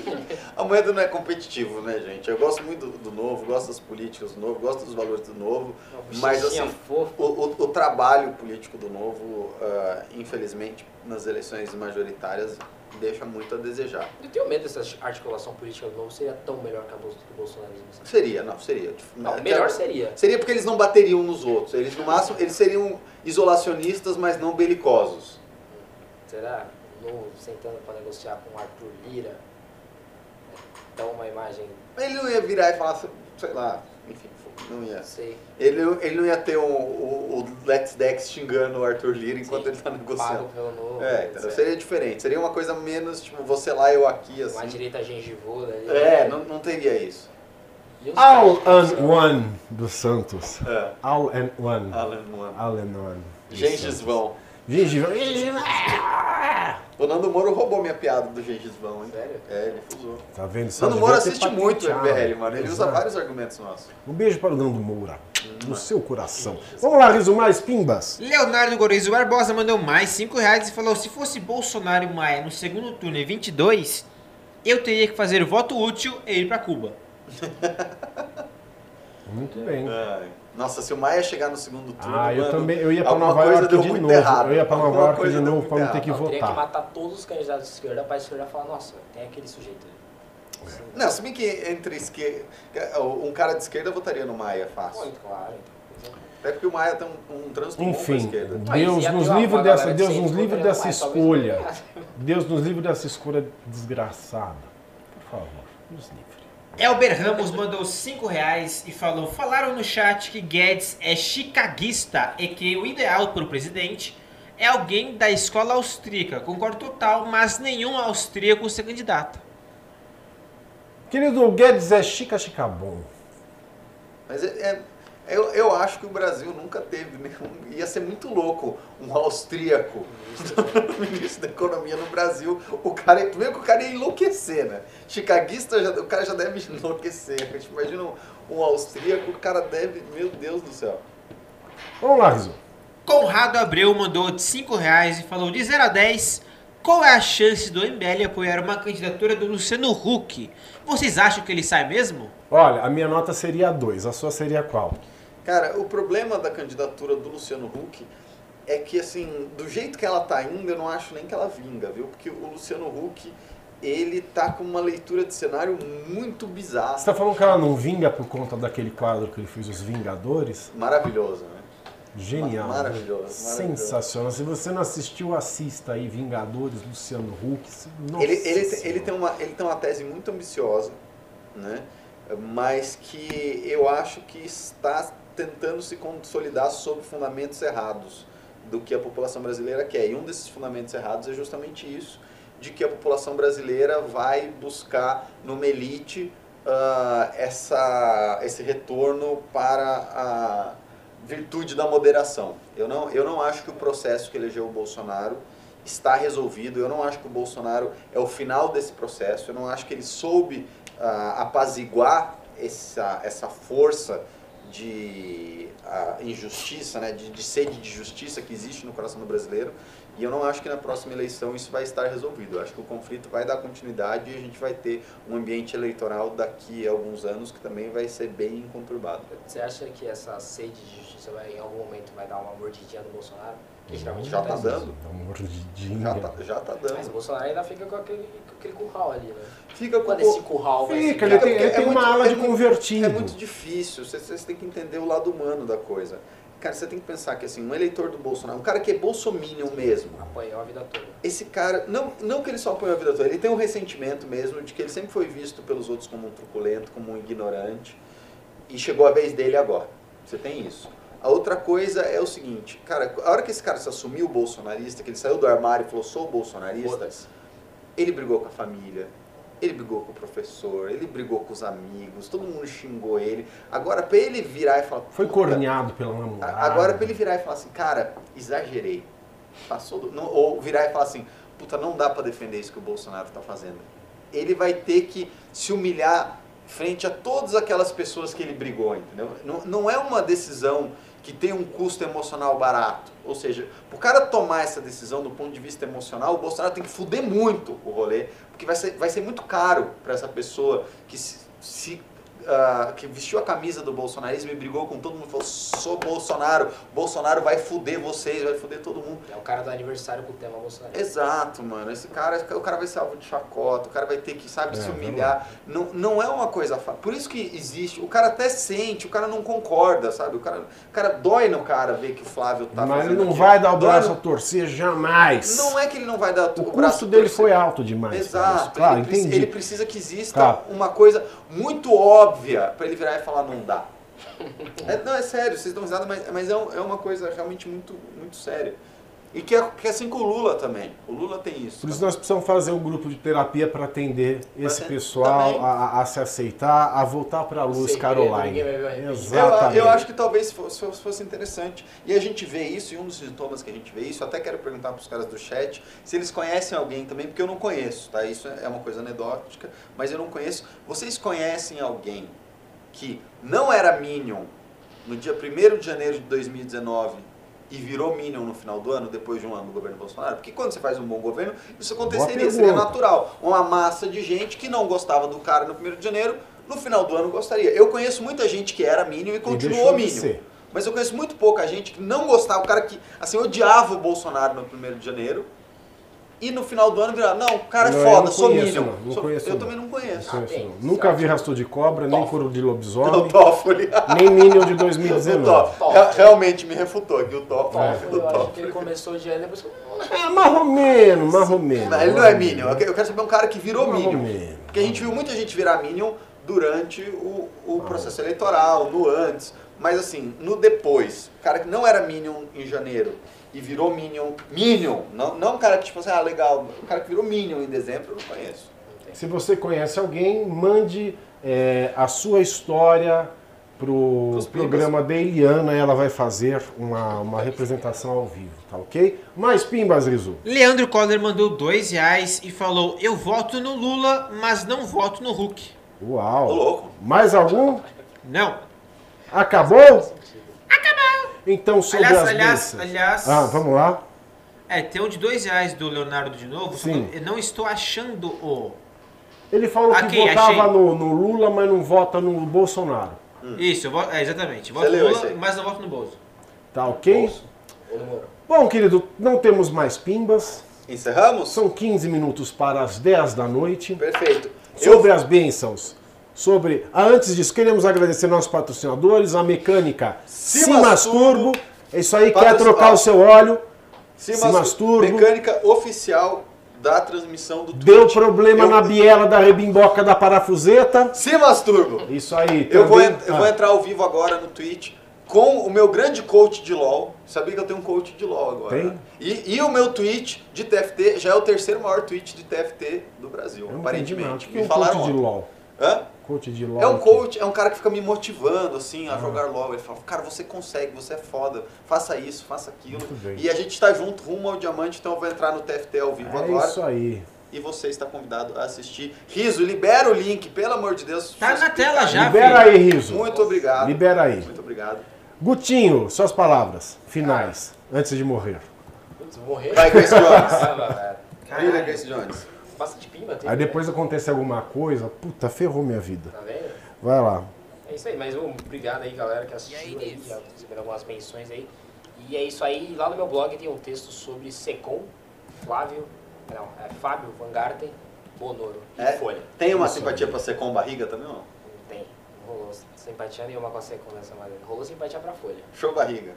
B: a Moedo não é competitivo, né, gente? Eu gosto muito do, do novo, gosto das políticas do novo, gosto dos valores do novo, mas assim, o, o, o, trabalho político do novo, uh, infelizmente, nas eleições majoritárias, deixa muito a desejar.
C: Eu tenho medo dessa articulação política do novo seria tão melhor que a do Bolsonarismo.
B: Seria, não, seria.
C: Não, melhor seria.
B: Seria porque eles não bateriam nos outros. Eles, no máximo, eles seriam isolacionistas, mas não belicosos.
C: Será? Novo sentando para negociar com o Arthur Lira, né? dá uma imagem...
B: Ele não ia virar e falar, sei lá, enfim, não ia. Sei. Ele, ele não ia ter o, o, o Let's Dex xingando o Arthur Lira enquanto Sim. ele está negociando.
C: Pago pelo novo,
B: é, então, seria diferente. Seria uma coisa menos, tipo, você lá, eu aqui, assim.
C: Uma direita gengivuda. Ali.
B: É, não, não teria isso.
A: All and One do Santos.
B: É.
A: All and One.
B: All and One.
A: All and One.
B: Gengisvão.
A: Gengivão.
B: O Nando Moro roubou minha piada do Gengisvão, hein?
C: Sério?
B: É, ele fusou.
A: Tá vendo? Só
B: Nando Moro assiste muito o MBL, mano. Ele usa vários argumentos nossos.
A: Um beijo para o Nando Moura. No seu coração. Vamos lá, Riso, mais pimbas.
D: Leonardo Gorizo Barbosa mandou mais 5 reais e falou: se fosse Bolsonaro e Maia no segundo turno em 22, eu teria que fazer o voto útil e ir para Cuba.
A: Muito bem.
B: É. Nossa, se o Maia chegar no segundo turno.
A: Ah, eu mano, também. Eu ia pra Nova York de novo. Errado. Eu ia pra Nova York de novo pra não ter que
C: não,
A: votar.
C: Teria que matar todos os candidatos de esquerda pra esquerda falar, nossa, tem aquele sujeito ali.
B: Não, se bem que entre esquerda. Um cara de esquerda votaria no Maia fácil.
C: Muito claro, então.
B: Até porque o Maia tem um, um trânsito
A: Enfim,
B: bom esquerda.
A: Deus nos livre dessa, Deus nos livre dessa escolha. Deus nos livre dessa escolha desgraçada. Por favor, nos livre.
D: Elber Ramos mandou 5 reais e falou: Falaram no chat que Guedes é chicaguista e que o ideal para o presidente é alguém da escola austríaca. Concordo total, mas nenhum austríaco ser candidato.
A: Querido, o Guedes é chica chica bom.
B: Mas é, é eu, eu acho que o Brasil nunca teve nenhum. Ia ser muito louco um austríaco ministro da economia no Brasil. O cara, primeiro que o cara ia enlouquecer, né? Chicaguista, já, o cara já deve enlouquecer. A gente imagina um, um austríaco, o cara deve. Meu Deus do céu.
A: Vamos lá, Rizzo.
D: Conrado Abreu mandou 5 reais e falou: de 0 a 10, qual é a chance do MBL apoiar uma candidatura do Luciano Huck? Vocês acham que ele sai mesmo?
A: Olha, a minha nota seria 2, a sua seria qual?
B: Cara, o problema da candidatura do Luciano Huck é que, assim, do jeito que ela tá indo, eu não acho nem que ela vinga, viu? Porque o Luciano Huck, ele tá com uma leitura de cenário muito bizarra.
A: Você tá falando que ela não vinga por conta daquele quadro que ele fez, Os Vingadores?
B: Maravilhoso, né?
A: Genial.
B: Né? Maravilhoso,
A: Sensacional. Se você não assistiu, assista aí Vingadores, Luciano Huck. Nossa
B: ele, ele, ele, tem uma, ele tem uma tese muito ambiciosa, né? mas que eu acho que está tentando se consolidar sobre fundamentos errados do que a população brasileira quer. E um desses fundamentos errados é justamente isso, de que a população brasileira vai buscar numa elite uh, essa, esse retorno para a virtude da moderação. Eu não, eu não acho que o processo que elegeu o Bolsonaro está resolvido. Eu não acho que o Bolsonaro é o final desse processo. Eu não acho que ele soube uh, apaziguar essa, essa força de injustiça, né, de, de sede de justiça que existe no coração do brasileiro. E eu não acho que na próxima eleição isso vai estar resolvido. Eu acho que o conflito vai dar continuidade e a gente vai ter um ambiente eleitoral daqui a alguns anos que também vai ser bem conturbado.
C: Você acha que essa sede de justiça vai, em algum momento vai dar uma mordidinha no Bolsonaro?
B: Que geralmente já está dando.
A: Uma mordidinha.
B: Já está já tá dando.
C: Mas o Bolsonaro ainda fica com aquele, com aquele curral ali, né?
B: Fica com
C: Quando esse curral vai
A: Fica, ele tem, ele tem é uma muito, ala de é convertido.
B: É muito difícil, vocês, vocês têm que entender o lado humano da coisa. Cara, você tem que pensar que assim, um eleitor do Bolsonaro, um cara que é bolsominion mesmo.
C: Apanhou a vida toda.
B: Esse cara, não, não que ele só apanhou a vida toda, ele tem um ressentimento mesmo de que ele sempre foi visto pelos outros como um truculento, como um ignorante. E chegou a vez dele agora. Você tem isso. A outra coisa é o seguinte, cara, a hora que esse cara se assumiu bolsonarista, que ele saiu do armário e falou, sou bolsonarista, ele brigou com a família, ele brigou com o professor, ele brigou com os amigos, todo mundo xingou ele. Agora, pra ele virar e falar.
A: Foi corneado pela namorada.
B: Agora, pra ele virar e falar assim, cara, exagerei. Passou do, não, ou virar e falar assim, puta, não dá para defender isso que o Bolsonaro tá fazendo. Ele vai ter que se humilhar frente a todas aquelas pessoas que ele brigou, entendeu? Não, não é uma decisão que tem um custo emocional barato. Ou seja, para o cara tomar essa decisão do ponto de vista emocional, o Bolsonaro tem que fuder muito o rolê, porque vai ser, vai ser muito caro para essa pessoa que se, se uh, que vestiu a camisa do bolsonarismo e brigou com todo mundo, falou, sou Bolsonaro, Bolsonaro vai fuder vocês, vai fuder todo mundo.
C: É o cara do aniversário com o tema Bolsonaro.
B: Exato, mano. Esse cara, o cara vai ser alvo de chacota, o cara vai ter que, sabe, é, se humilhar. Não, não é uma coisa fácil. Por isso que existe, o cara até sente, o cara não concorda, sabe? O cara, o cara dói no cara ver que o Flávio tá
A: Mas ele não aquilo. vai dar o braço a torcer jamais.
B: Não é que ele não vai dar
A: o, o custo dele foi alto demais.
B: Exato. Claro, ele, entendi. ele precisa que exista claro. uma coisa muito óbvia óbvia para ele virar e falar não dá. É, não, é sério, vocês dão risada, mas, mas é, é uma coisa realmente muito, muito séria. E que é, que é assim com o Lula também. O Lula tem isso.
A: Por isso nós precisamos fazer um grupo de terapia para atender esse pessoal a, a, se aceitar, a voltar para a luz, Caroline.
B: Exatamente. Eu, eu, acho que talvez fosse, fosse, interessante. E a gente vê isso, e um dos sintomas que a gente vê isso, até quero perguntar para os caras do chat se eles conhecem alguém também, porque eu não conheço, tá? Isso é uma coisa anedótica, mas eu não conheço. Vocês conhecem alguém que não era Minion no dia 1 de janeiro de 2019 e virou Minion no final do ano, depois de um ano do governo Bolsonaro? Porque quando você faz um bom governo, isso aconteceria, seria natural. Uma massa de gente que não gostava do cara no 1 de janeiro, no final do ano gostaria. Eu conheço muita gente que era Minion e continuou e Minion. Mas eu conheço muito pouca gente que não gostava, o cara que assim odiava o Bolsonaro no 1 de janeiro e no final do ano virar, não, o cara é não, foda, sou conheço, Minion.
A: Não, não conheço,
B: eu também não conheço. Não conheço
A: ah, Nunca vi rastro de cobra, nem furo de lobisomem. nem Minion de 2019.
B: Realmente me refutou aqui o Toffoli. É.
C: Eu acho que ele começou de ano depois
A: É, marromeno, marromeno.
B: Mas ele não é Minion. Eu quero saber um cara que virou Minion. Porque a gente viu muita gente virar Minion durante o, o processo eleitoral, no antes. Mas assim, no depois, o cara que não era Minion em janeiro e virou Minion. Minion! Não, não um cara que tipo assim, ah, legal. O cara que virou Minion em dezembro eu não conheço.
A: Se você conhece alguém, mande é, a sua história pro programa da Eliana, ela vai fazer uma, uma representação ao vivo, tá ok? Mais pimbas, Rizu.
D: Leandro Coller mandou dois reais e falou: Eu voto no Lula, mas não voto no Hulk.
A: Uau!
B: Tô louco.
A: Mais algum?
D: Não.
A: Acabou? Então, sobre
D: aliás,
A: as
D: aliás, aliás.
A: Ah, vamos lá.
D: É, tem um de dois reais do Leonardo de novo.
A: Sim.
D: Eu não estou achando o.
A: Ele falou Aqui, que votava no, no, Lula, mas não vota no Bolsonaro.
D: Hum. Isso, voto, é, exatamente. Voto no Lula, mas não voto no Bolso.
A: Tá ok? Bom, querido, não temos mais pimbas.
B: Encerramos?
A: São 15 minutos para as 10 da noite.
B: Perfeito.
A: Sobre Eu... as bênçãos sobre. Ah, antes disso, queremos agradecer nossos patrocinadores, a mecânica Simas, Turbo. É isso aí, quer trocar o seu óleo?
B: Simas, Turbo. Mecânica oficial da transmissão do Twitch.
A: Deu problema eu... na biela da rebimboca da parafuseta.
B: Simas Turbo.
A: Isso aí.
B: Eu, vou, eu ah. vou entrar ao vivo agora no Twitch com o meu grande coach de LoL. Sabia que eu tenho um coach de LoL agora.
A: Tem?
B: E, e, o meu tweet de TFT já é o terceiro maior tweet de TFT do Brasil, aparentemente.
A: Que Me é falaram coach de LoL.
B: Hã?
A: Coach de LOL.
B: É um coach, é um cara que fica me motivando, assim, a ah. jogar LOL. Ele fala, cara, você consegue, você é foda, faça isso, faça aquilo. E a gente tá junto, rumo ao diamante, então eu vou entrar no TFT ao vivo
A: é
B: agora.
A: É isso aí.
B: E você está convidado a assistir. Riso, libera o link, pelo amor de Deus.
D: Tá na tela já,
A: Libera filho. aí, Riso.
B: Muito obrigado.
A: Libera aí.
B: Muito obrigado.
A: Gutinho, suas palavras finais, antes de morrer.
C: Putz, morrer?
B: Vai, Grace Jones. Brilha, Grace Jones.
C: Bastante pimba.
A: Aí depois né? acontece alguma coisa, puta, ferrou minha vida.
C: Tá vendo?
A: Vai lá.
C: É isso aí, mas um, obrigado aí, galera, que assistiu aí, aí já recebendo algumas menções aí. E é isso aí, lá no meu blog tem um texto sobre Secom, Flávio, não, é Fábio Van Garten, Bonoro
B: é?
C: Folha.
B: Tem uma isso simpatia aí. pra Secom barriga também ou não?
C: Tem. Rolou simpatia nenhuma com a Secom nessa maneira. Rolou simpatia pra Folha.
B: Show barriga.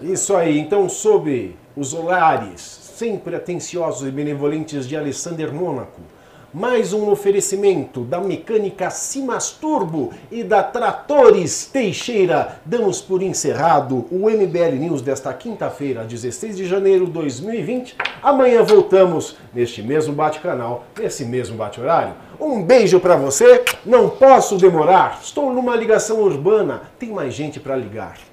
A: Isso aí, então sob os olares sempre atenciosos e benevolentes de Alessander Mônaco, mais um oferecimento da Mecânica Simas Turbo e da Tratores Teixeira. Damos por encerrado o MBL News desta quinta-feira, 16 de janeiro de 2020. Amanhã voltamos neste mesmo bate-canal, nesse mesmo bate-horário. Um beijo para você. Não posso demorar. Estou numa ligação urbana. Tem mais gente para ligar.